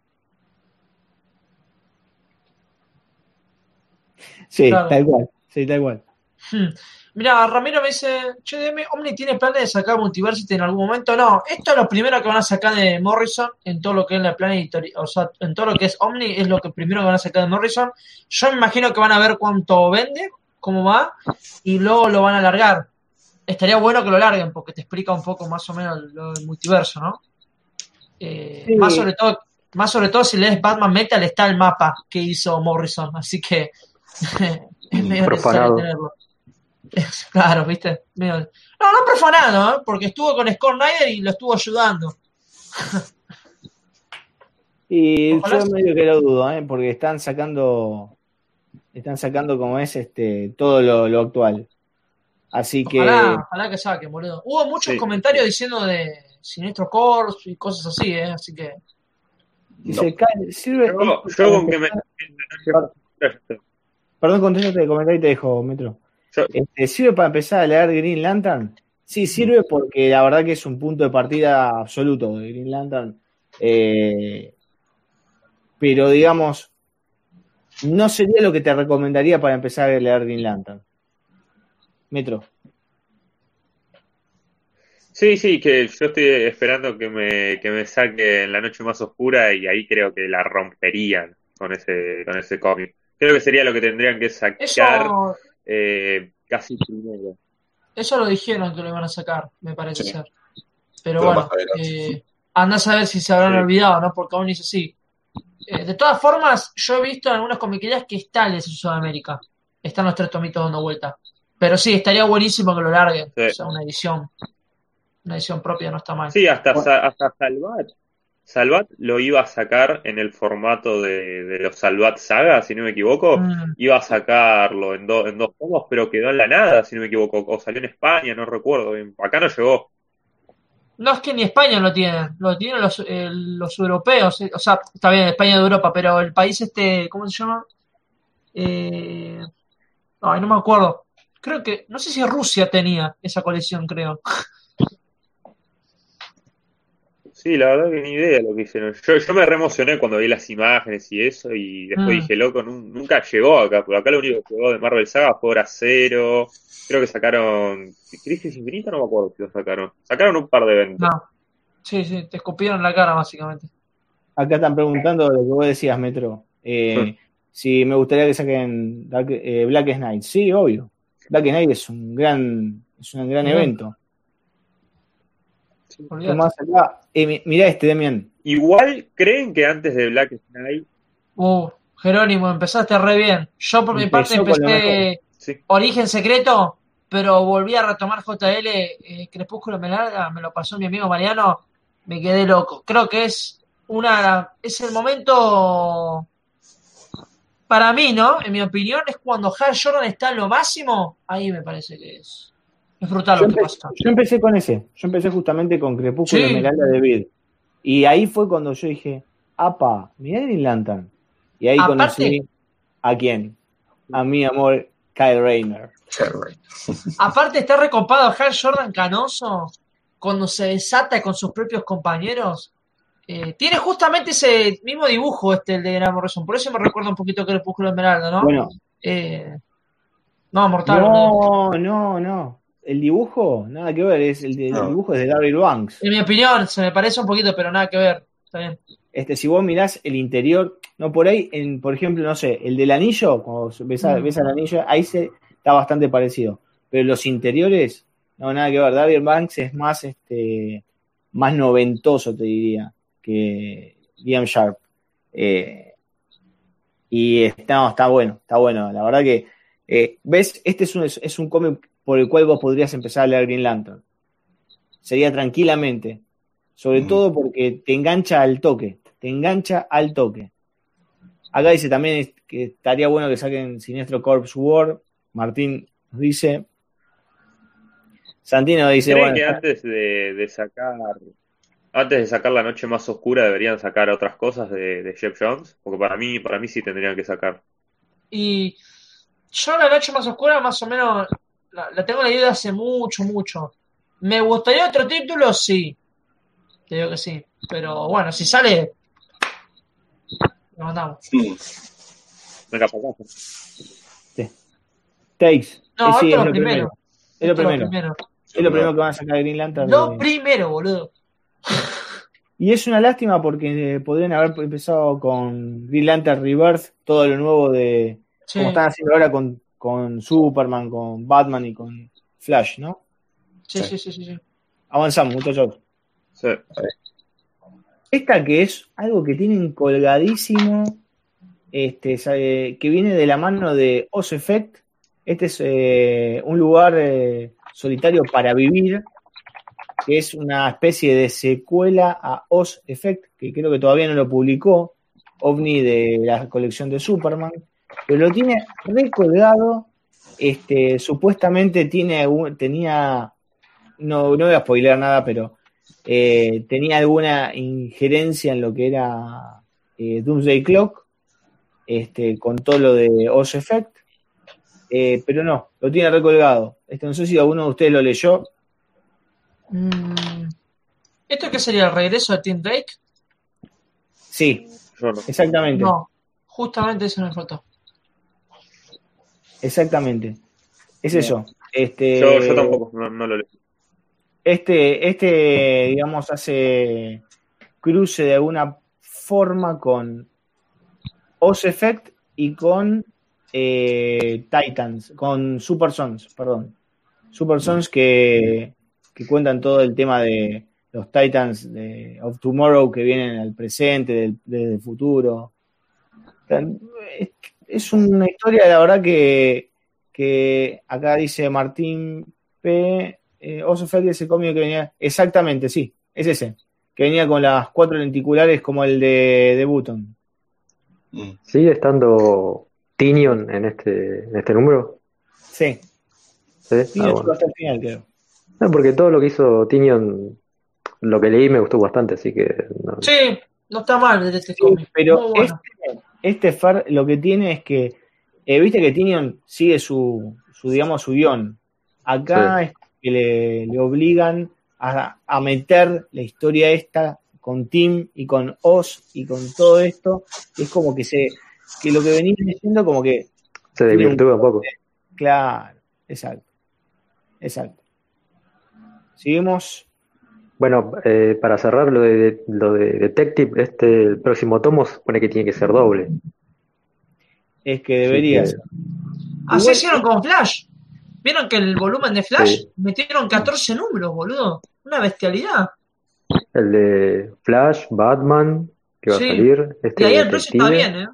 Sí, Claro. tal cual. Sí, tal cual. Hmm. Mira, Ramiro me dice, che, DM, Omni tiene planes de sacar Multiversity en algún momento. No, esto es lo primero que van a sacar de Morrison en todo lo que es la plan editorial, o sea, en todo lo que es Omni es lo que primero que van a sacar de Morrison. Yo me imagino que van a ver cuánto vende, cómo va, y luego lo van a alargar. Estaría bueno que lo larguen porque te explica un poco más o menos lo del multiverso, ¿no? Eh, Sí. Más sobre todo, más sobre todo si lees Batman Metal está el mapa que hizo Morrison, así que es medio necesario Profanado. tenerlo. Claro, viste. Medio- No, no profanado, ¿eh? porque estuvo con Scott Snyder y lo estuvo ayudando. Y Ojalá yo medio que lo dudo, ¿eh? porque están sacando, están sacando como es este todo lo, lo actual. Así que Ojalá, ojalá que saquen, boludo. Hubo muchos Sí. comentarios diciendo de Sinestro Corps y cosas así, ¿eh? Así que. dice, "Ca- sirve Yo, esto yo con que me. empezar-" Perdón, contéstate el comentario y te dejo, Metro. Yo- Este, ¿Sirve para empezar a leer Green Lantern? Sí, sirve porque la verdad que es un punto de partida absoluto de Green Lantern. Eh, pero digamos, no sería lo que te recomendaría para empezar a leer Green Lantern. Metro. Sí, sí, que yo estoy esperando que me, que me saquen La Noche Más Oscura y ahí creo que la romperían con ese, con ese cómic. Creo que sería lo que tendrían que sacar Eso, eh, casi primero. eso lo dijeron que lo iban a sacar, me parece Sí. ser. Pero Pero bueno, eh, anda a saber si se habrán Sí. olvidado, ¿no? Porque aún dice así. Eh, de todas formas, yo he visto en algunas comiquerías que está el de Sudamérica. Están los tres tomitos dando vuelta. Pero sí, estaría buenísimo que lo larguen. Sí. O sea, una edición. Una edición propia no está mal. Sí, hasta, Sa- hasta Salvat. Salvat lo iba a sacar en el formato de, de los Salvat Saga, si no me equivoco. Mm, Iba a sacarlo en, do- en dos tomos, pero quedó en la nada, si no me equivoco. O salió en España, no recuerdo. Acá no llegó. No es que ni España lo tienen, lo tienen los, eh, los europeos. eh, O sea, está bien, España de Europa, pero el país este, ¿cómo se llama? Eh, ay, no me acuerdo. Creo que, no sé si Rusia tenía esa colección, creo. Sí, la verdad que ni idea lo que hicieron. Yo, yo me re emocioné cuando vi las imágenes y eso, y después Mm. dije, loco, nun- nunca llegó acá, porque acá lo único que llegó de Marvel Saga fue Hora Cero. Creo que sacaron Crisis Infinita, no me acuerdo si lo sacaron. Sacaron un par de eventos. No. Sí, sí, te escupieron la cara, básicamente. Acá están preguntando lo que vos decías, Metro. Eh, si me gustaría que saquen Dark- eh, Black Knight. Sí, obvio. Black Knight es un gran, es un gran evento. Tomás acá, eh, mi- mirá este, Demian. Igual, ¿creen que antes de Black Knight, Uh, Jerónimo, empezaste re bien. Yo por mi parte empecé sí, Origen Secreto, pero volví a retomar JL, eh, Crepúsculo me larga, me lo pasó mi amigo Mariano, me quedé loco. Creo que es una es el momento para mí, ¿no? En mi opinión, es cuando Hal Jordan está en lo máximo, ahí me parece que es, es brutal Yo lo que empecé, pasa. yo empecé con ese. Yo empecé justamente con Crepúsculo Sí. Esmeralda de Vid. Y ahí fue cuando yo dije, apa, mirá Green Lantern. Y ahí Aparte- conocí a quién. A mi amor, Kyle Rayner. Aparte está recopado Hal Jordan canoso cuando se desata con sus propios compañeros. Eh, tiene justamente ese mismo dibujo este, el de Grant Morrison. Por eso me recuerda un poquito que Crepúsculo Esmeralda, ¿no? Bueno, Eh, no, mortal. no, no, no. El dibujo, nada que ver. Es el, de- el No. dibujo es de Daryl Banks. En mi opinión, se me parece un poquito, pero nada que ver. Está bien. Este, si vos mirás el interior, no por ahí, en, por ejemplo, no sé, el del anillo, cuando ves, a- Mm. ves al anillo, ahí se está bastante parecido. Pero los interiores, no, nada que ver. David Banks es más, este, más noventoso, te diría, que Liam Sharp. Eh, y está, está bueno, está bueno. La verdad que, eh, ¿ves? Este es un, es un cómic por el cual vos podrías empezar a leer Green Lantern. Sería tranquilamente. Sobre Mm. todo porque te engancha al toque. Te engancha al toque. Acá dice también que estaría bueno que saquen Sinestro Corps War. Martín nos dice. Santino dice, ¿Creen bueno, que antes de, de sacar antes de sacar la noche más oscura deberían sacar otras cosas de, de Jeff Jones? Porque para mí, para mí sí tendrían que sacar. Y yo la noche más oscura, más o menos, la, la tengo leída hace mucho, mucho. ¿Me gustaría otro título? Sí. Te digo que sí. Pero bueno, si sale, lo mandamos. Mm. Venga. Takes. No, Eh, sí, es lo primero. primero. Es lo primero. primero. Es lo primero que van a sacar de Green Lantern. Lo de- primero, boludo. Y es una lástima porque eh, podrían haber empezado con Green Lantern Rebirth, todo lo nuevo de. Sí, Como están haciendo ahora con, con Superman, con Batman y con Flash, ¿no? sí, sí, sí, sí, sí. Avanzamos, muchachos. Sí. Esta que es algo que tienen colgadísimo, este, sabe, que viene de la mano de Oz Effect. Este es eh, un lugar eh, solitario para vivir, que es una especie de secuela a Oz Effect, que creo que todavía no lo publicó, OVNI de la colección de Superman, pero lo tiene recolgado. Este, supuestamente tiene, tenía, no, no voy a spoiler nada, pero eh, tenía alguna injerencia en lo que era eh, Doomsday Clock, este, con todo lo de Oz Effect, eh, pero no, lo tiene recolgado. Este, no sé si alguno de ustedes lo leyó. Mm, ¿Esto qué sería? ¿El regreso de Tim Drake? Sí, exactamente, No, justamente eso me faltó. exactamente. Es eso. Este, Yo, yo tampoco, no, no lo leí. Este, este, digamos, hace cruce de alguna forma con Oz Effect y con eh, Titans, con Super Sons, perdón. Super Sons que, que cuentan todo el tema de los Titans de, of Tomorrow que vienen al presente, del, del futuro. Tan- Es, una historia, la verdad, que, que acá dice Martín P. Eh, ese cómic que venía. Exactamente, sí, es ese. Que venía con las cuatro lenticulares como el de, de Button. Mm. ¿Sigue estando Tinion en este, en este número? Sí, ¿Sí? Ah, bueno. hasta el final, creo. No, porque todo lo que hizo Tinion, lo que leí me gustó bastante, así que no. Sí, no está mal este Sí, cómic. pero bueno. este, este Fer lo que tiene es que, eh, viste que Tinion sigue su, su digamos, su guion. Acá Sí. es que le, le obligan a, a meter la historia esta con Tim y con Oz y con todo esto. Y es como que se, que lo que venía diciendo como que, Se desvirtúa un poco. claro, exacto, exacto. Seguimos. Bueno, eh, para cerrar lo de, lo de Detective, este el próximo tomo supone que tiene que ser doble. Es que debería ser. Así Igual- hicieron con Flash. ¿Vieron que el volumen de Flash Sí. metieron 14 números, boludo? Una bestialidad. El de Flash, Batman, que va Sí. a salir. Este Y ahí el precio está bien, ¿eh?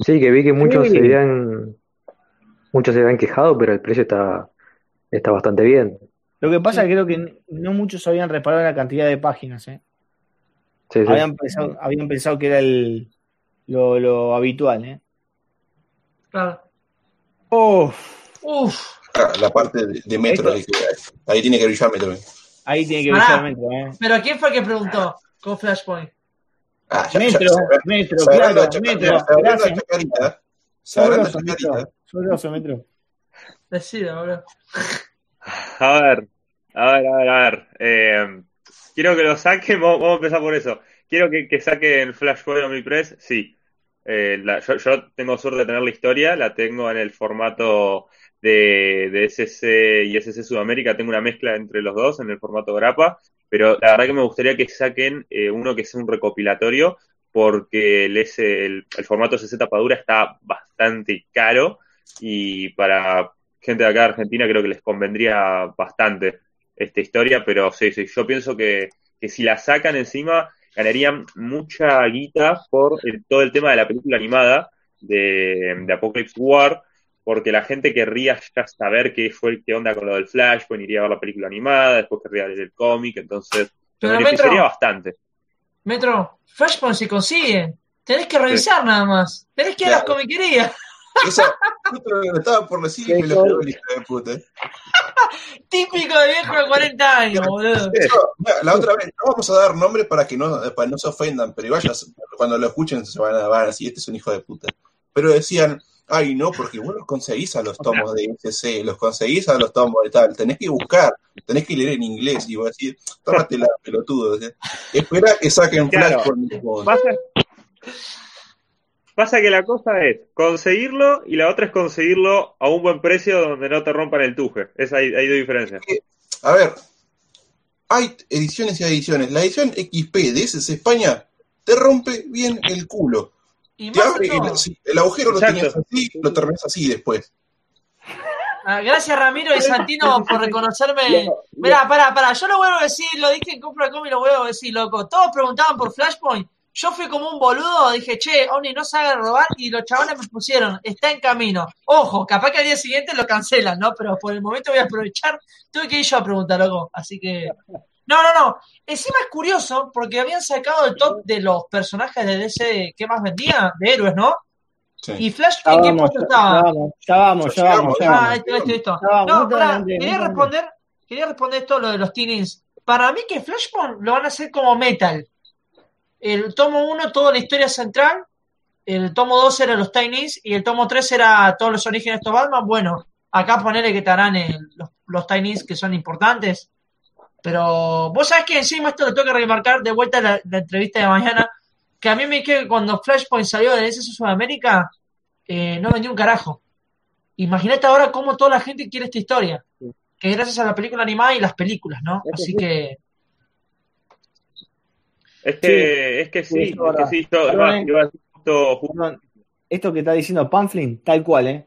Sí, que vi que muchos Sí. se habían, muchos se habían quejado, pero el precio está, está bastante bien. Lo que pasa Sí. es que creo que no muchos habían reparado en la cantidad de páginas, ¿eh? Sí, sí. Habían pensado, habían pensado que era el, lo, lo habitual, ¿eh? Claro. Uf, Uf. Ah, la parte de, Metro, ahí, ahí tiene que brillar Metro. ahí tiene que Pará. ver Metro, ¿eh? Pero ¿quién fue el que preguntó con Flashpoint? Ah, ya, Metro, ya, Metro, claro, Metro, gracias. Sabroso, Metro, Decide, boludo. A ver, a ver, a ver, a ver. Eh, quiero que lo saquen, vamos, a empezar por eso. Quiero que, que saquen Flashpoint Omnipress, sí. Eh, yo, yo tengo suerte de tener la historia, la tengo en el formato de, de SC y SC Sudamérica, tengo una mezcla entre los dos en el formato grapa, pero la verdad que me gustaría que saquen eh, uno que sea un recopilatorio, porque el, S- el, el formato SC tapadura está bastante caro y para gente de acá de Argentina creo que les convendría bastante esta historia, pero sí, sí, yo pienso que, que si la sacan encima ganarían mucha guita por el- todo el tema de la película animada de, de Apocalypse War, porque la gente querría ya saber qué fue qué onda con lo del Flashpoint, iría a ver la película animada, después querría leer el cómic, entonces Pero, me beneficiaría Metro- bastante. Metro, Flashpoint se consigue. Tenés que revisar nada más. Tenés que ir a las comiquerías. Eso, justo lo que estaba por decir y me lo pegó el hijo de puta. Típico de viejo de 40 años, boludo. La otra vez, no vamos a dar nombres para que no, para no se ofendan, pero igual ya se- cuando lo escuchen se van a, van a decir, este es un hijo de puta. Pero decían, ay no, porque vos los conseguís a los tomos de SC, los conseguís a los tomos de tal, tenés que buscar, tenés que leer en inglés y vos decís, tómatela, pelotudo. ¿sí? Espera que saquen Claro. Flash por mi. Pasa, que la cosa es conseguirlo y la otra es conseguirlo a un buen precio donde no te rompan el tuje. Es hay, hay dos diferencias. A ver, hay ediciones y ediciones. La edición XP de SS España te rompe bien el culo. Y Te abre el, agujero lo tenías así, lo terminás así después. ah, gracias Ramiro y Santino por reconocerme. Mirá, pará, pará, yo lo vuelvo a decir, lo dije en Compra Com y lo vuelvo a decir, loco. Todos preguntaban por Flashpoint. Yo fui como un boludo, dije, che, Oni, no hagan robar, y los chavales me pusieron, está en camino. Ojo, capaz que al día siguiente lo cancelan, ¿no? Pero por el momento voy a aprovechar, tuve que ir yo a preguntar, loco. Así que. No, no, no. Encima es curioso, porque habían sacado el top de los personajes de DC que más vendía, de héroes, ¿no? Sí. Y Flash, Ya ¿en qué ya, estaba? ya vamos, ya vamos, ya vamos, Ah, esto, esto, esto. No, muy quería responder, quería responder esto lo de los teenings. Para mí que Flashpoint lo van a hacer como Metal. El tomo 1, toda la historia central. El tomo 2 era los tinies y el tomo 3 era todos los orígenes de estos Batman. Bueno, acá ponele que te harán el- los, los tinies que son importantes. Pero vos sabés que encima esto lo tengo que remarcar de vuelta a la, la entrevista de mañana. Que a mí me quedó que cuando Flashpoint salió de DC Sudamérica, eh, no vendió un carajo. Imagínate ahora cómo toda la gente quiere esta historia. Que gracias a la película animada y las películas, ¿no? Así sí. que. Es que, es que sí, Sí, es que sí. Yo, Perdón, iba- iba a decir justo- justo- Perdón, esto que está diciendo Pamflin, tal cual, ¿eh?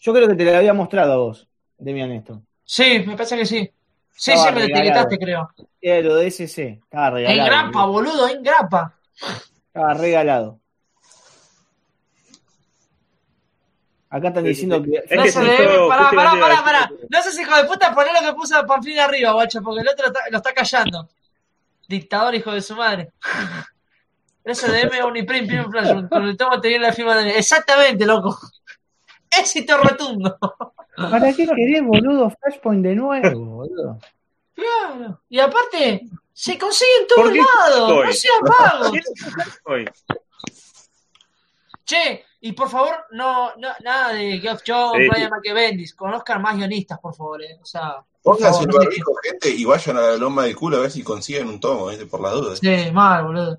Yo creo que te lo había mostrado a vos, Demian, esto. Sí, me parece que sí. Sí, Estaba sí, me etiquetaste, creo. Era lo de SC, estaba regalado. En grapa, boludo, en grapa. Estaba regalado. Acá están Sí, diciendo sí. que. Es No que se sí, debe. yo Pará, pará, pará, pará. No seas hijo de puta, poné lo que puso Pamplín arriba, guacho, porque el otro está- lo está callando. Dictador, hijo de su madre. SDM Uniprint Premium Flash, con el tomo te viene la firma de. Exactamente, loco. Éxito rotundo. ¿Para qué querés, boludo, Flashpoint de nuevo, boludo? Claro. Y aparte, se consigue en ¿Por todos lados. No sean vagos. ¿Quién es Flashpoint? Che, y por favor, no, no nada de Geoff Jones, Sí. Brian McEvendis. Conozcan más guionistas, por favor. Eh. O sea, Pónganse el barbijo, gente, y vayan a la loma del culo a ver si consiguen un tomo, ¿viste? por la duda. sí, mal, boludo.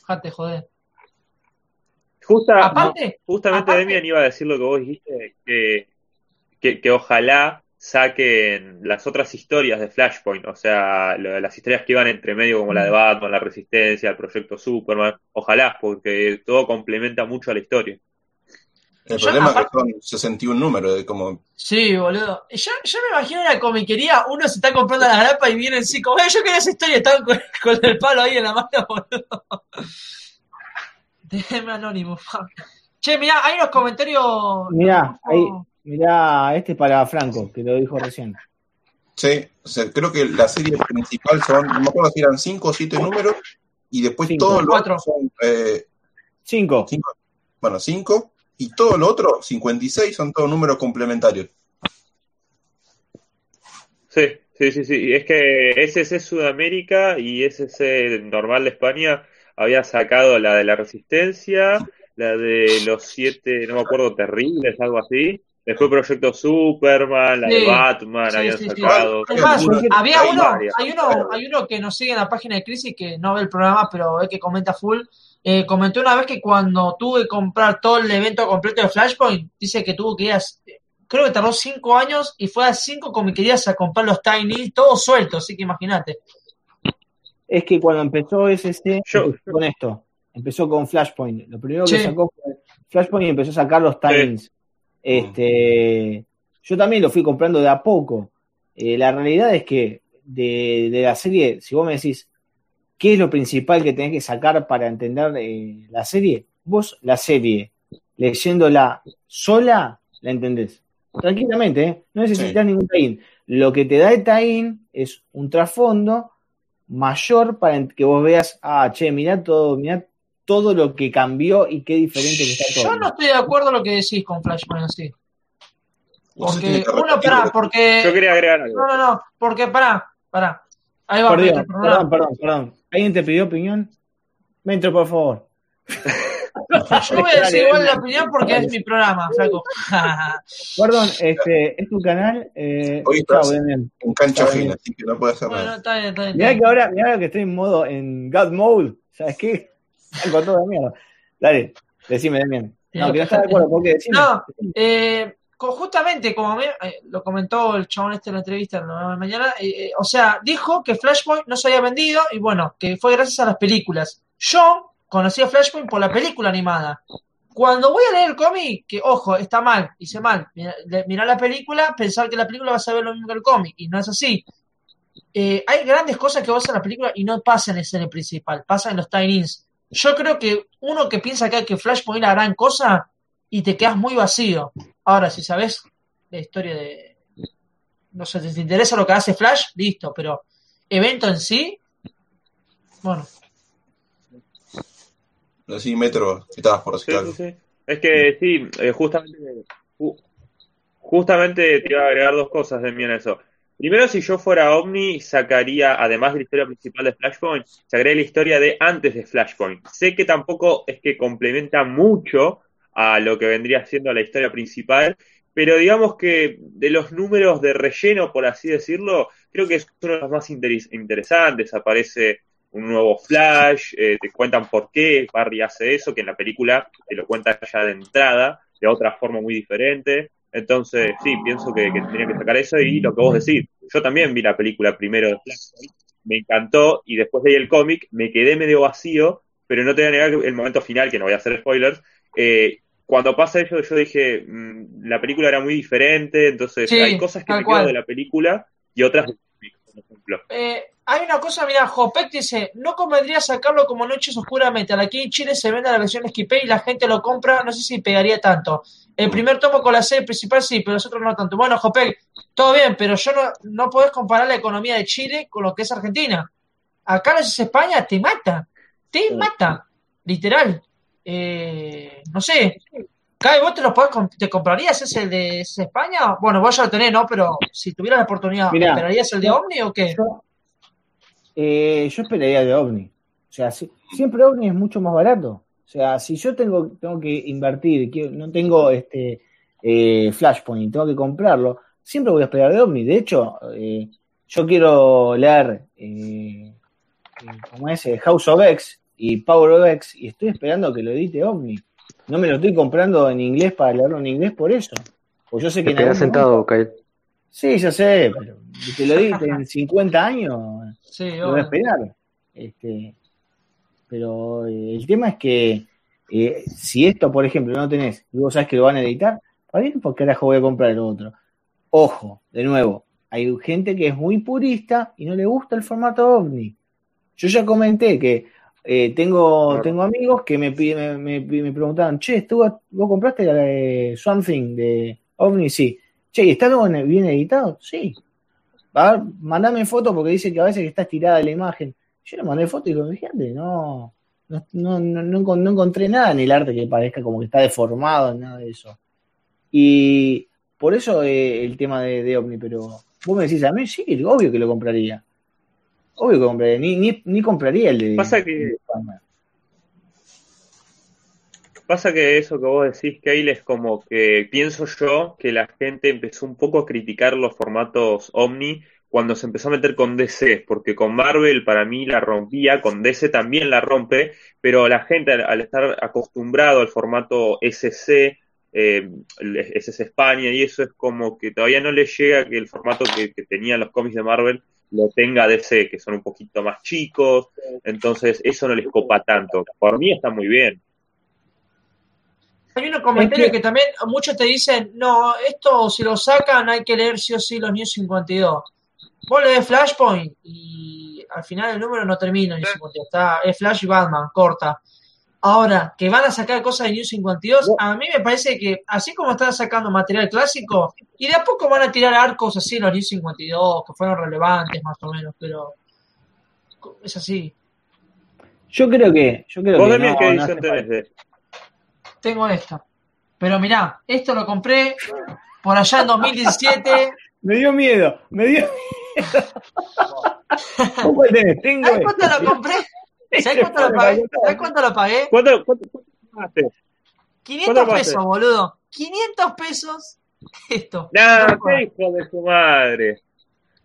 Dejate joder. Justa- Aparte, Justamente aparte- Demian iba a decir lo que vos dijiste, que, que, que ojalá saquen las otras historias de Flashpoint, o sea, lo de las historias que iban entre medio, como la de Batman, la Resistencia, el Proyecto Superman, ojalá, porque todo complementa mucho a la historia. El Yo, problema aparte- es que son 61 números, de como sí, boludo. Yo, yo me imagino en la comiquería, uno se está comprando la grapa y vienen así como, "Eh, yo quería esa historia, estaban con, con el palo ahí en la mano, boludo. Déjeme anónimo. fuck. Che, mirá, hay unos comentarios. Mirá, ahí, mirá, este es para Franco, que lo dijo recién. Sí, o sea, creo que la serie principal son, no me acuerdo si eran 5 o 7 números, y después Cinco. todos los Cuatro. son, eh, Cinco. cinco, bueno, 5, y todo lo otro, 56, son todos números complementarios. Sí, sí, sí, sí. Es que SC Sudamérica y SC normal de España había sacado la de la Resistencia, la de los siete, no me acuerdo, terribles, algo así. Después Proyecto Superman, la de. Batman, Sí, habían sí, sacado. Es más, Algunas- había hay uno, hay uno, hay uno que nos sigue en la página de Crisis que no ve el programa, pero ve que comenta full. Eh, comentó una vez que cuando tuvo que comprar todo el evento completo de Flashpoint, dice que tuvo que ir a, creo que tardó cinco años y fue a cinco comiquerías a comprar los Tiny, todos sueltos, así que imagínate. Es que cuando empezó SC, Yo- empezó con esto. Empezó con Flashpoint. Lo primero que Sí. sacó fue Flashpoint y empezó a sacar los timings. Este, yo también lo fui comprando de a poco. Eh, la realidad es que de, de la serie, si vos me decís, ¿qué es lo principal que tenés que sacar para entender eh, la serie? Vos la serie, leyéndola sola, la entendés. Tranquilamente, ¿eh? no necesitas ningún tie Lo que te da el tie es un trasfondo mayor para que vos veas, ah, che, mirá todo, mirá todo lo que cambió y qué diferente que está todo. Yo no estoy de acuerdo en lo que decís con Flashpoint así. Porque, uno, pará, porque. Yo quería agregar algo. No, no, no, porque pará, pará. Ahí va, Metro, perdón, perdón, perdón. ¿Alguien te pidió opinión? Metro, por favor. Yo voy a decir igual la opinión porque es mi programa, flaco. Perdón, este, es tu canal. Eh, Hoy estás. En cancha fina, así que no puede hacer bueno, nada. está bien, está bien. Mirá está que bien. ahora, mirá que estoy en modo, en God Mode. ¿Sabes qué? Con todo de mierda. Dale, decime, Demian. No, que no estás de acuerdo, ¿por qué? Decime. No, eh, justamente como eh, lo comentó el chabón este en la entrevista en la mañana, eh, eh, o sea, dijo que Flashpoint no se había vendido y bueno, que fue gracias a las películas. Yo conocí a Flashpoint por la película animada. Cuando voy a leer el cómic, que ojo, está mal, hice mal, mirar la película, pensar que la película va a saber lo mismo que el cómic, y no es así. Eh, hay grandes cosas que pasan en la película y no pasan en la escena principal, pasan en los tie-ins. Yo creo que uno que piensa acá que Flashpoint es la gran cosa y te quedas muy vacío. Ahora, si sabes la historia de. No sé, si te interesa lo que hace Flash, listo, pero evento en sí, bueno, Así, Metro, que estabas por decir Sí, algo. sí, sí. Es que sí, eh, justamente, ju- justamente te iba a agregar dos cosas de mí en eso. Primero, si yo fuera Omni, sacaría, además de la historia principal de Flashpoint, sacaría la historia de antes de Flashpoint. Sé que tampoco es que complementa mucho a lo que vendría siendo la historia principal, pero digamos que de los números de relleno, por así decirlo, creo que es uno de los más interes- interesantes. Aparece un nuevo Flash, eh, te cuentan por qué Barry hace eso, que en la película te lo cuentan ya de entrada, de otra forma muy diferente. Entonces, sí, pienso que, que tendría que sacar eso y lo que vos decís. Yo también vi la película primero de Flash, me encantó y después leí el cómic, me quedé medio vacío, pero no te voy a negar el momento final, que no voy a hacer spoilers, eh, cuando pasa eso yo dije, mm, la película era muy diferente, entonces Sí, hay cosas que me cual. quedo de la película y otras por ejemplo. Eh, hay una cosa, mira, Jopek dice, no convendría sacarlo como Noches Oscuramente. Aquí en Chile se vende la versión Esquipé y la gente lo compra, no sé si pegaría tanto. El primer tomo con la serie principal sí, pero los otros no tanto. Bueno, Jopek, todo bien, pero yo no, no podés comparar la economía de Chile con lo que es Argentina. Acá lo es España, te mata, te mata, literal. Eh, no sé, Kai, ¿vos te lo podés, te comprarías ese de ese España? Bueno, vos ya lo tenés, ¿no? Pero si tuvieras la oportunidad, Mirá. ¿esperarías el de Omni o qué? Yo, eh, yo esperaría de OVNI. O sea, si- siempre OVNI es mucho más barato. O sea, si yo tengo, tengo que invertir, no tengo este eh, Flashpoint, tengo que comprarlo, siempre voy a esperar de OVNI. De hecho, eh, yo quiero leer, eh, ¿cómo es? House of X y Power of X y estoy esperando que lo edite OVNI. No me lo estoy comprando en inglés para leerlo en inglés por eso. Pues yo sé que Te algún sentado, momento- Kyle. Sí, yo sé, pero que lo editen en 50 años, Sí, lo voy a esperar. Este, pero eh, el tema es que eh, si esto, por ejemplo, no tenés y vos sabés que lo van a editar, ¿para bien? ¿Por qué carajo voy a comprar el otro? Ojo, de nuevo, hay gente que es muy purista y no le gusta el formato ovni. Yo ya comenté que eh, tengo, Claro. tengo amigos que me, me, me, me preguntaban, che, ¿tú, ¿vos compraste la de Swamp Thing de ovni? Sí. Che, ¿y está bien, bien editado? Sí. A ver, mandame foto porque dice que a veces está estirada la imagen. Yo le mandé foto y digo, fíjate, no, no, no, no, no encontré nada en el arte que parezca como que está deformado, nada de eso. Y por eso eh, el tema de, de OVNI, pero vos me decís a mí, sí, obvio que lo compraría. Obvio que compraría, ni, ni, ni compraría el de. Pasa que- de. Pasa que eso que vos decís, Kyle, es como que pienso yo que la gente empezó un poco a criticar los formatos Omni cuando se empezó a meter con DC, porque con Marvel para mí la rompía, con DC también la rompe, pero la gente al, estar acostumbrado al formato SC, eh, SC España y eso es como que todavía no le llega que el formato que, que tenían los cómics de Marvel lo tenga DC, que son un poquito más chicos, entonces eso no les copa tanto. Por mí está muy bien. Hay unos comentarios Es que- que... también muchos te dicen, no, esto si lo sacan hay que leer sí o sí los News 52. vos lees Flashpoint y al final el número no termina en New 52. Está, es Flash y Batman, corta. Ahora, que van a sacar cosas de New 52, a mí me parece que así como están sacando material clásico, y de a poco van a tirar arcos así en los New 52, que fueron relevantes más o menos, pero es así. Yo creo que. Yo creo ¿Vos, que no, qué no tenés? Tengo esta. Pero mirá, esto lo compré por allá en 2017. Me dio miedo, me dio miedo. ¿Vos cuál tenés? Tengo ¿Sabes cuánto este. lo compré? ¿Sabes cuánto lo pagué? ¿Sabes cuánto lo pagué? ¿Cuánto, cuánto, cuánto pagaste? 500 ¿Cuánto pesos, boludo. 500 pesos. Esto. Nah, No, qué hijo de su madre.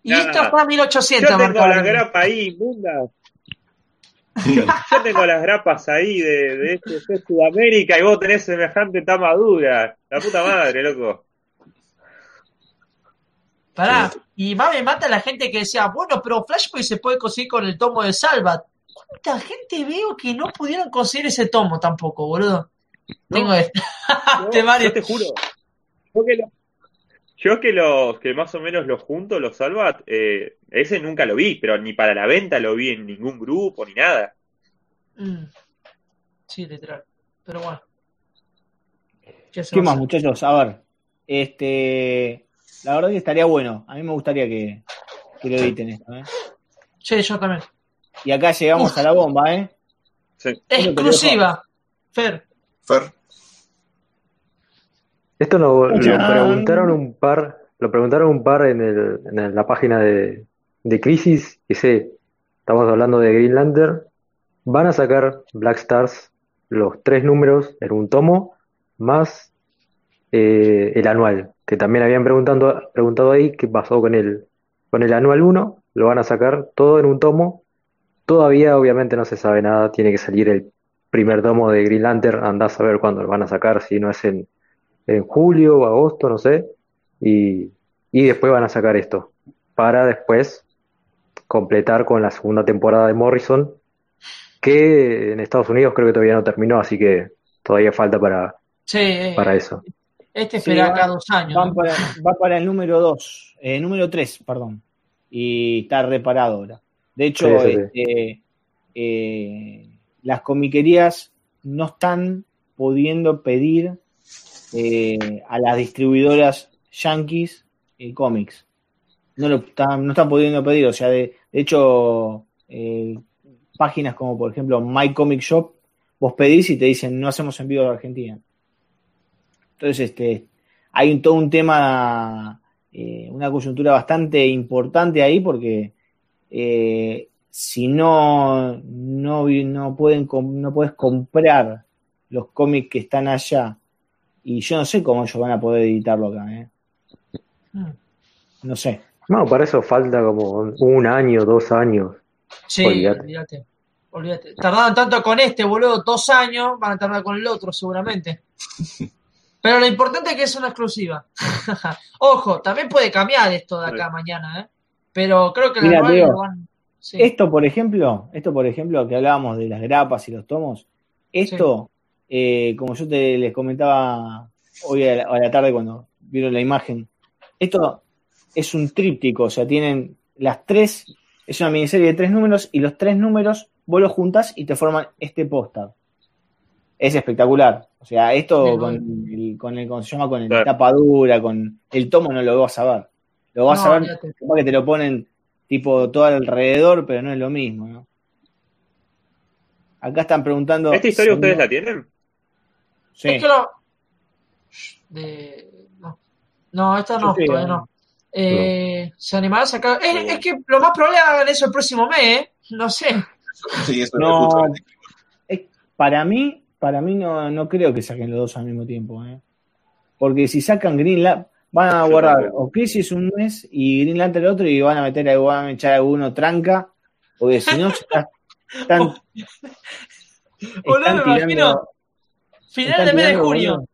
y nah. esto está a 1800. Yo tengo las grapas ahí inmundas. Yo tengo las grapas ahí de, de este de Sudamérica y vos tenés semejante tamadura. La puta madre, loco. Pará. Y más me mata la gente que decía, bueno, pero Flashpoint se puede conseguir con el tomo de Salvat. ¿Cuánta gente veo que no pudieron conseguir ese tomo tampoco, boludo? Tengo este. Yo, Te vale. yo te juro. Yo que, lo- yo que los que más o menos los junto, los Salvat, eh, ese nunca lo vi, pero ni para la venta lo vi en ningún grupo ni nada. Mm. Sí, literal. Pero bueno. ¿Qué, se ¿Qué va a más, muchachos? A ver. Este. La verdad que estaría bueno. A mí me gustaría que, que lo editen esto, ¿eh? Sí, yo también. Y acá llegamos Uf. a la bomba, ¿eh? Sí. Exclusiva. Fer. Fer, Esto lo, lo preguntaron un par, lo preguntaron un par en, el, en el- la página de, de Crisis, y sé, estamos hablando de Green Lantern, van a sacar Black Stars los tres números en un tomo, más eh, el anual, que también habían preguntando, preguntado ahí qué pasó con el, con el anual 1, lo van a sacar todo en un tomo, todavía obviamente no se sabe nada, tiene que salir el primer tomo de Green Lantern, andás a ver cuándo lo van a sacar, si no es en en julio o agosto, no sé, y, y después van a sacar esto, para después completar con la segunda temporada de Morrison, que en Estados Unidos creo que todavía no terminó, así que todavía falta para, Sí, eh, para eso. este Sí, van- cada dos años. Van ¿no? para, va para el número 2, eh, número 3, perdón. Y está reparado ahora. De hecho, Sí, sí, sí. este, eh, las comiquerías no están pudiendo pedir eh, a las distribuidoras yankees eh, cómics. No lo están, no están pudiendo pedir. O sea, de, de hecho, eh, páginas como por ejemplo My Comic Shop, vos pedís y te dicen no hacemos envío de Argentina. Entonces, este, hay un, todo un tema, eh, una coyuntura bastante importante ahí porque eh, si no, no, no, pueden, com- no puedes comprar los cómics que están allá y yo no sé cómo ellos van a poder editarlo acá, ¿eh? No sé. No, para eso falta como un año, dos años. Sí, Olvídate. olvídate. Olvídate. Tardaron tanto con este, boludo, dos años, van a tardar con el otro seguramente. Pero lo importante es que es una exclusiva. Ojo, también puede cambiar esto de acá mañana, ¿eh? Pero creo que la Mira, lo van. Sí. Esto, por ejemplo, esto, por ejemplo, que hablábamos de las grapas y los tomos, esto, eh, como yo te les comentaba hoy a la, a la tarde cuando vieron la imagen, esto es un tríptico, o sea, tienen las tres, es una miniserie de tres números y los tres números vos los juntas y te forman este póster. Es espectacular. O sea, esto Bien, con el, con el, ¿cómo se llama? Con el Claro. tapa dura, con el tomo no lo vas a ver. Lo vas No, a ver, capaz que te lo ponen tipo todo alrededor, pero no es lo mismo, ¿no? Acá están preguntando. ¿Esta historia si ustedes no- la tienen? Sí. Es que lo. De... No. no, esta no, sí, todavía no. no. Eh, Se animará a sacar. Es, es que lo más probable es que hagan eso el próximo mes, ¿eh? No sé. Sí, eso No. es justamente. Es- para mí, para mí no, no creo que saquen los dos al mismo tiempo, ¿eh? Porque si sacan Green Lantern, van a guardar o Crisis un mes y Green Lantern el otro y van a meter, van a echar alguno tranca, porque si no está- están, Boludo, están me imagino. Final están del mes de junio.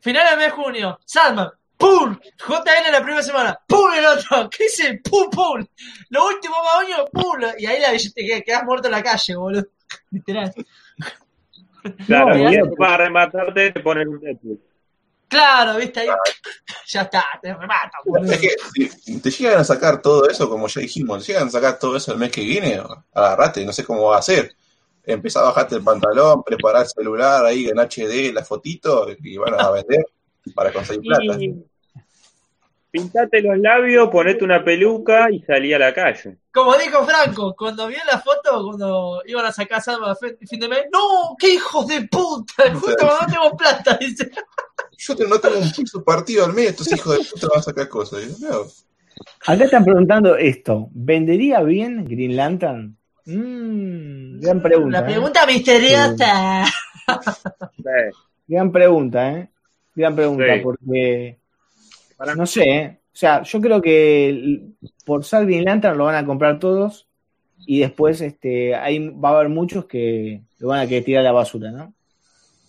Final del mes de junio. Salman. ¡Pum! JL en la primera semana. ¡Pum! El otro. ¿Qué dice? ¡Pum! ¡Pum! Lo último más ¡Pum! Y ahí la, te quedas, quedás muerto en la calle, boludo. Literal. Claro, No, y para rematarte te ponen un Deadpool. Claro, viste ahí. Ya está, te remata, boludo. Es que si te llegan a sacar todo eso, como ya dijimos, te llegan a sacar todo eso el mes que viene, agarrate, no sé cómo va a ser. Empezá a bajarte el pantalón, preparar el celular ahí en HD, la fotito, y van a vender para conseguir plata. Y pintate los labios, ponete una peluca y salí a la calle. Como dijo Franco, cuando vio la foto, cuando iban a sacar salva fin de mes, ¡No! ¡Qué hijos de puta! Justo cuando no tengo plata, dice. Yo te- no tengo un piso partido al medio, estos hijos de puta van a sacar cosas. Y yo, no, Acá están preguntando esto. ¿Vendería bien Green Lantern? Mmm, gran pregunta. La ¿eh? pregunta misteriosa. Eh, Gran pregunta, ¿eh? Gran pregunta, Sí. porque Para- no sé, ¿eh? O sea, yo creo que el- por ser Green Lantern lo van a comprar todos y después este, ahí va a haber muchos que lo van a querer tirar a la basura, ¿no?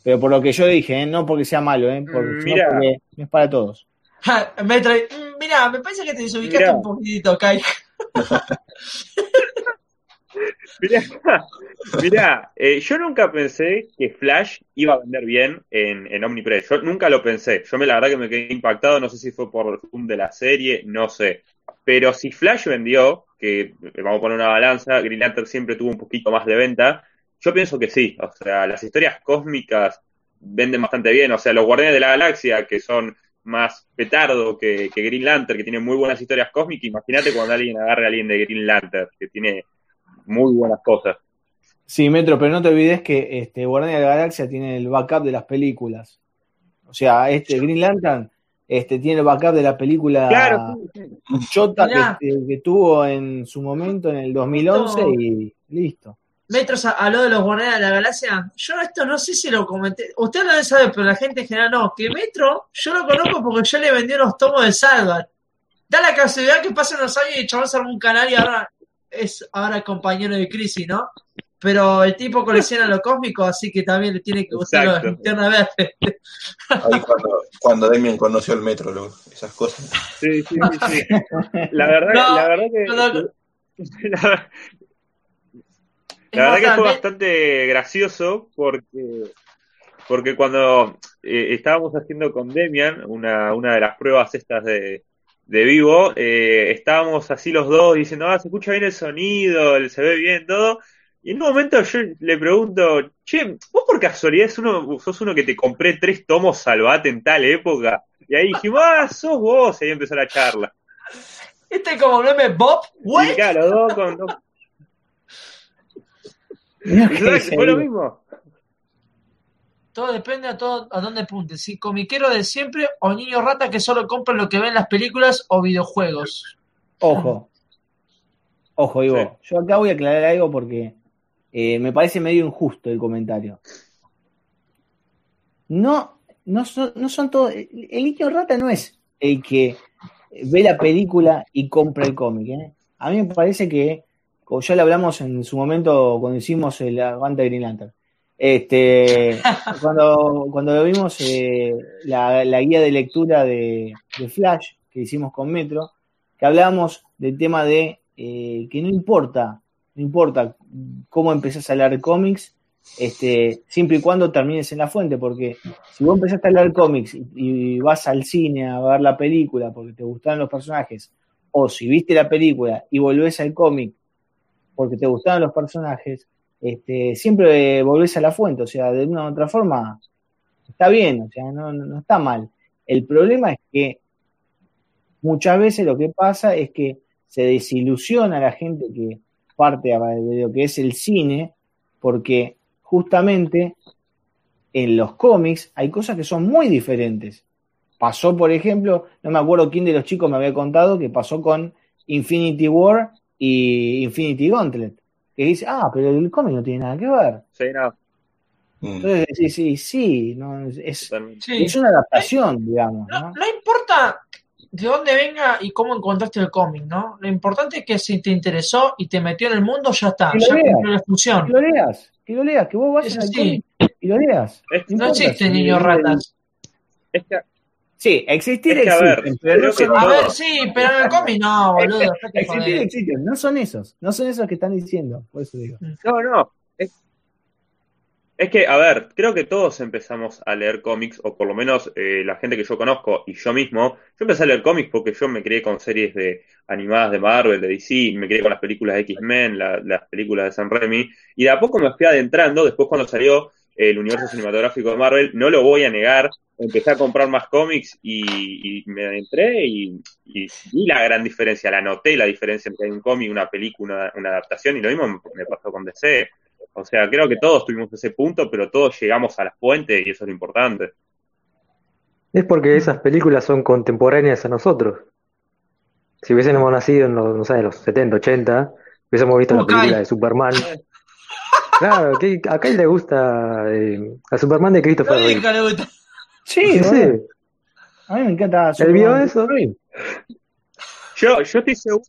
Pero por lo que yo dije, ¿eh? no porque sea malo, ¿eh? Porque, Mm, sino porque es para todos. Ja, Me trae. mm, Mirá, me parece que te desubicaste Mirá. un poquitito, Kai. Mirá, mirá, eh, yo nunca pensé que Flash iba a vender bien en, en Omnipress. Yo nunca lo pensé. Yo me la verdad que me quedé impactado. No sé si fue por el boom de la serie, no sé. Pero si Flash vendió, que eh, vamos a poner una balanza, Green Lantern siempre tuvo un poquito más de venta. Yo pienso que sí. O sea, las historias cósmicas venden bastante bien. O sea, los Guardianes de la Galaxia, que son más petardo que, que Green Lantern, que tienen muy buenas historias cósmicas. Imagínate cuando alguien agarre a alguien de Green Lantern, que tiene muy buenas cosas. Sí, Metro, pero no te olvides que este Guardián de la Galaxia tiene el backup de las películas. O sea, este Green Lantern este, tiene el backup de la película Claro, sí, sí. Chota que, que tuvo en su momento en el 2011 y listo. Metros a, a lo de los Guardianes de la Galaxia. Yo esto no sé si lo comenté. Usted lo debe saber, pero la gente en general no. Que Metro, yo lo conozco porque yo le vendí unos tomos de Salvat. Da la casualidad que pasan los años y el chabón se un canal y ahora es ahora compañero de Crisis, ¿no? Pero el tipo colecciona lo cósmico, así que también le tiene que gustar la linterna verde. ahí cuando, cuando Damien conoció el metro, lo- esas cosas. Sí, sí, sí, sí. La verdad, No, la verdad que. no, no. La, la verdad que fue bastante gracioso porque, porque cuando eh, estábamos haciendo con Demian una, una de las pruebas estas de, de vivo, eh, estábamos así los dos diciendo, ah, se escucha bien el sonido, el- se ve bien todo. Y en un momento yo le pregunto, che, vos por casualidad sos uno, sos uno que te compré tres tomos Salvate en tal época. Y ahí dijimos, ah, sos vos. Y ahí empezó la charla. Este es como meme Bob, Y ¿what? claro, dos con dos. Mirá Y que sabes que fue lo mismo. Todo depende a, todo, a dónde apunte. Si comiquero de siempre o niño rata que solo compran lo que ven en las películas o videojuegos. Ojo. Ojo, Ivo. Yo acá voy a aclarar algo porque eh, me parece medio injusto el comentario. No, no son, no son todos. El el niño rata no es el que ve la película y compra el cómic. ¿eh? A mí me parece que, como ya lo hablamos en su momento cuando hicimos el aguante de Green Lantern, este, cuando, cuando lo vimos eh, la, la guía de lectura de, de Flash que hicimos con Metro, que hablábamos del tema de eh, que no importa, no importa cómo empezás a leer cómics, este, siempre y cuando termines en la fuente, porque si vos empezaste a leer cómics y, y vas al cine a ver la película porque te gustaron los personajes, o si viste la película y volvés al cómic porque te gustaron los personajes, este, siempre volvés a la fuente, o sea, de una u otra forma está bien, o sea, no, no, está mal. El problema es que muchas veces lo que pasa es que se desilusiona la gente que parte de lo que es el cine, porque justamente en los cómics hay cosas que son muy diferentes. Pasó, por ejemplo, no me acuerdo quién de los chicos me había contado que pasó con Infinity War y Infinity Gauntlet, que dice, ah, pero el cómic no tiene nada que ver. Sí, no, Mm. Entonces, sí, sí, sí, no, es. Sí. es una adaptación, digamos, No, ¿no? no importa de dónde venga y cómo encontraste el cómic, ¿no? Lo importante es que si te interesó y te metió en el mundo, ya está, Que lo ya leas. cumplió la Que lo leas, que lo leas, que vos vayas al cómic y lo leas. Es- No importa existen niños ratas. Es que, Sí, existir Es que, a ver, existen, pero no creo que son A ver, sí, pero en el cómic no, boludo. Existir joder. existen, no son esos, no son esos que están diciendo, por eso digo. no, no. Es, Es que, a ver, creo que todos empezamos a leer cómics, o por lo menos eh, la gente que yo conozco y yo mismo. Yo empecé a leer cómics porque yo me crié con series de animadas de Marvel, de DC, me crié con las películas de X-Men, la- las películas de Sam Raimi, y de a poco me fui adentrando. Después, cuando salió el universo cinematográfico de Marvel, no lo voy a negar, empecé a comprar más cómics y, y me adentré y, y vi la gran diferencia, la noté la diferencia entre un cómic, una película, una, una adaptación, y lo mismo me, pasó con DC. O sea, creo que todos tuvimos ese punto, pero todos llegamos a la fuente y eso es lo importante. Es porque esas películas son contemporáneas a nosotros. Si hubiésemos nacido en los, no sé, en los 70, 80, hubiésemos visto la película de Superman. Claro, que a Kyle le gusta eh, a Superman de Christopher Reeve. le gusta. Sí, Sí. A mí me encanta ¿Él vio Superman. eso? Yo, yo estoy seguro,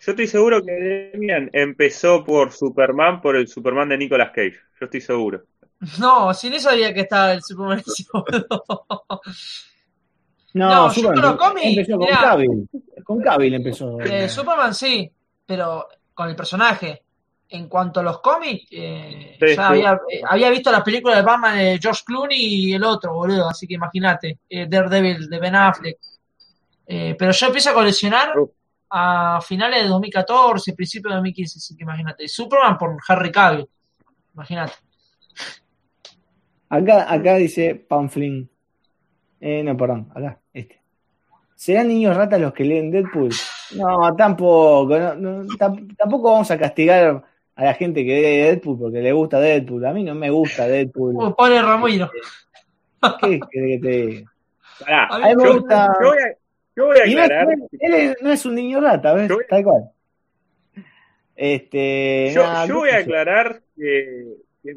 yo estoy seguro que Demian empezó por Superman, por el Superman de Nicolas Cage. Yo estoy seguro. No, sin eso sabía que estaba el Superman. No, No, yo Superman con los cómics, empezó con. Cavill. Con Cavill empezó. Eh, Superman sí, pero con el personaje. En cuanto a los cómics, eh, Sí, ya sí. había, eh, había visto las películas de Batman de George Clooney y el otro, boludo. Así que imagínate, eh, Daredevil de Ben Affleck. Eh, pero yo empiezo a coleccionar Uf. a finales de 2014, principios de 2015, así que imagínate. Y Superman por Harry Cavill, imagínate. Acá, acá dice Pamflin. Eh, no, perdón, acá, este. ¿Serán niños ratas los que leen Deadpool? No, tampoco. no, no, tam- tampoco vamos a castigar a la gente que lee Deadpool porque le gusta Deadpool. A mí no me gusta Deadpool. Como pone Ramiro. ¿Qué querés que te diga? Pará, A mí me yo, gusta. yo voy a, yo voy a Y no es, aclarar. él es- no es un niño rata, ¿ves? Yo Tal cual. Este. Yo, nada, yo qué voy a aclarar que, que-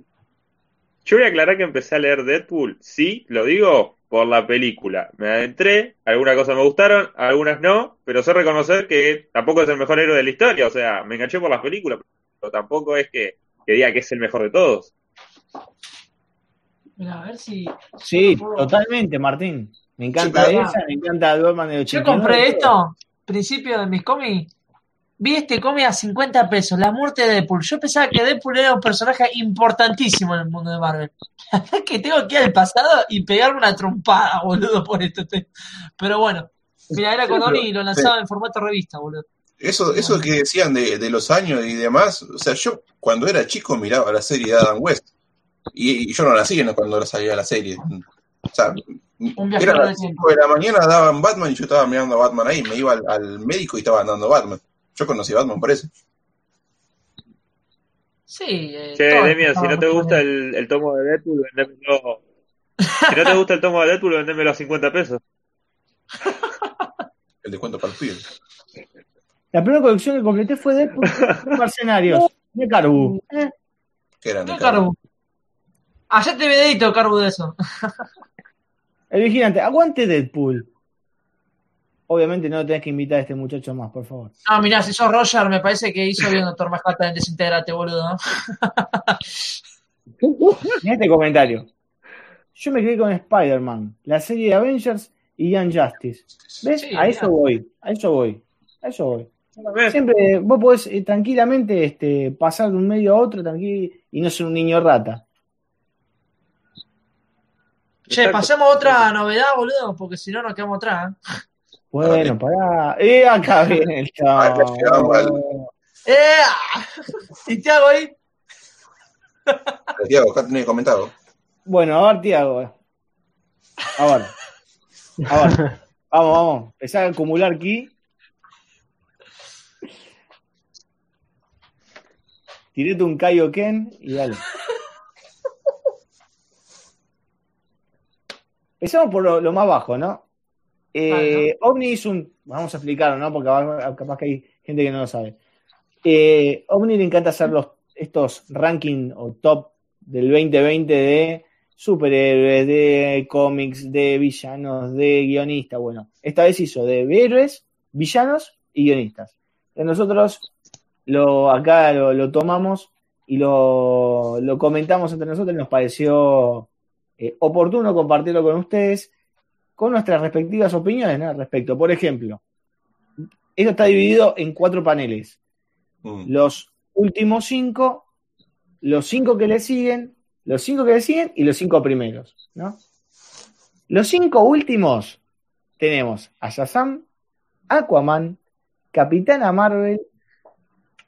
Yo voy a aclarar que empecé a leer Deadpool. Sí, lo digo por la película. Me adentré, algunas cosas me gustaron, algunas no, pero sé reconocer que tampoco es el mejor héroe de la historia. O sea, me enganché por las películas, pero tampoco es que, que diga que es el mejor de todos. Mira, a ver si. Sí, puedo- totalmente, Martín. Me encanta Sí, esa, me encanta Batman de Yo 89. compré esto, principio de mis cómics. Vi este cómic a 50 pesos, La muerte de Deadpool. Yo pensaba que Deadpool era un personaje importantísimo en el mundo de Marvel. La verdad es que tengo que ir al pasado y pegarme una trompada, boludo, por esto. Pero bueno, mira, era con Oni y lo lanzaba en formato revista, boludo. Eso, eso que decían de, de los años y demás, o sea, yo cuando era chico miraba la serie de Adam West y, y yo no nací en- cuando salía la serie. O sea, era las tiempo. 5 de la mañana daban Batman y yo estaba mirando a Batman ahí, me iba al, al médico y estaban dando Batman. Yo conocí a Batman por eso. Sí. eh, Che, Demian, si no te gusta el, el tomo de Deadpool, vendémelo. Si no te gusta el tomo de Deadpool, vendémelo a 50 pesos. El descuento para los pibes. La primera colección que completé fue Deadpool Mercenarios, de Carbu. Eh, ¿Qué de Carbu? Hacete videito, Carbu, de eso. El vigilante, aguante Deadpool. Obviamente no tenés que invitar a este muchacho más, por favor. No, mirá, si sos Roger, me parece que hizo bien Doctor Manhattan en Desintegrate, boludo. ¿no? En este comentario. Yo me quedé con Spider-Man, la serie de Avengers y Young Justice. ¿Ves? Sí, a eso mirá. voy, a eso voy, a eso voy. Siempre vos podés eh, tranquilamente este, pasar de un medio a otro y no ser un niño rata. Che, pasemos a otra novedad, boludo, porque si no nos quedamos atrás. ¿eh? Bueno, pará. Eh, acá viene el chavo. ¡Eh! ¿Y te hago ahí? Tiago, acá tenés comentado. Bueno, a ver, Tiago. A ver. A ver. Vamos, vamos. Empezar a acumular aquí. Tirete un Kaioken y dale. Empezamos por lo, lo más bajo, ¿no? Eh, OVNI hizo un. Vamos a explicarlo, ¿no? Porque capaz que hay gente que no lo sabe. Eh, OVNI le encanta hacer los, estos ranking o top del 2020 de superhéroes, de cómics, de villanos, de guionistas. Bueno, esta vez hizo de héroes, villanos y guionistas. Nosotros lo, acá lo, lo tomamos y lo, lo comentamos entre nosotros y nos pareció eh, oportuno compartirlo con ustedes con nuestras respectivas opiniones ¿no? al respecto. Por ejemplo, esto está dividido en cuatro paneles Mm. los últimos cinco, los cinco que le siguen los cinco que le siguen y los cinco primeros, ¿no? Los cinco últimos tenemos a Shazam, Aquaman, Capitana Marvel,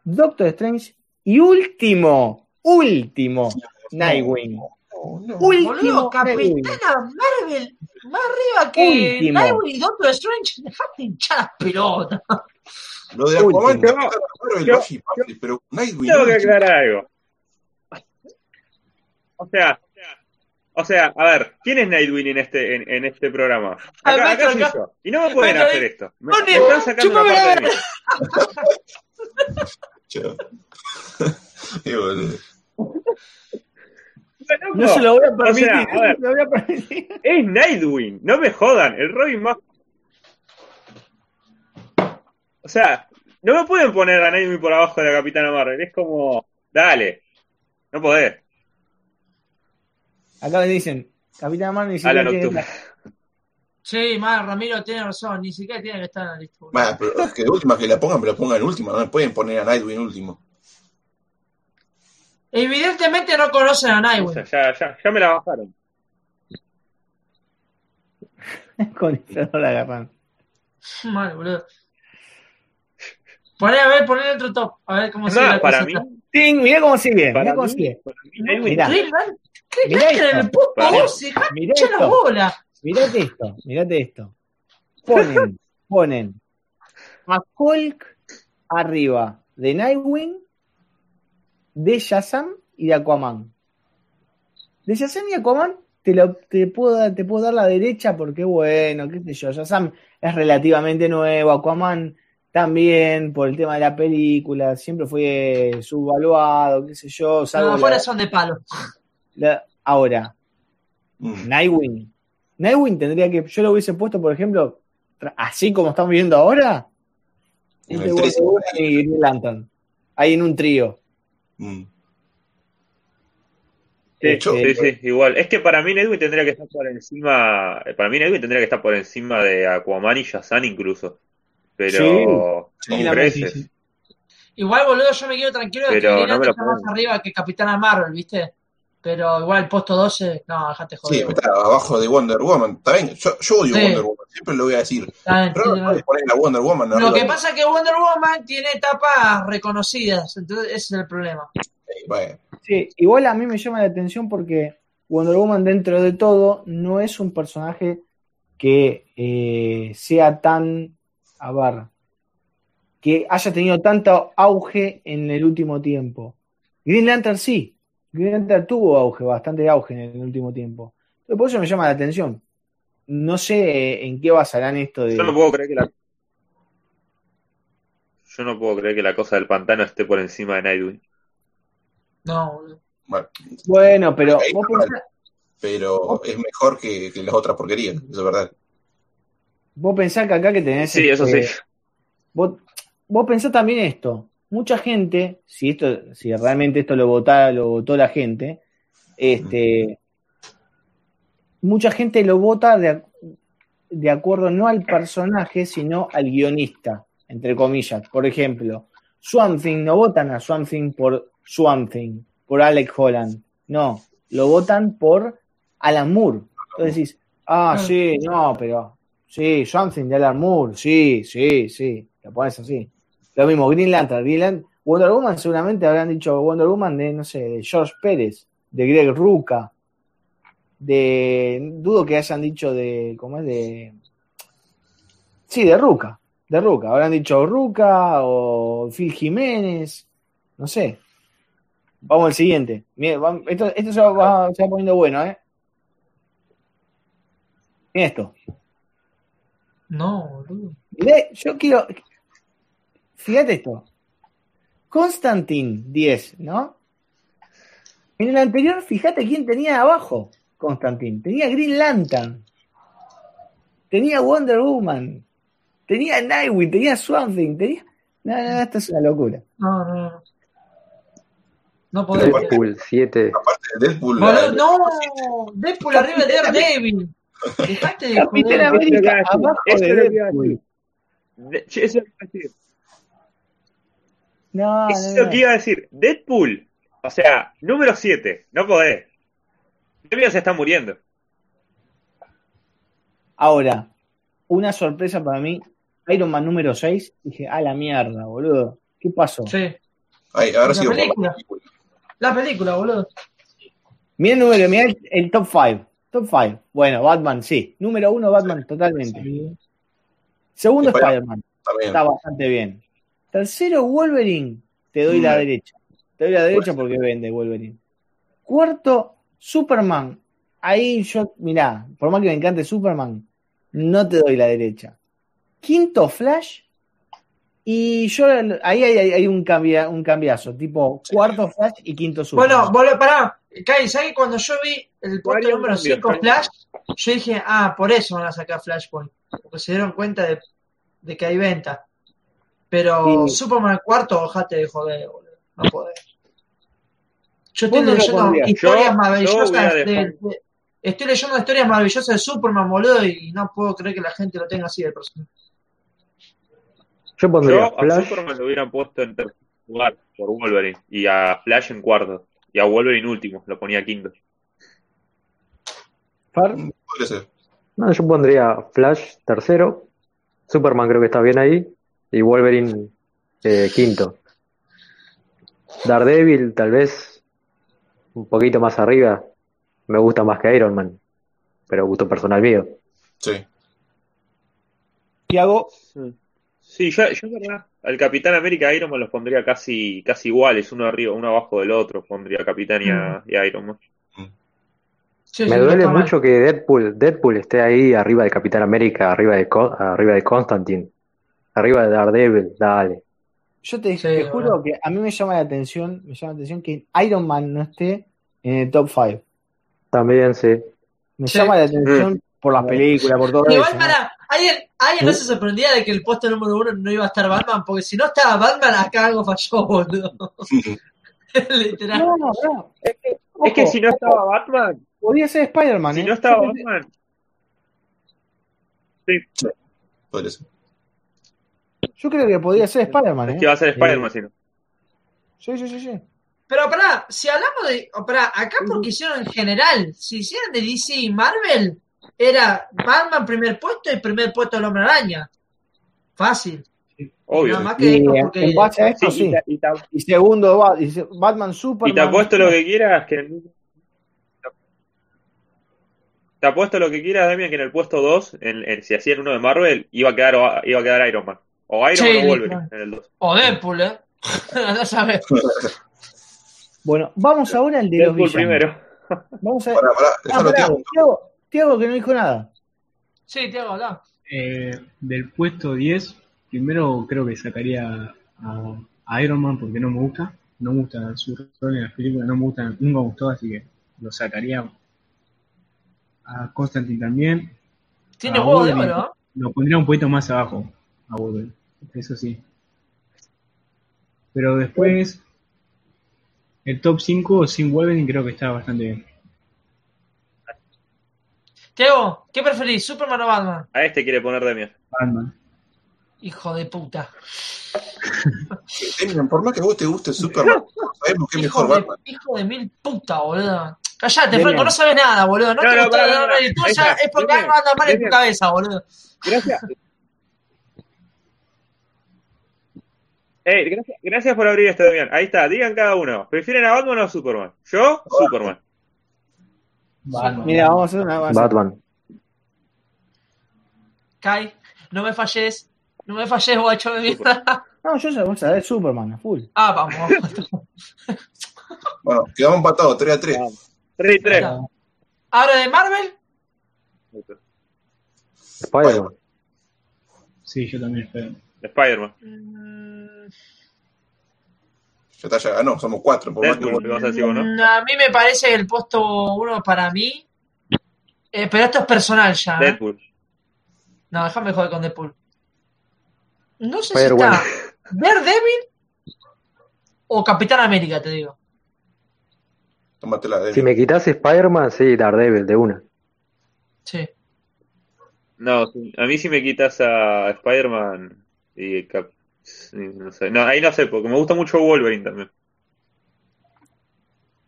Doctor Strange y último, último, Nightwing. Último Boludo, Nightwing. Capitana Marvel, más arriba que Último. Nightwing y Doctor Strange. Dejate hinchar las pelotas. Lo de Aquaman, y pase, pero Nightwing. Tengo que aclarar algo. O sea, o sea, a ver, ¿quién es Nightwing en este, en, en este programa? Acá, acá soy acá. yo. Y no me pueden hacer esto. Me, están sacando la parte de mí. Chao. Loco, No se lo voy a permitir. O sea, a ver. no se lo voy a permitir. Es Nightwing, no me jodan, el Robin más. O sea, no me pueden poner a Nightwing por abajo de la Capitana Marvel, es como, dale, no podés. Acá me dicen, Capitán Marvel ni A la siquiera tiene nocturna. Sí, más Ramiro tiene razón, ni siquiera tiene que estar en la lista. pero es que de última que la pongan, me la pongan en última. No me pueden poner a Nightwing último. Evidentemente no conocen a O Nightwing. sea, ya, ya, ya me la bajaron. Con esa no la agarran. Mal, boludo. Poné, a ver, poné otro top. A ver cómo Es sigue la para mí. Ting, mirá cómo sigue, mirá para cómo mí, sigue. mí Mirá. ¿Qué Mirá entra en esto. el puesto Para mí. 12? Mirá Mirate esto, mirate esto. Ponen, ponen a Hulk arriba de Nightwing, de Shazam y de Aquaman. De Shazam y Aquaman te, lo, te, puedo, dar- te puedo dar la derecha porque, bueno, qué sé yo, Shazam es relativamente nuevo, Aquaman también por el tema de la película, siempre fue subvaluado, qué sé yo, salvo la- afuera son de palo. la- ahora, Mm. Nightwing. Nightwing tendría que. Yo lo hubiese puesto, por ejemplo, así como estamos viendo ahora. En entre el tres. Wonder Woman y Green Lantern. Ahí en un trío. Mm. Sí, Este, sí, sí, igual. Es que para mí Nightwing tendría que estar por encima. Para mí Nightwing tendría que estar por encima de Aquaman y Shazam incluso. Pero Sí, con sí, creces. sí, sí. Igual, boludo, yo me quedo tranquilo de que Pero Green no me Lantern lo está más arriba que Capitana Marvel, ¿viste? Pero igual, puesto 12, no, dejate Sí, joder. está abajo de Wonder Woman. Está bien, yo, yo odio Sí. Wonder Woman, siempre lo voy a decir. Pero no sí, puedes poner a Wonder Woman Lo arriba. que pasa es que Wonder Woman tiene etapas reconocidas, entonces ese es el problema. Eh, bueno, Sí, igual a mí me llama la atención porque Wonder Woman, dentro de todo, no es un personaje que eh, sea tan. A ver. Que haya tenido tanto auge en el último tiempo. Green Lantern sí. Green tuvo auge, bastante auge en el último tiempo. Por eso me llama la atención. No sé eh, en qué basarán esto de. Yo no puedo creer que la. Yo no puedo creer que la cosa del pantano esté por encima de Nightwing. No, boludo. bueno, Bueno, pero vos pensás, pero es mejor que, que las otras porquerías, eso es verdad. vos pensás que acá que tenés. Sí, eso sí. este, Vos, vos pensás también esto. Mucha gente, si esto, si realmente esto lo votara, lo votó la gente, este, mucha gente lo vota de, de acuerdo no al personaje, sino al guionista, entre comillas. Por ejemplo, Swamp Thing, no votan a Swamp Thing por Swamp Thing, por Alex Holland. No, lo votan por Alan Moore. Entonces decís, ah, sí, no, pero sí, Swamp Thing de Alan Moore, sí, sí, sí, lo pones así. Lo mismo, Green Lantern, Green Lantern- Wonder Woman seguramente habrán dicho Wonder Woman de, no sé, de George Pérez, de Greg Ruca, de, dudo que hayan dicho de, ¿cómo es? De, sí, de Ruca, de Ruca, habrán dicho Ruca o Phil Jiménez, no sé. Vamos al siguiente. Esto, esto se, va, va- se va poniendo bueno, ¿eh? Mira esto. No, boludo. Yo quiero. Fíjate esto. Constantine 10, ¿no? En el anterior, fíjate quién tenía abajo. Constantine. Tenía Green Lantern. Tenía Wonder Woman. Tenía Nightwing. Tenía Swamp Thing. Tenía. No, no, esto es una locura. No, no, no. No podés. Deadpool 7. Aparte de Deadpool, Boludo, la- no, Deadpool arriba de Daredevil. Dejate de Capitán. América Eso abajo es de Deadpool. Eso es lo que iba a decir. No, Eso es no, lo que iba a decir. Deadpool. O sea, número 7. No podés. Demian se está muriendo. Ahora, una sorpresa para mí, Iron Man número 6, dije, a la mierda, boludo. ¿Qué pasó? Sí. Ay, ahora La sigo por la película. La película, boludo. Mira el número, mira el, el top 5. Top 5. Bueno, Batman, sí. Número 1, Batman, totalmente. Segundo, Spider- Spider-Man. Está bastante bien. Tercero, Wolverine. Te doy la derecha. Te doy la derecha porque vende Wolverine. Cuarto, Superman. Ahí yo, mirá, por más que me encante Superman, no te doy la derecha. Quinto, Flash. Y yo ahí hay, hay- hay un, cambia, un cambiazo, tipo cuarto Flash y quinto Superman. Bueno, boludo, pará. Kai, ¿sabes cuando yo vi el puesto número cambios, 5 varios Flash, yo dije, ah, por eso van a sacar Flashpoint. Porque se dieron cuenta de, de que hay venta. Pero Sí. Superman cuarto, ojate de joder, boludo. No podés. Yo estoy ¿Vos no lo leyendo historias Yo- maravillosas de, de- Estoy leyendo historias maravillosas de Superman, boludo, y no puedo creer que la gente lo tenga así de personaje. Yo pondría Yo a Flash. Superman lo hubieran puesto en tercer lugar por Wolverine y a Flash en cuarto y a Wolverine último, lo ponía quinto. Far, Podría ser. No, yo pondría Flash tercero. Superman creo que está bien ahí. Y Wolverine eh, quinto. Daredevil tal vez un poquito más arriba. Me gusta más que Iron Man. Pero gusto personal mío. Sí. Tiago, Sí, yo, yo en verdad, al Capitán América y Iron Man los pondría casi, casi iguales, uno arriba, uno abajo del otro, pondría Capitán y a, y a Iron Man. Sí, Me duele mucho que Deadpool, Deadpool esté ahí arriba de Capitán América, arriba de, Co- arriba de Constantine, arriba de Daredevil, dale. yo te, Sí, te juro bueno. que a mí me llama la atención, me llama la atención que Iron Man no esté en el top 5. También sí. Me Sí. llama la atención por las películas, por todo Igual eso. ¿no? ¿alguien, no se sorprendía de que el puesto número uno no iba a estar Batman? Porque si no estaba Batman, acá algo falló, boludo. Literal. No, no, no. Es que, Es que ojo, si no estaba Batman, podía ser Spider-Man. si ¿eh? no estaba Yo pensé- Batman, Podría ser. Yo creo que podía ser Spider-Man. es ¿eh? que va a ser Spider-Man si no. Sí, sí, sí, sí. Pero pará, si hablamos de. Pará, acá porque hicieron en general. Si hicieran de DC y Marvel, era Batman primer puesto y primer puesto del Hombre Araña. Fácil. Obvio. Nada más que Y esto en, porque. en base a esto, Sí, sí. y, segundo, Batman Superman. y te apuesto lo que quieras que te apuesto lo que quieras, Demian, que en el puesto 2, en, en- si hacían uno de Marvel, iba a quedar, iba a quedar Iron Man. O Iron Sí, Man o Wolverine claro. en el 2. O Deadpool, ¿eh? no sabes. Bueno, vamos ahora al de los villanos. primero. Vamos a Pará, pará, Ah, Tiago. Tiago, Tiago que no dijo nada. Sí, te hago hablar. Eh, del puesto 10, primero creo que sacaría a, a Iron Man porque no me gusta. No me gusta su rol en las películas, no me gusta, nunca me gustó, así que lo sacaría. A Constantine también. Tiene a huevo de Wolverine. oro, ¿eh? Lo pondría un poquito más abajo a Wolverine, eso sí. Pero después, el top 5 sin Wolverine creo que está bastante bien. Teo, ¿qué preferís, Superman o Batman? A este quiere poner Demian. Batman. Hijo de puta. Demian, por más que a vos te guste Superman, sabemos que es Hijo mejor de, Batman. hijo de mil puta, boludo. Callate. Franco, no sabes nada, boludo. No, No, te no, gustó pará, de pará, verdad, pará. y tú Ahí ya está. es porque algo anda mal en tu cabeza, boludo. Gracias. Ey, gracias, gracias por abrir esto, Demian. Ahí está, digan cada uno. ¿Prefieren a Batman o a Superman? Yo, Superman. Mira, vamos a hacer una. a hacer- Batman. Kai, no me falles. No me falles, guacho de mierda. No, yo sé, vamos a ver Superman a full. Ah, vamos. Bueno, quedamos empatados, 3 a 3. 3 y 3. Ahora de Marvel, Spider-Man. Sí, yo también espero. Spider-Man. Ya está, ya ganó, somos 4. Por más que vas a decir ¿no? a mí me parece el puesto uno para mí. eh, pero esto es personal ya. ¿eh? Deadpool. No, déjame joder con Deadpool. No sé si está Daredevil o Capitán América, te digo. Tómatela. Si me quitas Spider-Man, sí, Daredevil, de una. Sí. No, a mí si me quitas a Spider-Man y Cap... sí, no sé. No, ahí no sé, porque me gusta mucho Wolverine también.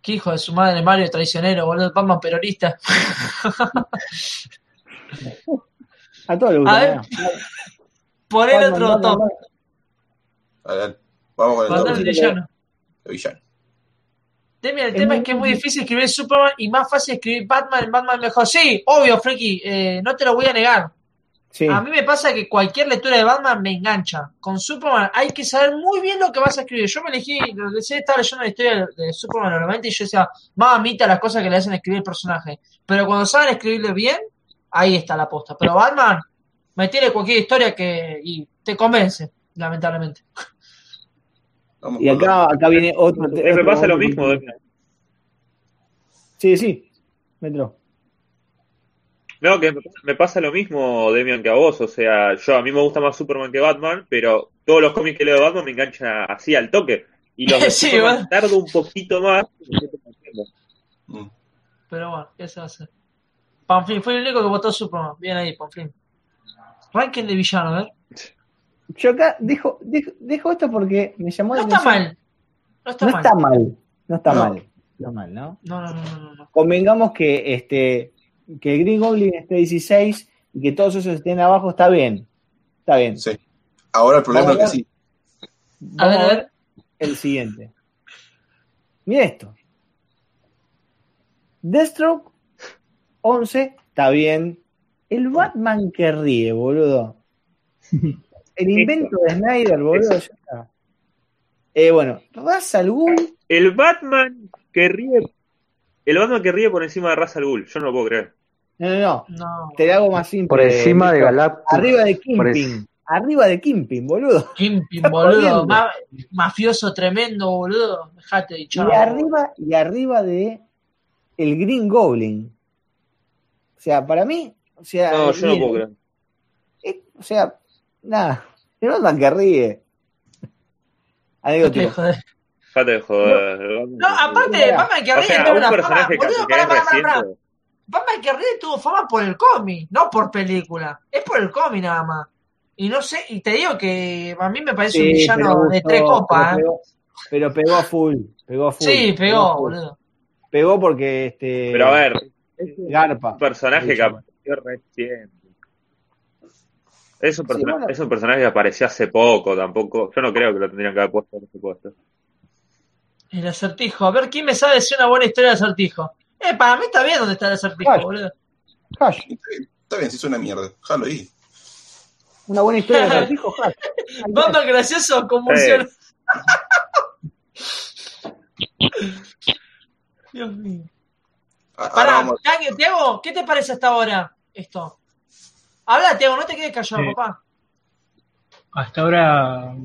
Qué hijo de su madre, Mario traicionero, boludo. Batman peronista. A todos les A gusta. ver, mirá. Por el Batman, otro Batman, top. Batman. A ver, vamos con el Mandar top el villano. de villano. Demian, el Es tema muy es que es muy difícil. escribir Superman y más fácil escribir Batman en Batman mejor. Sí, obvio, Frankie, eh, no te lo voy a negar. Sí. A mí me pasa que cualquier lectura de Batman me engancha. Con Superman hay que saber muy bien lo que vas a escribir. Yo me elegí, lo que sé, estaba leyendo la historia de Superman normalmente y yo decía, mamita las cosas que le hacen escribir el personaje. Pero cuando saben escribirle bien, ahí está la posta. Pero Batman, me tiene cualquier historia que y te convence, lamentablemente. Vamos Y acá, acá viene otro. Me pasa lo mismo. Sí, sí. Metro. No, que me- pasa lo mismo, Demian, que a vos. O sea, yo a mí me gusta más Superman que Batman, pero todos los cómics que leo de Batman me enganchan así al toque. Y los de Sí, Superman tardo un poquito más. Mm. Pero bueno, ¿qué se va a hacer? Panflin, fue el único que votó Superman. Bien ahí, Panflin. Ranking de villano, a ver. Yo acá dejo, dejo, dejo esto porque me llamó No la está atención. mal. No está No mal. está mal. No está No. mal. No mal, ¿no? No, no, no, no, no, no. Convengamos que este que el Green Goblin esté 16 y que todos esos estén abajo está bien. Está bien. Sí. Ahora el problema Vamos es a que sí. A ver, a ver. el siguiente. Mira esto. Deathstroke 11 está bien. El Batman que ríe, boludo. El invento de Snyder, boludo, ya está. Eh, bueno, Ra's al Ghul, El Batman que ríe. El Batman que ríe por encima de Ra's al Ghul. Yo no lo puedo creer. No, no, no, No. te la hago más simple. Por encima de. Galactus. Arriba de Kingpin. Arriba de Kingpin, boludo. Está boludo. ma- mafioso tremendo, boludo. Dejate de Y arriba, y arriba de el Green Goblin. O sea, para mí, o sea, No, yo no puedo creer. eh, o sea, nada, el Batman que ríe. No Anecdótico. joder. Dejate de joder. No, que aparte, ríe. Batman que O ríe sea, un personaje que, es reciente. Batman que ríe tuvo fama por el cómic, no por película. Es por el cómic nada más. Y no sé, y te digo que a mí me parece un villano de tres copas. pero ¿eh? pegó, pero pegó a full, pegó a full. Sí, pegó, full. boludo. Pegó porque este Pero a ver, es un Garpa. personaje que apareció reciente. Es un, Sí, persona- bueno. es un personaje que apareció hace poco, tampoco. Yo no creo que lo tendrían que haber puesto en ese puesto. El acertijo. A ver, ¿quién me sabe decir una buena historia de acertijo? Eh, para mí está bien donde está el acertijo, boludo. Hash. Está bien, si es una mierda. Jalo ahí. Una buena historia de acertijo, Hash. Batman gracioso, convulsión. Dios mío. Pará, Tiago, ¿qué te parece hasta ahora esto? Habla, Tiago, no te quedes callado, Sí. papá. Hasta ahora,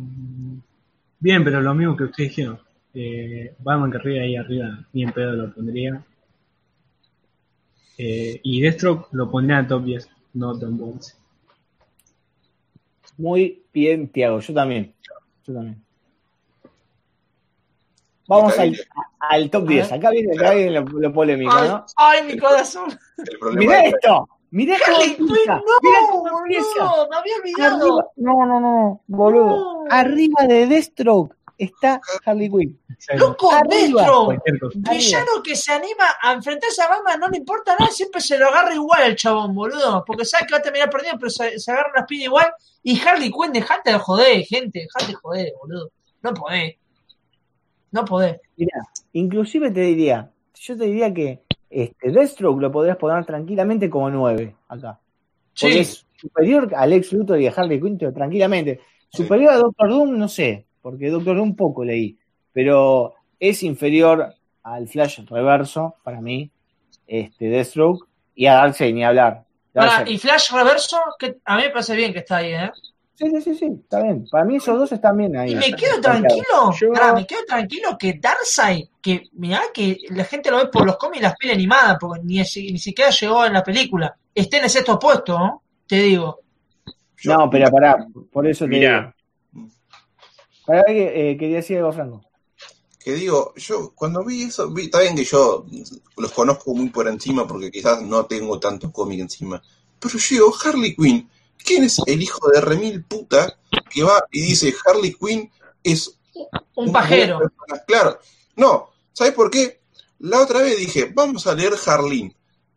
bien, pero lo mismo que ustedes dijeron. Eh, Batman que ríe ahí arriba, ni en pedo lo pondría. Eh, y Deathstroke lo pondría en top 10, no top 11. Muy bien, Tiago. Yo también. Yo también. Vamos al, al top 10. Acá viene, acá viene lo, lo polémico, Ay, ¿no? ay, mi corazón. Mirá es que esto. Mirá cómo Harley Quinn, empieza. no, Mirá cómo boludo, me había olvidado. Arriba, no, no, no, boludo. No. Arriba de Deathstroke está Harley Quinn. Loco, Arriba. Villano que se anima a enfrentarse a Batman, no le importa nada, siempre se lo agarra igual al chabón, boludo. Porque sabe que va a terminar perdiendo, pero se, se agarra una espina igual. Y Harley Quinn, dejate de joder, gente, dejate de joder, boludo. No podés. No podés. Mirá, inclusive te diría, yo te diría que este Deathstroke lo podrías poner tranquilamente como 9 acá. Porque Sí, es superior a Lex Luthor y a Harley Quinn, pero tranquilamente. Superior a Doctor Doom, no sé, porque Doctor Doom poco leí, pero es inferior al Flash reverso, para mí, este Deathstroke, y a Darkseid ni hablar. Y Flash Reverso, que a mí me parece bien que está ahí, ¿eh? Sí, sí, sí, sí, está bien. Para mí esos dos están bien ahí. Y me quedo tranquilo, Yo- pará, me quedo tranquilo que Darkseid, que mirá que la gente lo ve por los cómics y las pelis animadas, porque ni, ni siquiera llegó en la película, esté en el sexto puesto, ¿no? Te digo. yo- No, pero pará, por eso te Pará que eh, quería decir algo, Franco. que digo, yo cuando vi eso, vi, está bien que yo los conozco muy por encima porque quizás no tengo tanto cómic encima, pero yo digo, Harley Quinn, ¿quién es el hijo de remil puta que va y dice Harley Quinn es Un pajero. Claro, no, ¿sabes por qué? La otra vez dije, vamos a leer Harleen.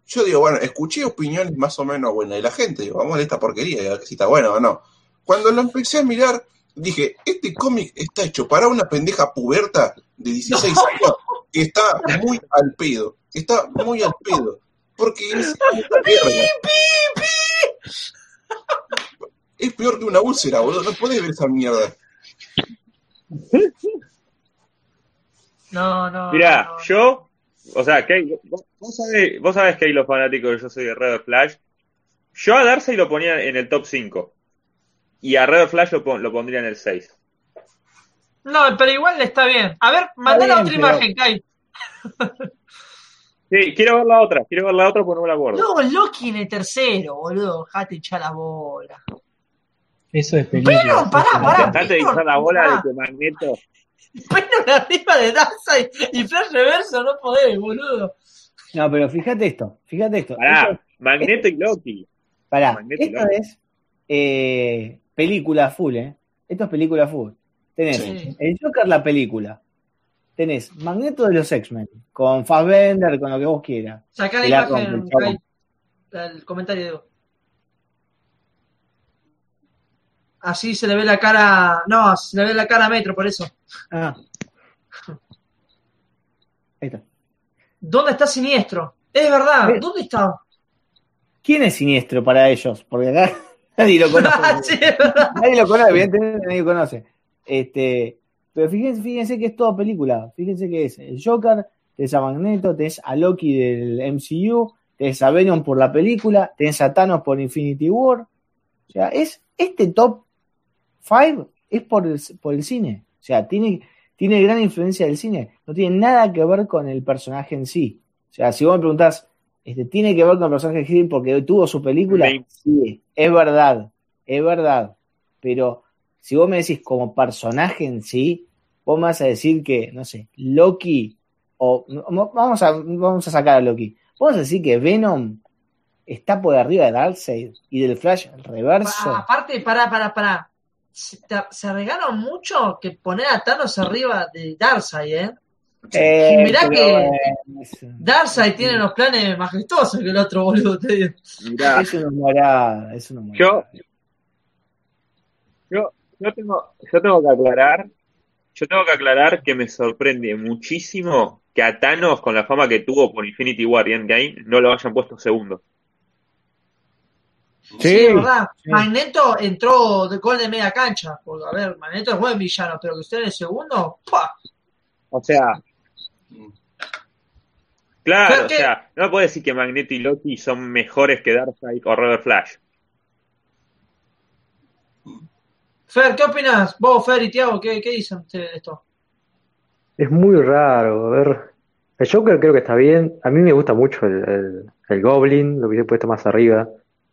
Yo digo, bueno, escuché opiniones más o menos buenas de la gente. Digo, vamos a leer esta porquería, y a ver si está bueno o no. Cuando lo empecé a mirar, dije, este cómic está hecho para una pendeja puberta de 16 años que está muy al pedo. que Está muy al pedo. Porque es, es peor que una úlcera, boludo. No podés ver esa mierda. No, no. Mirá, no, yo, o sea, que, vos, vos sabés, vos sabés que hay los fanáticos que yo soy de Red Flash. Yo a Darcy lo ponía en el top 5. Y a Red Flash lo, pon- lo pondría en el 6. No, pero igual está bien. A ver, mandale bien, otra pero- imagen, Kai. Sí, quiero ver la otra, quiero ver la otra porque no me la acuerdo. No, Loki en el tercero, boludo. Jate hinchar la bola. Eso es película. Pero, pará, pará. Dejate hinchar la bola pará. de que Magneto. Pero arriba de Darkseid y Flash Reverso no podés, boludo. No, pero fíjate esto, fíjate esto. Pará, Esto- Magneto y Loki. pará, Magneto, esto ¿no? es eh, película full, ¿eh? Esto es película full. Tenés Sí. el Joker, la película. Tenés Magneto de los X-Men, con Fassbender, con lo que vos quieras. Sacá la imagen. El comentario de Evo. Así se le ve la cara. No, se le ve la cara a Metro, por eso. Ah. Ahí está. ¿Dónde está Siniestro? Es verdad, Eh. ¿dónde está? ¿Quién es siniestro para ellos? Porque acá nadie lo conoce. Nadie lo conoce, evidentemente nadie lo conoce. Este, pero fíjense, fíjense que es toda película. Fíjense que es el Joker, tenés a Magneto, tenés a Loki del MCU, tenés a Venom por la película, tenés a Thanos por Infinity War. O sea, es este top 5 es por el, por el cine. O sea, tiene, tiene gran influencia del cine. No tiene nada que ver con el personaje en sí. O sea, si vos me preguntás, este, ¿tiene que ver con el personaje de Hill porque tuvo su película? Sí, es verdad, es verdad. Pero si vos me decís como personaje en sí, vos me vas a decir que, no sé, Loki, o vamos a, vamos a sacar a Loki. Vamos a decir que Venom está por arriba de Darkseid y del Flash reverso. Pa- aparte, pará, pará, pará. Se, te- se regaron mucho que poner a Thanos arriba de Darkseid, ¿eh? Eh, mirá pero, que- eh, Darkseid tiene unos planes majestuosos que el otro boludo, te digo. Mirá, es una morada, es una morada. Yo- yo, yo tengo, yo tengo que aclarar, yo tengo que aclarar que me sorprende muchísimo que a Thanos, con la fama que tuvo por Infinity War y Endgame, no lo hayan puesto segundo. Sí, es verdad. sí. Magneto entró de gol de media cancha. Porque, a ver, Magneto es buen villano, pero que usted en el segundo, ¡pua! O sea, claro, o que- sea, no me puedes decir que Magneto y Loki son mejores que Darkseid o Robert Flash. Fer, ¿qué opinas? Vos, Fer y Tiago, ¿qué, qué dicen ustedes de esto? Es muy raro, a ver. El Joker creo que está bien. A mí me gusta mucho el, el- el Goblin, lo hubiese puesto más arriba.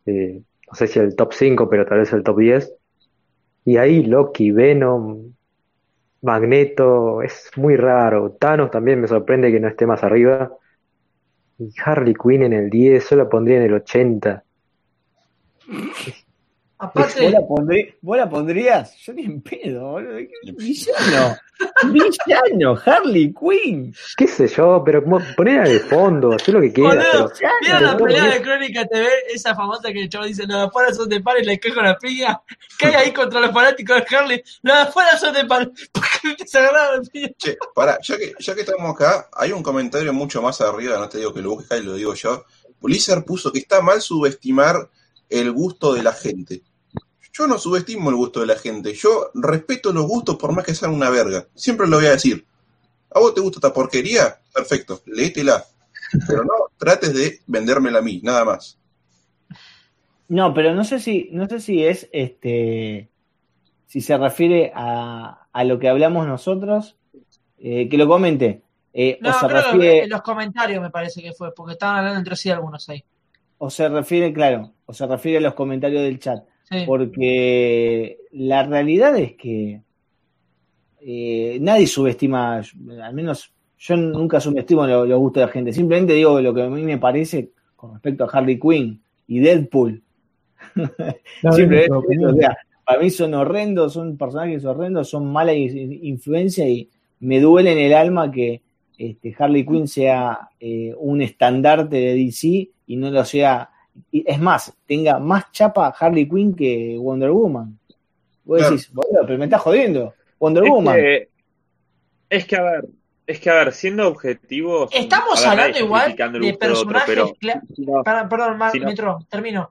Eh, no sé si el top 5, pero tal vez el top 10. Y ahí Loki, Venom, Magneto, es muy raro. Thanos también me sorprende que no esté más arriba. Y Harley Quinn en el 10, yo la pondría en el 80. Aparte, ¿Vos la, pondrí- vos la pondrías? Yo ni en pedo, boludo. ¿Qué Villano. Villano, Harley Quinn. ¿Qué sé yo? Pero ponela de fondo, haz lo que quieras. Boludo, pero- ¿vieron la pelea de Crónica TV? Esa famosa que el chavo dice, los de afuera son de par y le quejo la piña. Cae ahí contra los fanáticos de Harley, los de afuera son de par. Porque se agarraron la piña. Che, pará, ya que, ya que estamos acá, hay un comentario mucho más arriba, no te digo que lo busques, Kai, lo digo yo. Blizzard puso que está mal subestimar el gusto de la gente. Yo no subestimo el gusto de la gente, yo respeto los gustos por más que sean una verga. Siempre lo voy a decir. ¿A vos te gusta esta porquería? Perfecto, léetela. Pero no trates de vendérmela a mí, nada más. No, pero no sé si, no sé si es este si se refiere a, a lo que hablamos nosotros, eh, que lo comente. eh, No, o se creo refiere, que en los comentarios me parece que fue, porque estaban hablando entre sí algunos ahí. o se refiere, claro, o se refiere a los comentarios del chat. Sí. Porque la realidad es que eh, nadie subestima, al menos yo nunca subestimo lo- los gustos de la gente, simplemente digo lo que a mí me parece con respecto a Harley Quinn y Deadpool. No, Simplemente o sea, para mí son horrendos, son personajes horrendos, son mala influencia y me duele en el alma que este, Harley Quinn sea eh, un estandarte de DC y no lo sea, y es más, tenga más chapa Harley Quinn que Wonder Woman. Vos Claro. decís, boludo, pero me estás jodiendo. Wonder Es Woman. que, es que, a ver, es que, a ver, siendo objetivos. Estamos ver, hablando igual de otro, personajes. pero- cla- No, Para- perdón, no. Metro, termino.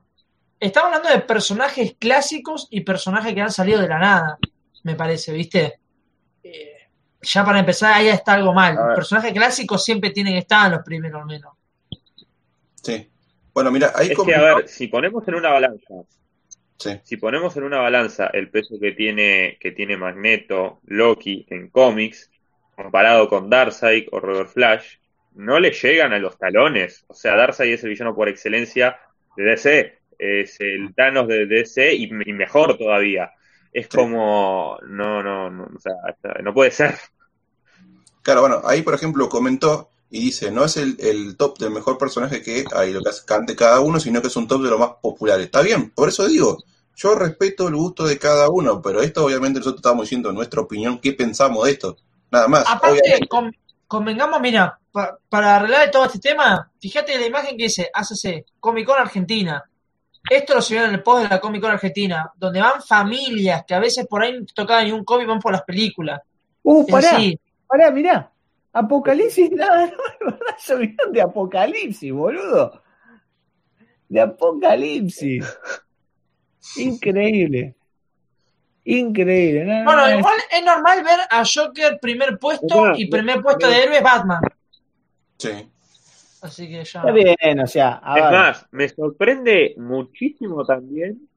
Estamos hablando de personajes clásicos y personajes que han salido de la nada, me parece, ¿viste? Eh, ya para empezar, ahí está algo mal. Personajes clásicos siempre tienen que estar en los primeros, al menos. Bueno, mira, ahí Es que, a ver, si ponemos en una balanza, Sí. si ponemos en una balanza el peso que tiene, que tiene Magneto, Loki en cómics, comparado con Darkseid o Robert Flash, no le llegan a los talones. O sea, Darkseid es el villano por excelencia de DC, es el Thanos de DC y, y mejor todavía. Es Sí. como, no, no, no, o sea, no puede ser. Claro, bueno, ahí por ejemplo comentó y dice, no es el, el top del mejor personaje que hay, lo que hace cante cada uno, sino que es un top de los más populares. Está bien, por eso digo, yo respeto el gusto de cada uno, pero esto obviamente nosotros estamos diciendo nuestra opinión, qué pensamos de esto. Nada más. Aparte, con- convengamos, mira, pa- para arreglar todo este tema, fíjate la imagen que dice ACC, Comic Con Argentina. Esto lo subieron en el post de la Comic Con Argentina, donde van familias que a veces por ahí no tocaban ni un cómic, van por las películas. Uh, pará, pará, mirá. Apocalipsis, nada, no, se olvidaron de Apocalipsis, boludo. De Apocalipsis. Increíble. Increíble. no, no, Bueno, no, igual es normal ver a Joker primer puesto y primer puesto de héroe Batman. sí. Así que ya. Está bien, o sea, a Es ver. más, me sorprende muchísimo también.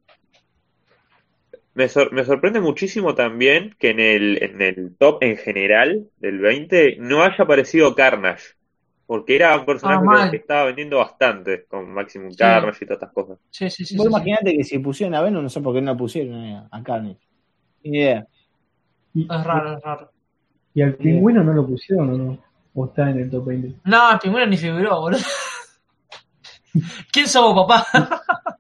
Me, sor- me sorprende muchísimo también que en el, en el top en general del 20 no haya aparecido Carnage. Porque era un personaje Ah, que estaba vendiendo bastante con Maximum Sí. Carnage y todas estas cosas. Sí, sí, sí. Vos sí, que si pusieron a Venom, no sé por qué no pusieron a, a Carnage. Ni idea. ¿Y, Es raro, es raro. ¿Y al pingüino no lo pusieron o no? ¿O está en el top 20? No, el pingüino ni figuró, boludo. ¿Quién somos, papá?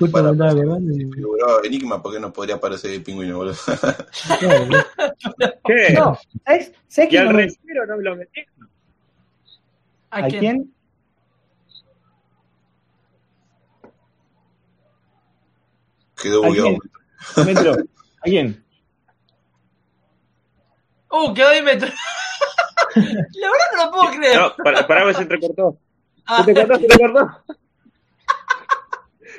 Estaba acordando y- Figuró Enigma, ¿por qué no podría aparecer el pingüino, boludo? ¿Qué? No, ¿sabes, ¿sabes quién al no no me lo metieron. ¿A ¿A quién? quién? Quedó ¿A bugueado. quién? Metro. ¿A quién? Uh, quedó ahí metro. La verdad no lo puedo creer. No, para, para que se entrecortó. Ah, Se te cortó, se te cortó.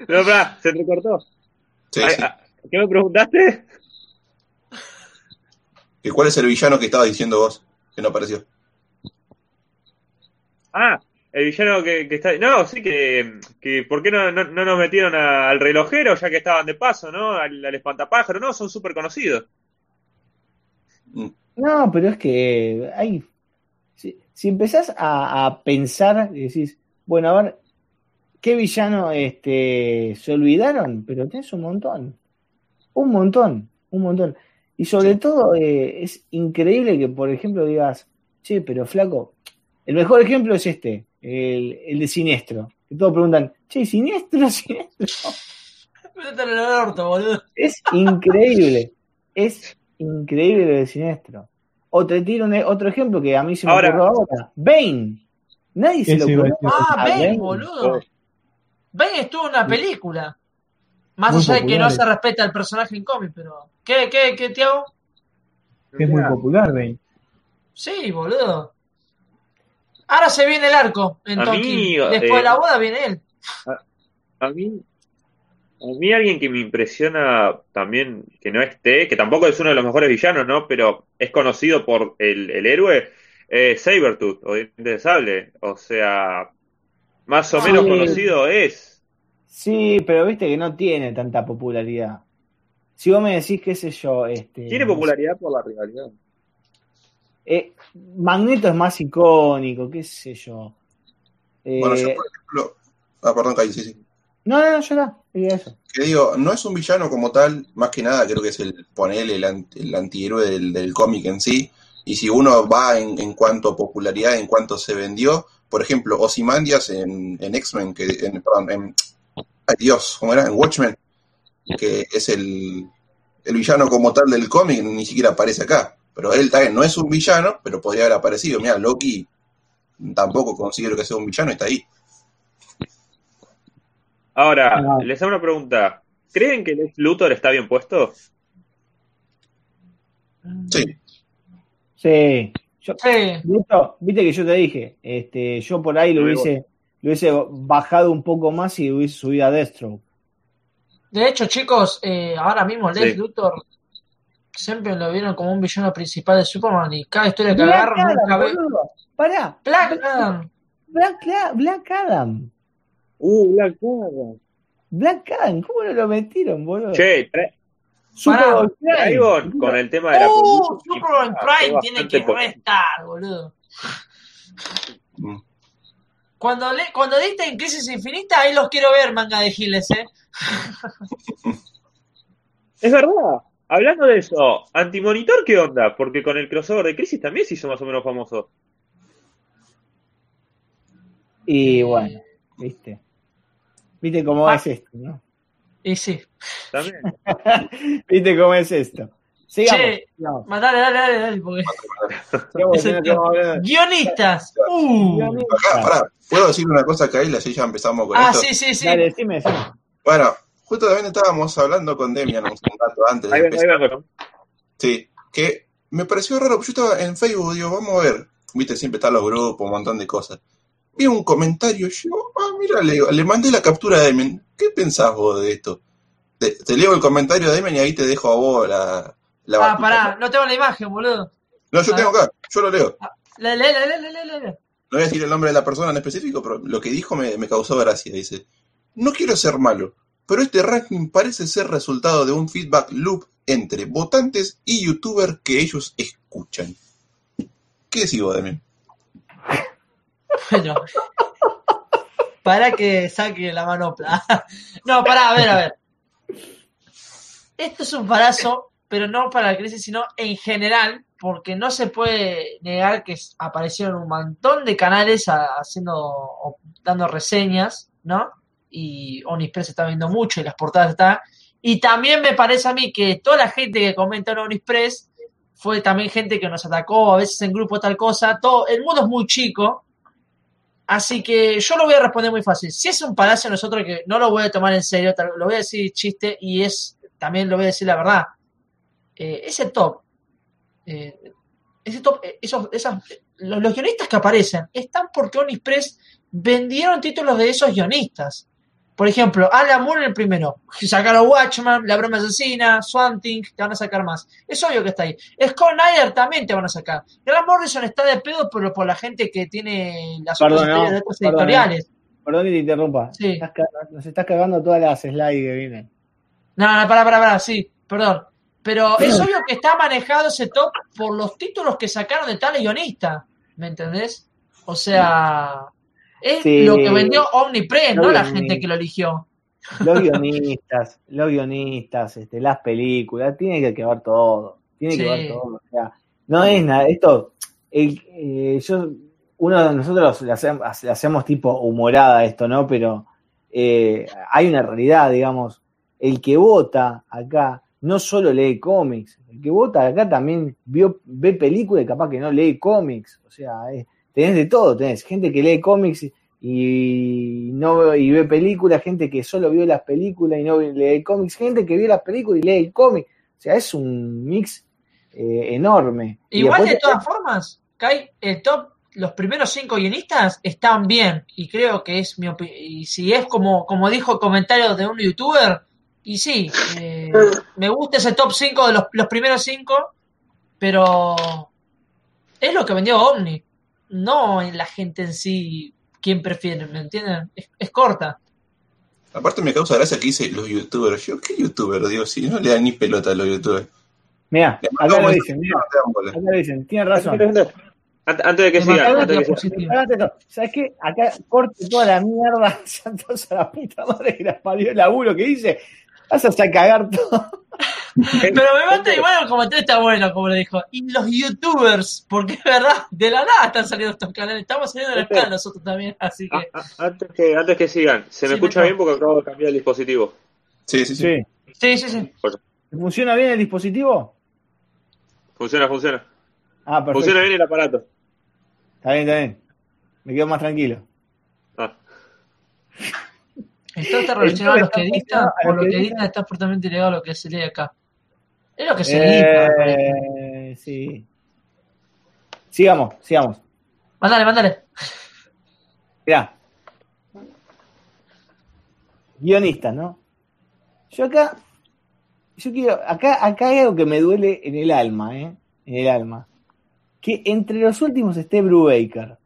No, pará, se entrecortó. Sí, Ay, sí. ah, ¿Qué me preguntaste? ¿Y cuál es el villano que estabas diciendo vos? Que no apareció. Ah, el villano que, que está. No, sí que. que ¿Por qué no, no, no nos metieron a- al relojero ya que estaban de paso, ¿no? Al, al espantapájaro, no, son súper conocidos. Mm, No, pero es que hay. Si, si empezás a, a pensar y decís, bueno, a ver, ¿qué villano este, se olvidaron? Pero tenés un montón. Un montón, un montón. Y sobre todo eh, es increíble que, por ejemplo, digas, che, pero flaco, el mejor ejemplo es este, el, el de Siniestro. Que todos preguntan, che, Siniestro, Siniestro. Métete en el orto, boludo. Es increíble. Es increíble lo de Siniestro. O te tiro un- otro ejemplo que a mí se me Ahora- ocurrió ahora. Bane. Nadie se lo ocurrió. Ah, Bane. boludo. Bane estuvo en una película. Más Muy allá de que no se respeta al personaje en cómic, pero. ¿Qué, qué, qué, Tiago? Es muy popular, Bane. Sí, boludo. Ahora se viene el arco en A King. Después eh, de la boda viene él. A mí, a mí alguien que me impresiona también que no esté, que tampoco es uno de los mejores villanos, ¿no? Pero es conocido por el, el héroe, eh, Sabertooth, o Diente de Sable. O sea, más o Sí. menos conocido es. Sí, pero viste que no tiene tanta popularidad. Si vos me decís, qué sé yo, este. Tiene popularidad por la rivalidad. eh, Magneto es más icónico, qué sé yo. Eh, Bueno, yo por ejemplo. Ah, perdón, Calle, sí, sí. No, no, no, yo no. eso. Que digo, no es un villano como tal, más que nada creo que es el ponerle el, el antihéroe del, del cómic en sí. Y si uno va en, en cuanto a popularidad, en cuanto se vendió, por ejemplo, Ozymandias en, en X-Men, que en, perdón, en, ay Dios, ¿cómo era? En Watchmen, que es el, el villano como tal del cómic, ni siquiera aparece acá. Pero él también no es un villano, pero podría haber aparecido. Mira, Loki tampoco considero que sea un villano, está ahí. Ahora, No. les hago una pregunta. ¿Creen que Lex Luthor está bien puesto? Sí, Sí. Yo, Sí, viste que yo te dije, este, yo por ahí lo hubiese, lo hubiese bajado un poco más y hubiese subido a Deathstroke. de hecho, chicos, eh, ahora mismo Lex Sí. Luthor siempre lo vieron como un villano principal de Superman y cada historia que Black agarra nunca Adam, ve. boludo. Pará. Black Adam. Black, Black Adam. Uh, Black Adam. Black Adam, ¿cómo no lo metieron, boludo? Che, tra- Superboy Prime. Con el tema de la Uh, Superman Prime es tiene que restar, boludo. Cuando, le, cuando diste en Crisis Infinita, ahí los quiero ver, manga de giles, ¿eh? Es verdad. Hablando de eso, Antimonitor, ¿qué onda? Porque con el crossover de Crisis también se hizo más o menos famoso. Y bueno, viste. Viste cómo Ah. es esto, ¿no? Y sí. También. Viste cómo es esto. Sigamos. Che, dale, dale, dale, dale, porque... sigamos, el que no Guionistas. Uh. Pará, ¿puedo decir una cosa, Kail? Así ya empezamos con Ah, esto. sí, sí, sí. Dale, decime, decime. Bueno, justo también estábamos hablando con Demian un rato antes de Ahí vengo, ahí empezar. vengo. Sí, que me pareció raro, porque yo estaba en Facebook, digo, vamos a ver, viste, siempre están los grupos, un montón de cosas. Vi un comentario, yo, ah, mira, le, le mandé la captura a Demian, ¿qué pensás vos de esto? Te, te leo el comentario de Demian y ahí te dejo a vos la, la Ah, pará, no tengo la imagen, boludo. No, yo tengo acá, yo lo leo. Le, le, le, le, le, le, le. No voy a decir el nombre de la persona en específico, pero lo que dijo me, me causó gracia. Dice, no quiero ser malo, pero este ranking parece ser resultado de un feedback loop entre votantes y youtubers que ellos escuchan. ¿Qué decís vos, Demian? Bueno. Para que saque la manopla. No, pará, a ver, a ver. Esto es un parazo, pero no para la crisis, sino en general, porque no se puede negar que aparecieron un montón de canales haciendo dando reseñas, ¿no? Y Onispress está viendo mucho y las portadas están. Y también me parece a mí que toda la gente que comenta en fue también gente que nos atacó, a veces en grupo tal cosa. Todo, el mundo es muy chico, Así que yo lo voy a responder muy fácil. Si es un palacio nosotros que no lo voy a tomar en serio, lo voy a decir chiste y es también lo voy a decir la verdad. Eh, ese top, eh, ese top, eh, esos, esas, los, los guionistas que aparecen están porque Onispress vendieron títulos de esos guionistas. Por ejemplo, Alan Moore en el primero. Sacaron Watchman, La Broma Asesina, Swamp Thing, te van a sacar más. Es obvio que está ahí. Scott Snyder también te van a sacar. Grant Morrison está de pedo pero por la gente que tiene las Perdón, no, de otras perdón, editoriales. Perdón que te interrumpa. Sí. Estás nos estás cagando todas las slides que vienen. No, no, pará, pará, pará, sí, perdón. Pero es obvio que está manejado ese top por los títulos que sacaron de tal guionista. ¿Me entendés? O sea, es Sí. lo que vendió Omnipress, no la gente que lo eligió. Los guionistas, los guionistas, este, las películas, tiene que, que ver todo. Tiene que ver todo. O sea, no es nada. Esto, el, eh, yo, uno de nosotros le hacemos, le hacemos tipo humorada esto, ¿no? Pero eh, hay una realidad, digamos. El que vota acá no solo lee cómics, el que vota acá también vio, ve películas y capaz que no lee cómics. O sea, eh, tenés de todo, tenés gente que lee cómics y no y ve películas, gente que solo vio las películas y no lee cómics, gente que vio las películas y lee el cómic. O sea, es un mix eh, enorme. Igual de todas formas, Kai, el top, los primeros cinco guionistas están bien. Y creo que es mi opinión. Y si es como, como dijo el comentario de un youtuber, y sí, eh, me gusta ese top 5 de los, los primeros cinco, pero es lo que vendió Omni. No en la gente en sí, quién prefiere, ¿me entienden? Es, es corta. Aparte me causa gracia que dice los youtubers. Yo, ¿qué youtuber? Digo, si no le dan ni pelota a los youtubers. Mira, acá lo dicen, mira, acá lo dicen, tiene razón. Ant- Antes de que mataron antes de que todo. ¿Sabes qué? Acá corte toda la mierda, Santos a la puta madre que la parió el laburo que hice. Vas a hacer cagar todo. Pero me mata igual el comentario está bueno, como le dijo. Y los youtubers, porque es verdad, de la nada están saliendo estos canales. Estamos saliendo del canal nosotros también, así Ah, que. ah, Antes que, antes que sigan, se me Sí, escucha bien porque acabo de cambiar el dispositivo. Sí, sí, sí. Sí. Sí, sí, sí. ¿Funciona bien el dispositivo? Funciona, funciona. Ah, perfecto. Funciona bien el aparato. Está bien, está bien. Me quedo más tranquilo. Ah, ¿Esto está relacionado a los que dictan los lo que dictan. está fuertemente ligado a lo que se lee acá? Es lo que se dicta. Eh, sí. Sigamos, sigamos. Mándale, mándale. Mirá. Guionistas, ¿no? Yo acá, yo quiero, acá, acá hay algo que me duele en el alma, ¿eh? En el alma. Que entre los últimos esté Brubaker.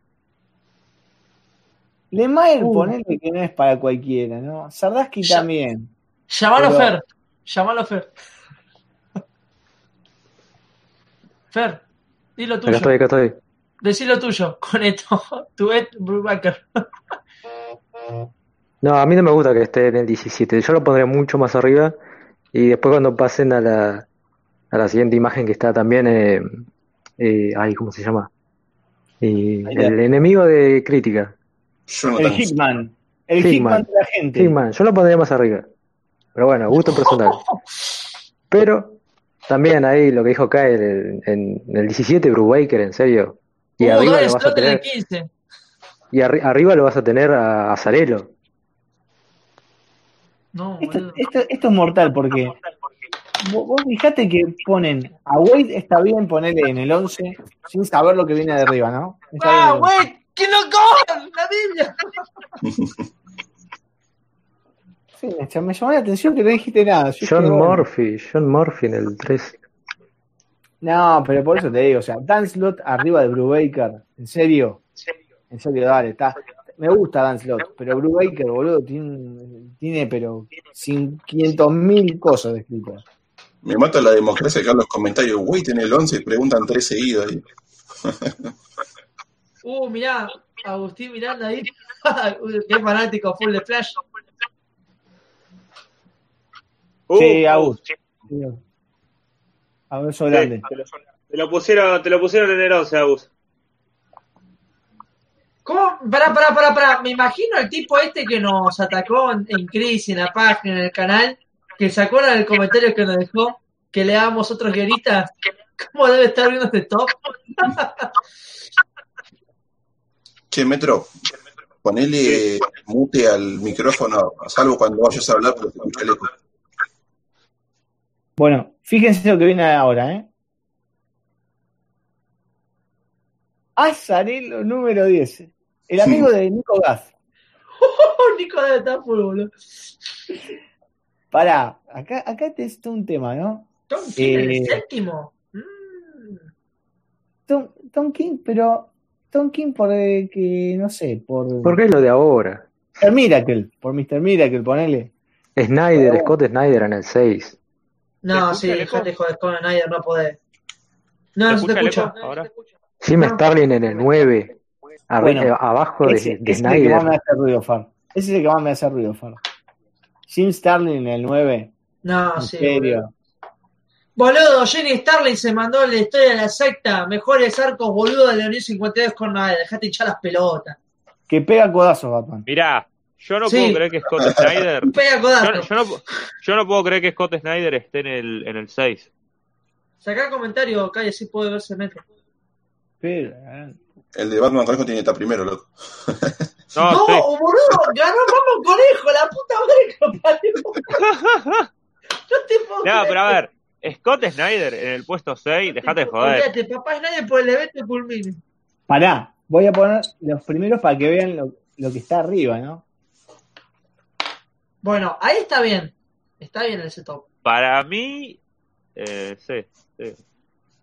Lemaire, Uh. ponele que no es para cualquiera, ¿no? Sardaski Ya- también. Llamalo Pero- Fer. Llamalo Fer. Fer, di lo Acá tuyo. estoy, acá estoy. Decí lo tuyo con esto. Tu Ed Brubaker. No, a mí no me gusta que esté en el 17. Yo lo pondría mucho más arriba. Y después cuando pasen a la, a la siguiente imagen que está también, eh, eh, ay, ¿cómo se llama? El enemigo de crítica, Jonathan. El Hickman. El Hickman. Hickman de la gente. Hickman. Yo lo pondría más arriba. Pero bueno, gusto personal. Pero también ahí lo que dijo acá en, en- en el 17, Brubaker, en serio. Y Uh, arriba lo vas a tener, 15. y arri- arriba lo vas a tener a, a Zarelo. No, Esto, boludo. esto, esto es mortal porque vos, vos fijate que ponen a Wade está bien ponerle en el 11 sin saber lo que viene de arriba, ¿no? ¡Ah, el 11. güey! ¡Qué loco! ¡La Biblia! Sí, me, me llamó la atención que no dijiste nada. Yo John dije, bueno, Murphy, John Murphy en el 3. No, pero por eso te digo, o sea, Dan Slot arriba de Brubaker, ¿en serio? En serio, dale, está. Me gusta Dan Slot, pero Brubaker, boludo, tiene, tiene pero 500 mil cosas escritas. Me mata la democracia acá en los comentarios. Güey, tiene el 11 y preguntan tres seguidos. ahí. Uh, mirá, Agustín Miranda ahí. Qué fanático, full de Flash. Uh, sí, Agus. Abrazo sí, grande. te, lo, te lo pusieron, te lo pusieron en el 11, Agus. ¿Cómo? Pará, pará, pará, pará. Me imagino el tipo este que nos atacó en, en Crisis, en la página, en el canal, que se acuerda del comentario que nos dejó, que le damos otros guionistas. ¿Cómo debe estar viendo este top? Che, Metro, ponele mute al micrófono, salvo cuando vayas a hablar porque se escucha el eco. Bueno, fíjense lo que viene ahora, ¿eh? Azarelo número 10. El amigo de Nico Gaff. Nico estar full, boludo. Pará, acá, acá te está un tema, ¿no? Tom King, el Eh, séptimo. Mm. Tom, Tom King, pero Tom King por eh, que, no sé, por ¿Por qué es lo de ahora? Mr. Miracle, por Mr. Miracle, ponele. Snyder, Scott Snyder en el 6. No, ¿Se sí, dejate joder con Snyder, no podés. No, no se te eco ahora? Jim No. Starlin en el 9. arri- Bueno, eh, abajo de, Ese, de ese es el que más me hace ruido, Far. Ese es el que más me hace ruido, Far. Jim Starlin en el 9. No, En sí. serio. Boludo, Jenny Starling se mandó la historia de la secta. Mejores arcos, boludo, de la Unión 52 con Snyder. Dejate hinchar las pelotas. Que pega codazos, Batman. Mirá, yo no Sí. puedo creer que Scott Snyder. Pega Yo, codazo. yo no, yo no puedo creer que Scott Snyder esté en el, en el 6. Sacá comentario, calle, si puede verse metro. Pero, eh, El de Batman Conejo tiene que estar primero, loco. No, No, sí. boludo, ganó Ramón Conejo, la puta madre que lo parió. No te puedo No, creer. pero a ver, Scott Snyder en el puesto 6, dejate de joder. Olvídate, papá Snyder por el evento culmine. Pará, voy a poner los primeros para que vean lo, lo que está arriba, ¿no? Bueno, ahí está bien. Está bien ese top. Para mí, eh, sí, sí.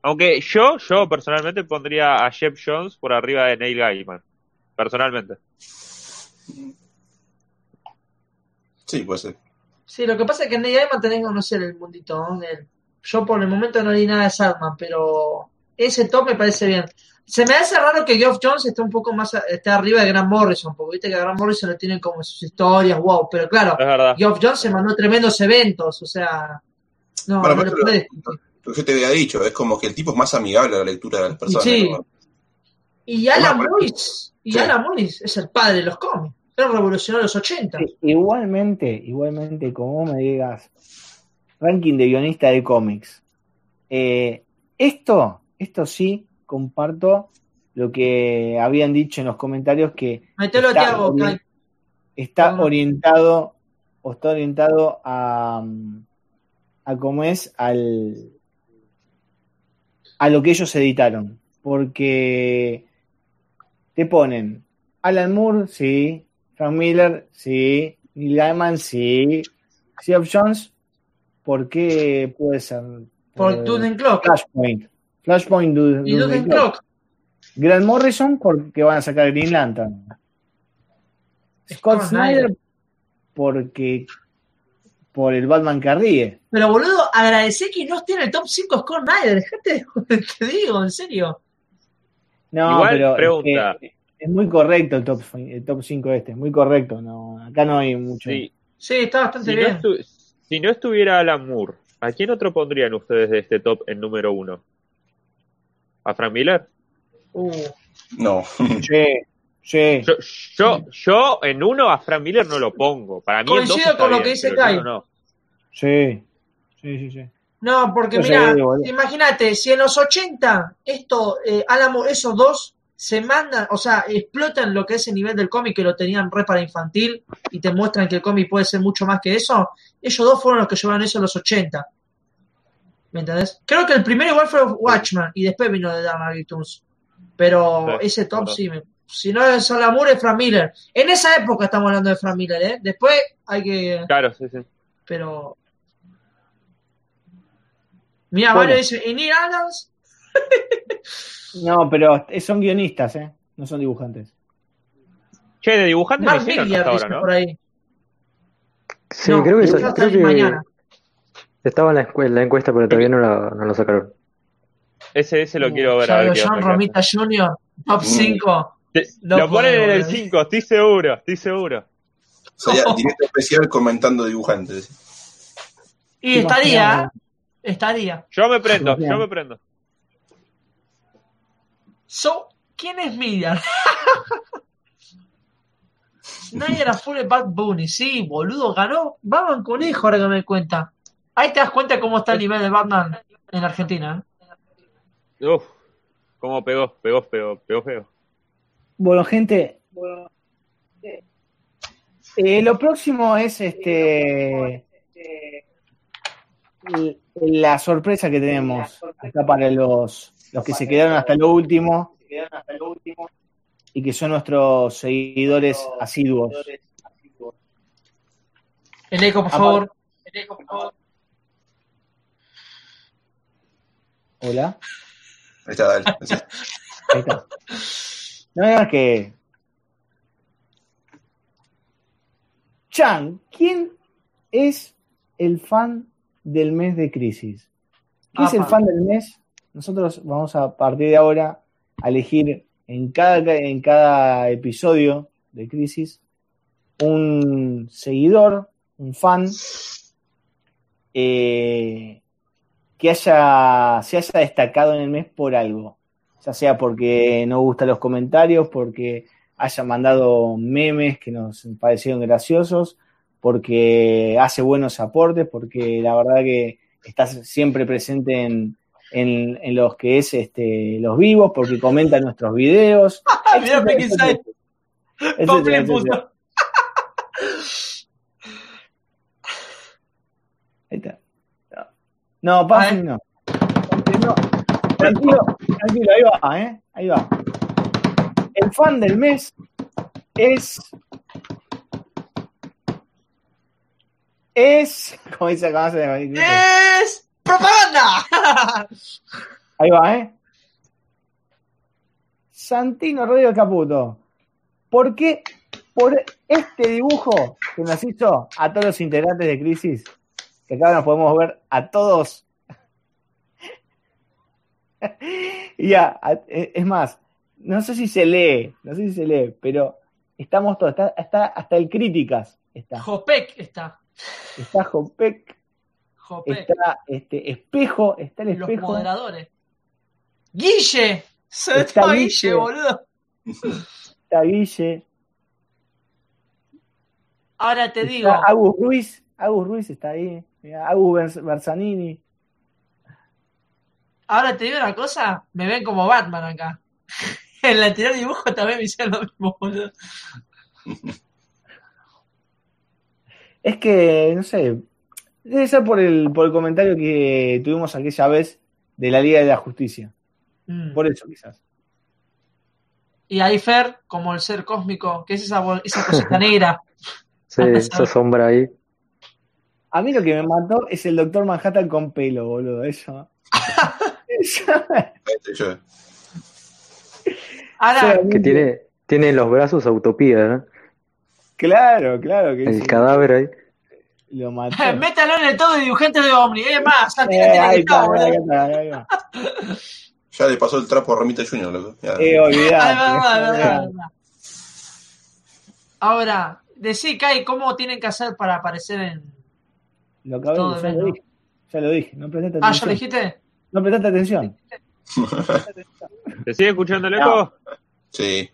Aunque yo, yo personalmente pondría a Jeff Jones por arriba de Neil Gaiman. Personalmente. Sí, puede ser. Sí, lo que pasa es que en Neil Gaiman tenés que conocer el mundito. ¿no? El- Yo por el momento no leí nada de Sandman, pero ese top me parece bien. Se me hace raro que Geoff Jones esté un poco más esté arriba de Grant Morrison, porque viste que a Grant Morrison lo tienen como sus historias, wow, pero claro. Geoff Jones se mandó tremendos eventos, o sea, no, Bueno, no lo pero- que yo te había dicho, es como que el tipo es más amigable a la lectura de las personas. Sí. ¿no? Y Alan Moore, y sí. Alan Moore es el padre de los cómics, él revolucionó los 80. Sí, Igualmente, igualmente, como me digas, ranking de guionista de cómics. Eh, esto, esto sí, comparto lo que habían dicho en los comentarios que Metelo, está, ori- está orientado o está orientado a, a cómo es al a lo que ellos editaron. Porque te ponen Alan Moore sí Frank Miller sí Neil Gaiman sí Geoff Jones ¿por qué puede ser Por Eh, Clock. Flashpoint Flashpoint Du- Y Clock. Clock. Grant Morrison porque van a sacar Green Lantern. Scott Scott Snyder Snyder. porque por el Batman que ríe. Pero boludo, agradecer que no esté en el top 5 Scott Snyder. Dejate de te digo, en serio. No, Igual, pero es, pregunta. que es muy correcto el top, el top 5 este, es muy correcto. No, acá no hay mucho. Sí, Sí, está bastante si, bien. Si no estuviera Alan Moore, ¿a quién otro pondrían ustedes de este top en número uno? ¿A Frank Miller? Uh, No. Sí, sí. Yo, yo, yo en uno a Frank Miller no lo pongo. Para mí en dos Coincido con lo bien, que dice Kai. no. Sí, sí, sí, sí. No, porque No mira, imagínate, si en los 80 esto, eh, Álamo, esos dos se mandan, o sea, explotan lo que es el nivel del cómic que lo tenían re para infantil y te muestran que el cómic puede ser mucho más que eso, ellos dos fueron los que llevaron eso en los 80. ¿Me entendés? Creo que el primero igual fue Watchman y después vino de Dark Returns. Pero Sí, ese top verdad. sí, me- si no es Moore, es Frank Miller. En esa época estamos hablando de Frank Miller, ¿eh? Después hay que... Claro, sí, sí. Pero. Mira, Bueno. Mario dice, ¿y Neil Adams? No, pero son guionistas, ¿eh? No son dibujantes. Che, de dibujante no Mark hicieron hasta ahora, ¿no? por ahí. Sí, No, creo que, eso creo que mañana. estaba en la, en la encuesta, pero todavía no, la- no lo sacaron. Ese, ese lo quiero ver Ya a ver John Romita Jr., top Mm. 5. Te- No lo ponen en el boludo. 5, estoy seguro, estoy seguro. Sería directo especial comentando dibujantes. Y estaría, estaría. Yo me prendo, yo me prendo. So, ¿quién es Millar? Snyder a full de Bad Bunny, sí, boludo, ganó Batman Conejo, ahora que me cuenta. Ahí te das cuenta cómo está el nivel de Batman en Argentina. ¿eh? Uf, cómo pegó, pegó, pegó, pegó feo. Bueno, gente. eh, lo próximo es este la sorpresa que tenemos acá para los, los que se quedaron hasta lo último y que son nuestros seguidores asiduos. El eco, por favor. El eco, por favor. Hola. Ahí está, dale. Ahí está. No es que. Chan, ¿quién es el fan del mes de Crisis? ¿Qué es el fan del mes? Nosotros vamos a, partir de ahora a elegir en cada, en cada episodio de Crisis un seguidor, un fan, eh, que haya, se haya destacado en el mes por algo. Ya sea porque no gustan los comentarios, porque haya mandado memes que nos parecieron graciosos, porque hace buenos aportes, porque la verdad que está siempre presente en, en, en los que es este, los vivos, porque comenta nuestros videos. Mira, puso. Ahí está. No, Puffy ver. no. no. Tranquilo, tranquilo, ahí va, ¿eh? Ahí va. El fan del mes es. Es. Como dice acá, ¡Es propaganda! Ahí va, ¿eh? Santino Rodrigo Caputo. ¿Por qué? Por este dibujo que nos hizo a todos los integrantes de Crisis, que acá nos podemos ver a todos. y ya, a- eh, es más, no sé si se lee, no sé si se lee, pero estamos todos, está, está hasta el Críticas, está, Jopek está. está Jopek, Está este Espejo, está el Los Espejo. moderadores. ¡Guille! Se Está Guille. Guille, boludo. está Guille, Ahora te está digo, Agus Ruiz, Agus Ruiz está ahí, mirá, Agus Bers- Bersanini, ahora te digo una cosa, me ven como Batman acá. En el anterior dibujo también me hicieron lo mismo, boludo. Es que, no sé, debe ser por el, por el comentario que tuvimos aquella vez de la Liga de la Justicia. Mm. Por eso quizás. Y ahí Fer, como el ser cósmico, que es esa, esa cosita negra. Sí, esa sombra ahí. A mí lo que me mató es el Doctor Manhattan con pelo, boludo. Eso. Yo. Ahora, Que tiene, tiene en los brazos a Utopía, ¿no? Claro, claro que El sí. cadáver ahí. Lo mató. métalo en el todo de dibujante de Omni. Es más, que. Ya le pasó el trapo a Ramita Junior, loco. Eh, Ah, olvidate. es verdad, es verdad, es verdad. Ahora, decí, Kai, ¿cómo tienen que hacer para aparecer en. Lo Todo ya lo ¿no? dije. Ya lo dije. No prestaste Ah, ¿ya atención. lo dijiste? No prestaste atención. ¿Te sigue escuchando el eco? Sí.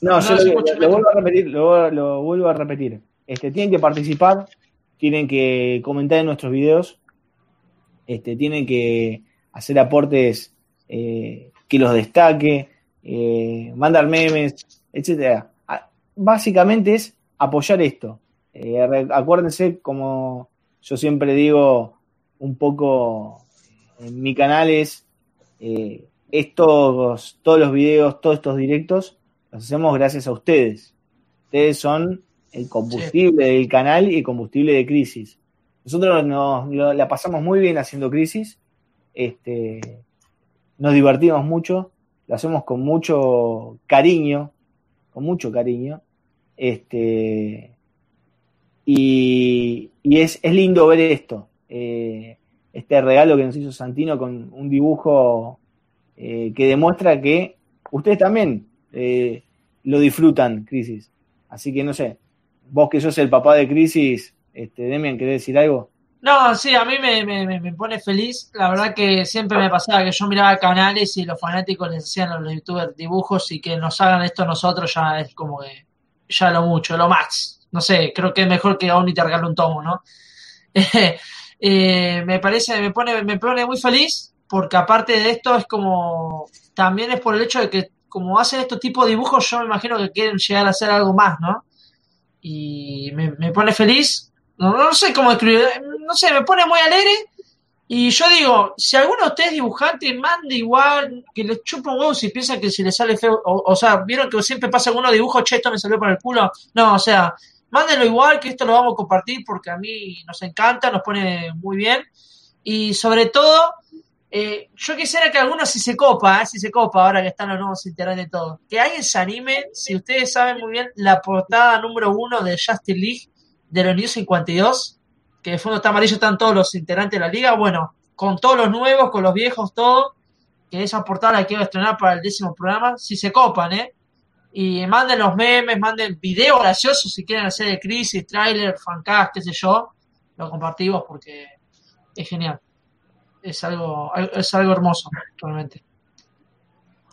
No, yo lo, vuelvo a repetir, lo, lo vuelvo a repetir. Este, tienen que participar, tienen que comentar en nuestros videos, este, tienen que hacer aportes eh, que los destaque, eh, mandar memes, etcétera. Básicamente es apoyar esto. Eh, acuérdense, como yo siempre digo, un poco en mi canal es eh, estos, todos los videos, todos estos directos los hacemos gracias a ustedes. Ustedes son el combustible del canal y el combustible de Crisis. Nosotros nos, lo- la pasamos muy bien haciendo Crisis. Este, nos divertimos mucho. Lo hacemos con mucho cariño. Con mucho cariño. Este, y y es, es lindo ver esto. eh, este regalo que nos hizo Santino con un dibujo eh, que demuestra que ustedes también eh, lo disfrutan, Crisis. Así que no sé, vos que sos el papá de Crisis, este, Demian, ¿querés decir algo? No, sí, a mí me, me, me- pone feliz. La verdad que siempre me pasaba que yo miraba canales y los fanáticos les hacían a los youtubers dibujos y que nos hagan esto nosotros ya es como que ya lo mucho, lo más. No sé, creo que es mejor que Omni te regale un tomo, ¿no? Eh, me parece, me pone, me pone muy feliz porque aparte de esto es como, también es por el hecho de que como hacen estos tipos de dibujos, yo me imagino que quieren llegar a hacer algo más, ¿no? Y me, me pone feliz. No, no sé cómo escribir, no sé, me pone muy alegre. Y yo digo, si alguno de ustedes es dibujante, mande igual, que les chupa un huevo si piensan que si les sale feo, o, o sea, vieron que siempre pasa alguno dibujo, che, esto me salió por el culo. No, o sea, mándenlo igual, que esto lo vamos a compartir porque a mí nos encanta, nos pone muy bien. Y sobre todo, eh, yo quisiera que alguno si se copa, eh, si se copa, ahora que están los nuevos integrantes de todo, que alguien se anime, si ustedes saben muy bien, la portada número uno de Justice League de los New 52, que de fondo está amarillo, están todos los integrantes de la liga, bueno, con todos los nuevos, con los viejos, todo, que esa portada la quiero estrenar para el décimo programa, si se copan, ¿eh? Y manden los memes, manden videos graciosos si quieren hacer de crisis, trailer, fancast, qué sé yo, lo compartimos porque es genial. Es algo, es algo hermoso, realmente.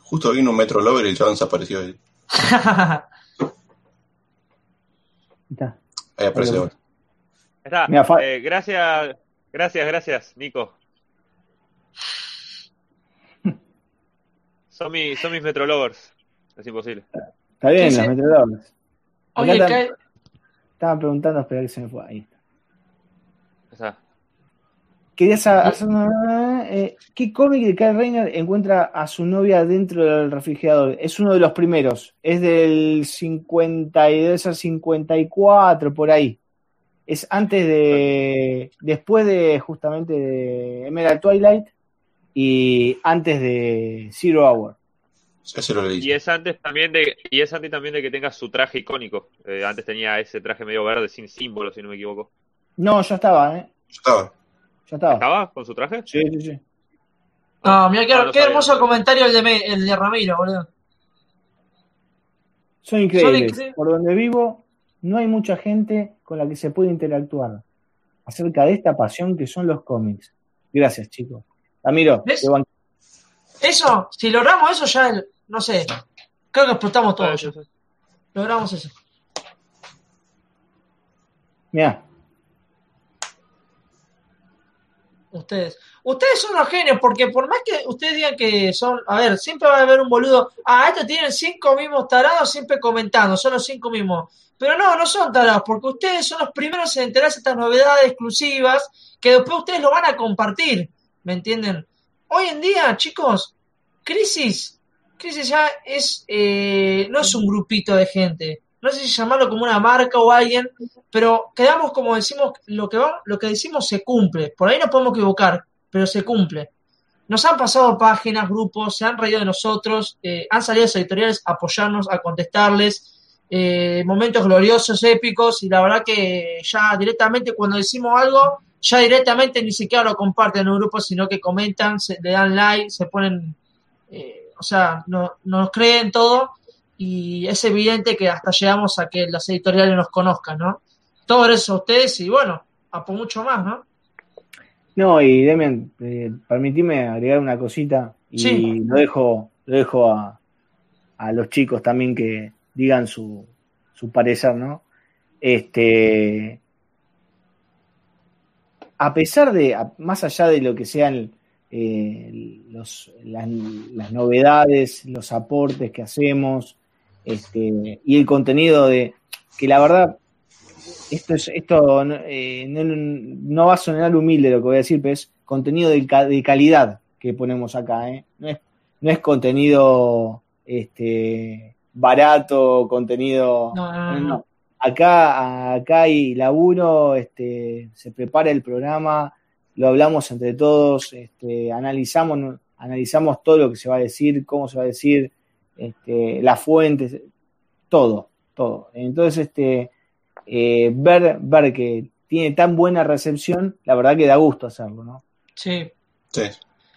Justo vino un Metro Lover y el chabón desapareció. Ahí Está. Ahí aparece ahora. Está. Mira, Eh, gracias, gracias, gracias, Nico. Son, mi- son mis Metrolovers. Es imposible. Está bien, los sí. metrodores. Oye, Acá ¿qué- Estaban preguntando, espera que se me fue. Ahí. Querías hacer una- eh, ¿Qué cómic de Kyle Rayner encuentra a su novia dentro del refrigerador? Es uno de los primeros. Es del 50 y debe ser 54 por ahí. Es antes de. Después de justamente de Emerald Twilight y antes de Zero Hour. Ese lo leí. Y es antes también de, y es antes también de que tenga su traje icónico. Eh, antes tenía ese traje medio verde sin símbolo, si no me equivoco. No, ya estaba, ¿eh? Yo estaba. Ya estaba. ¿Estaba con su traje? Sí, sí, sí. No, mira qué, Ah, no qué sabía. hermoso comentario el de, Me- el de Ramiro, boludo. Son increíbles. Son incre- Por donde vivo, no hay mucha gente con la que se puede interactuar acerca de esta pasión que son los cómics. Gracias, chicos. Ramiro, ¿Ves? Eso, si logramos eso ya, no sé, creo que explotamos todo. Logramos eso. Mirá, Ustedes. Ustedes son los genios, porque por más que ustedes digan que son, a ver, siempre va a haber un boludo, ah, estos tienen cinco mismos tarados siempre comentando, son los cinco mismos. Pero no, no son tarados, porque ustedes son los primeros en enterarse de estas novedades exclusivas que después ustedes lo van a compartir, ¿me entienden? Hoy en día, chicos, Crisis, Crisis ya es, eh, no es un grupito de gente, no sé si llamarlo como una marca o alguien, pero quedamos como decimos, lo que, va, lo que decimos se cumple. Por ahí nos podemos equivocar, pero se cumple. Nos han pasado páginas, grupos, se han reído de nosotros, eh, han salido los editoriales a apoyarnos, a contestarles, eh, momentos gloriosos, épicos, y la verdad que ya directamente cuando decimos algo, ya directamente ni siquiera lo comparten en un grupo, sino que comentan, se, le dan like, se ponen, eh, o sea, no, nos creen todo y es evidente que hasta llegamos a que las editoriales nos conozcan, ¿no? Todo eso a ustedes y bueno, a por mucho más, ¿no? No, y Demian, eh, permitime agregar una cosita y Sí. lo dejo, lo dejo a, a los chicos también que digan su, su parecer, ¿no? Este, a pesar de, más allá de lo que sean eh, los, las, las novedades, los aportes que hacemos, este, y el contenido de, que la verdad, esto es, esto no, eh, no, no va a sonar humilde lo que voy a decir, pero es contenido de, de calidad que ponemos acá, ¿eh? No es, no es contenido este, barato, contenido. No, no, no, no, no. no. Acá, acá hay laburo, este, se prepara el programa, lo hablamos entre todos, este, analizamos, analizamos todo lo que se va a decir, cómo se va a decir, este, las fuentes, todo, todo. Entonces, este, eh, ver, ver que tiene tan buena recepción, la verdad que da gusto hacerlo, ¿no? Sí. Sí.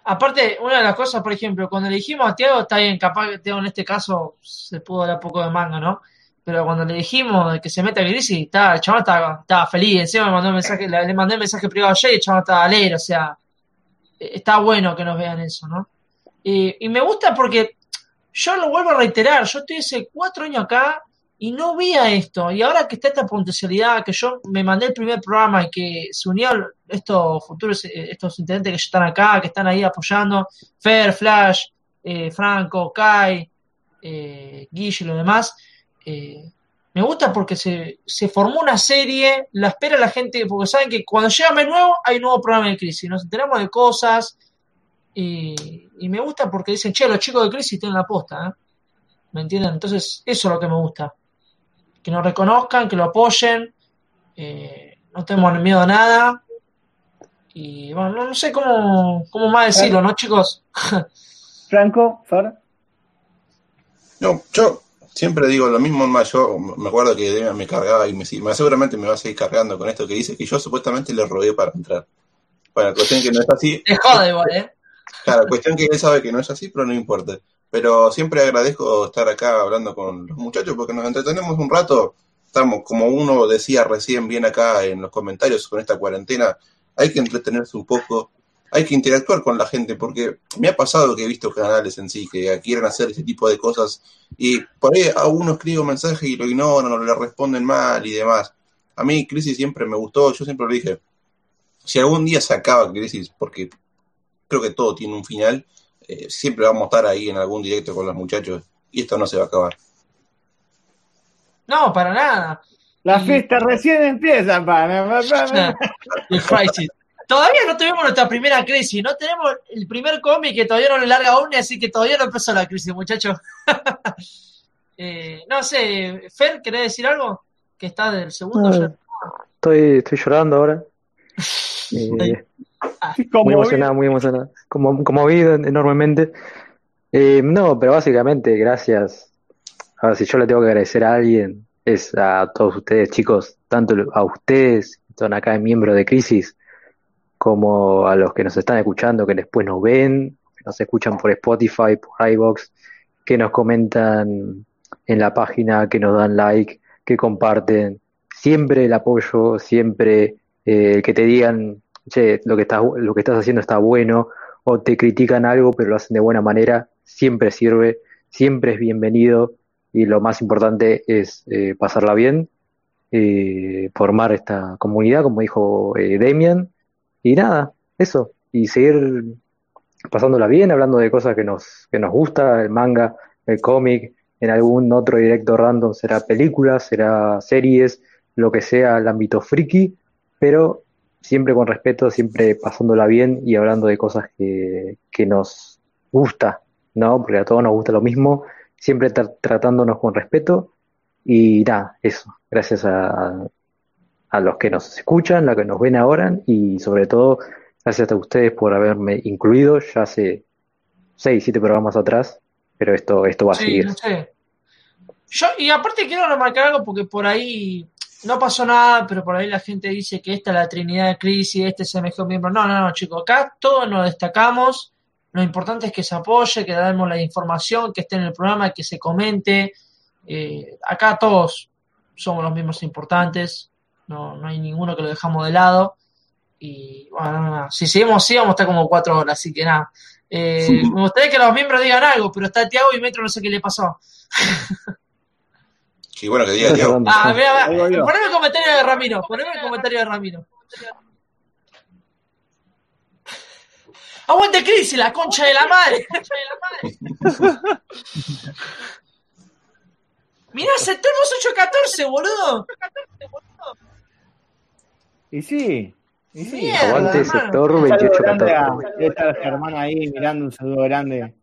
Aparte, una de las cosas, por ejemplo, cuando le dijimos a Tiago, está bien, capaz que Tiago en este caso se pudo dar poco de manga, ¿no? Pero cuando le dijimos que se meta a crisis, estaba, el chaval estaba, estaba feliz. Encima me mandó un mensaje, le, le mandé un mensaje privado ayer y el chaval estaba alegre. O sea, eh, está bueno que nos vean eso, ¿no? Y, y me gusta porque yo lo vuelvo a reiterar, yo estoy hace cuatro años acá y no veía esto. Y ahora que está esta potencialidad, que yo me mandé el primer programa y que se unieron estos futuros, eh, estos intendentes que están acá, que están ahí apoyando, Fer, Flash, eh, Franco, Kai, eh, Guille y lo demás. eh, me gusta porque se, se formó una serie, la espera la gente, porque saben que cuando llega mes nuevo hay un nuevo programa de crisis, nos enteramos de cosas y, y me gusta porque dicen, che, los chicos de crisis tienen la posta, ¿eh? ¿me entienden? Entonces, eso es lo que me gusta, que nos reconozcan, que lo apoyen, eh, no tenemos miedo a nada y bueno, no, no sé cómo, cómo más decirlo, ¿no, chicos? Franco, Fer. No, yo siempre digo lo mismo, más yo me acuerdo que Demian me cargaba y me, seguramente me va a seguir cargando con esto que dice que yo supuestamente le rogué para entrar. Bueno, cuestión que no es así. Te jode igual, ¿eh? Claro, cuestión que él sabe que no es así, pero no importa. Pero siempre agradezco estar acá hablando con los muchachos porque nos entretenemos un rato. Estamos, como uno decía recién bien acá en los comentarios con esta cuarentena, hay que entretenerse un poco, hay que interactuar con la gente porque me ha pasado que he visto canales en sí que quieren hacer ese tipo de cosas y por ahí a uno escribe un mensaje y lo ignoran o le responden mal y demás. A mí Crisis siempre me gustó, yo siempre lo dije. Si algún día se acaba Crisis, porque creo que todo tiene un final, eh, siempre vamos a estar ahí en algún directo con los muchachos y esto no se va a acabar. No, para nada. La Y- fiesta recién empieza, pana. Todavía no tuvimos nuestra primera crisis, no tenemos el primer cómic que todavía no le larga aún, así que todavía no empezó la crisis, muchachos. Eh, no sé, Fer, ¿querés decir algo? Que está del segundo ya. Estoy, estoy llorando ahora. Eh, muy emocionado, muy emocionado. Como, conmovido enormemente. Eh, no, pero básicamente, gracias. A ver, si yo le tengo que agradecer a alguien, es a todos ustedes, chicos, tanto a ustedes, que son acá miembros de Crisis, como a los que nos están escuchando, que después nos ven, que nos escuchan por Spotify, por iVoox, que nos comentan en la página, que nos dan like, que comparten. Siempre el apoyo, siempre eh, que te digan, che, lo que estás, lo que estás haciendo está bueno, o te critican algo, pero lo hacen de buena manera, siempre sirve, siempre es bienvenido, y lo más importante es eh, pasarla bien, formar esta comunidad, como dijo eh, Demian, y nada, eso, y seguir pasándola bien, hablando de cosas que nos, que nos gusta, el manga, el cómic, en algún otro directo random será películas, será series, lo que sea el ámbito friki, pero siempre con respeto, siempre pasándola bien y hablando de cosas que, que nos gusta, ¿no? Porque a todos nos gusta lo mismo, siempre tra- tratándonos con respeto y nada, eso, gracias a, a los que nos escuchan, a los que nos ven ahora y sobre todo gracias a ustedes por haberme incluido ya hace seis, siete programas atrás, pero esto, esto va a Sí, seguir. no sé. Yo, y aparte quiero remarcar algo porque por ahí no pasó nada, pero por ahí la gente dice que esta es la Trinidad de Crisis, este es el mejor miembro. No, no, no, chicos, acá todos nos destacamos. Lo importante es que se apoye, que demos la información, que esté en el programa, que se comente. Eh, acá todos somos los miembros importantes, no, no hay ninguno que lo dejamos de lado. Y bueno, no, no, si seguimos así, vamos a estar como cuatro horas, así que nada. Eh, me gustaría que los miembros digan algo, pero está Tiago y Metro, no sé qué le pasó. Qué bueno que diga Diego. Ah, mira, yo. poneme el comentario de Ramiro, poneme el comentario de Ramiro. Aguante crisis, la concha de la madre. Mirá, Centurnos 814, boludo. Y sí, y sí. Mierda, Aguante sector Un saludo grande a 2814. debe estar Germán ahí mirando un saludo grande.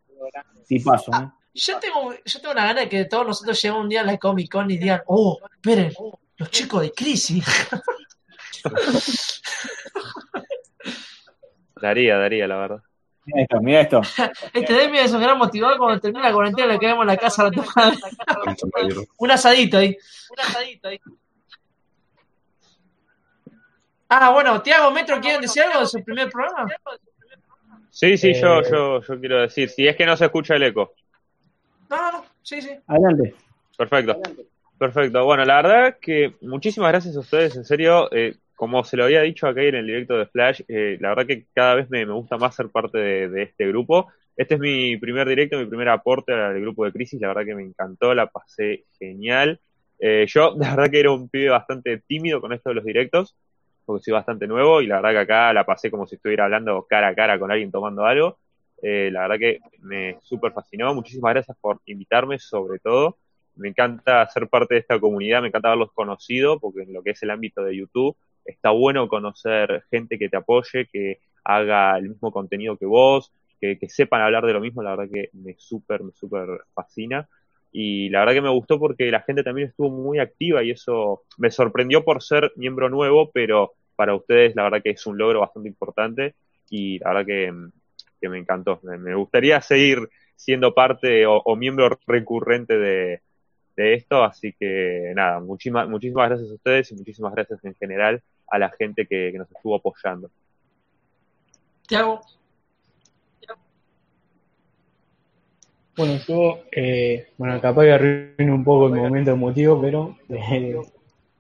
Tipazo, ¿eh? Yo tengo, yo tengo una gana de que todos nosotros lleguemos un día a la Comic Con y digan, oh, esperen, los chicos de crisis. Daría, daría, la verdad. Mira esto, mira esto. Este Demi es un gran motivador cuando termina la cuarentena le quedamos en la casa a la tomada. Un asadito ahí. Un asadito ahí. Ah, bueno, Tiago Metro, ¿quieren decir algo de su primer programa? Sí, sí, Eh, yo, yo, yo quiero decir, si es que no se escucha el eco. No, no, no, sí, sí. Adelante. Perfecto. Perfecto. Bueno, la verdad que muchísimas gracias a ustedes, en serio. eh, como se lo había dicho acá en el directo de Flash, eh, la verdad que cada vez me, me gusta más ser parte de, de este grupo. Este es mi primer directo, mi primer aporte al grupo de Crisis. La verdad que me encantó, la pasé genial. Eh, yo, la verdad que era un pibe bastante tímido con esto de los directos, porque soy bastante nuevo y la verdad que acá la pasé como si estuviera hablando cara a cara con alguien tomando algo. Eh, la verdad que me súper fascinó. Muchísimas gracias por invitarme, sobre todo. Me encanta ser parte de esta comunidad, me encanta haberlos conocido, porque en lo que es el ámbito de YouTube está bueno conocer gente que te apoye, que haga el mismo contenido que vos, que, que sepan hablar de lo mismo, la verdad que me súper, me súper fascina. Y la verdad que me gustó porque la gente también estuvo muy activa y eso me sorprendió por ser miembro nuevo, pero para ustedes la verdad que es un logro bastante importante y la verdad que, que me encantó. Me, me gustaría seguir siendo parte o, o miembro recurrente de, de esto, así que nada, muchísimas, muchísimas gracias a ustedes y muchísimas gracias en general a la gente que, que nos estuvo apoyando. Tiago. Bueno, yo, eh, bueno, capaz que arruino un poco el momento emotivo, pero eh,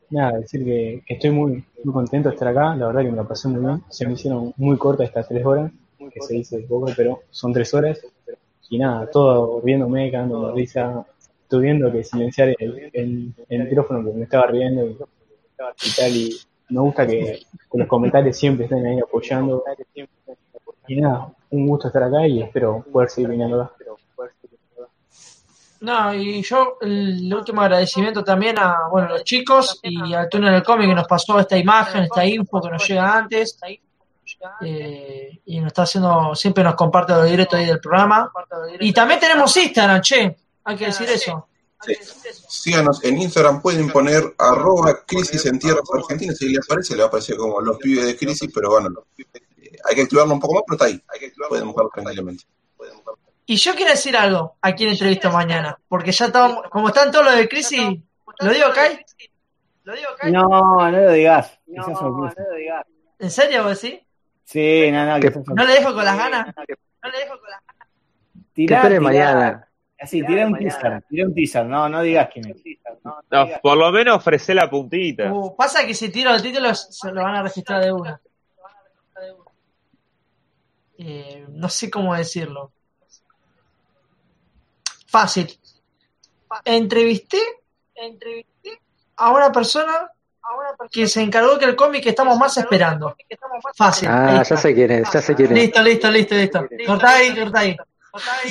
nada, decir que, que estoy muy, muy contento de estar acá, la verdad que me la pasé muy bien, se me hicieron muy cortas estas tres horas, que se dice poco, pero son tres horas, y nada, todo riéndome, cagando risa, estuve viendo que silenciar el, el, el micrófono porque me estaba riendo y, y tal, y me gusta que, que los comentarios siempre estén ahí apoyando, y nada, un gusto estar acá y espero poder seguir viniendo acá. No, y yo el último agradecimiento también a bueno, los chicos y al túnel del cómic que nos pasó esta imagen, esta info que nos llega antes. Eh, y nos está haciendo, siempre nos comparte los directos ahí del programa. Y también tenemos Instagram, che, hay que decir eso. Sí. Síganos en Instagram, pueden poner arroba crisis en tierras argentinas, si les aparece, le va a aparecer como los pibes de crisis, pero bueno, eh, hay que activarlo un poco más, pero está ahí, pueden buscarlo tranquilamente. Y yo quiero decir algo a quien entrevisto mañana, porque ya estamos, como están todos los de crisis, ¿lo digo, Kai? No, no lo digas. que sea sorpresa. ¿En serio vos decís? Sí, no, no, que ¿No le dejo con las ganas? ¿No le dejo con las ganas? Que Tirá, espere tirá. mañana. Así, tirá un teaser, tirá un teaser, no, no digas quién es. No, por lo menos ofrecé la puntita. Uh, pasa que si tiro el título se lo van a registrar de una. Eh, no sé cómo decirlo. Fácil. Entrevisté, entrevisté a una persona que se encargó que el cómic que estamos más esperando. Fácil. Ah, ya sé quién es, ya sé quién es. Listo, listo, listo, listo. Cortá ahí, cortá ahí.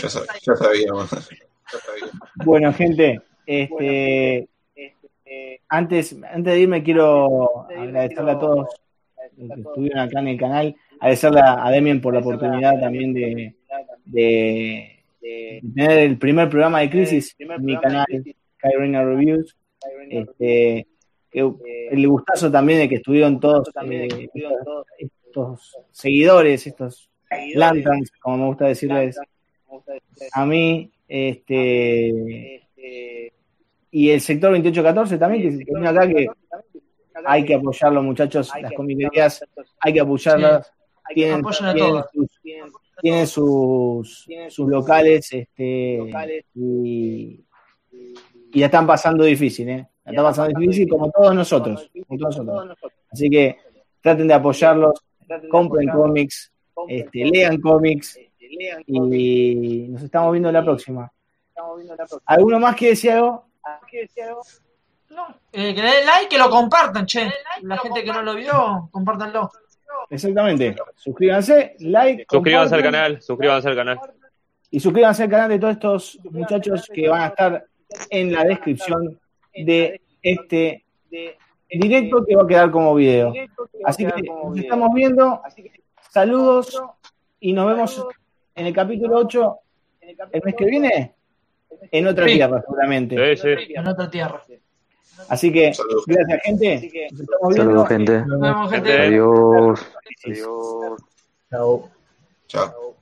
Ya, sab- ya sabíamos. Bueno, gente, este, antes, antes de irme quiero agradecerle a todos los que estuvieron acá en el canal, agradecerle a a Demian por la oportunidad también de, de, de tener el primer programa de Crisis en mi canal, Kyrena Reviews. Este, que- el gustazo también de que estuvieron todos eh, estos, estos seguidores, estos lanterns, como me gusta decirles a mí, este y el sector 2814 también, que viene acá que hay que apoyarlo, muchachos, las comiquerías, hay que apoyarlas, tienen, tienen todos. sus, tienen sus, sus locales, este y, y la están pasando difícil, ¿eh? La están pasando difícil como todos nosotros, como todos nosotros. Así que traten de apoyarlos, compren cómics, este, lean cómics y nos estamos viendo la próxima. ¿Alguno más que decir algo? Eh, que le den like, que lo compartan, che. La gente que no lo vio, compártanlo. Exactamente. Suscríbanse, like, Suscríbanse al canal, suscríbanse al canal. y suscríbanse al canal de todos estos muchachos que van a estar en la descripción de este directo que va a quedar como video. Así que nos estamos viendo. Saludos y nos vemos en el capítulo 8 el mes que viene en otra Sí. tierra seguramente. Sí, sí. En otra tierra. Así que Saludos. gracias gente. Nos estamos viendo. Saludos, gente. Nos vemos, gente. Adiós. Crisis. Chao. Chao.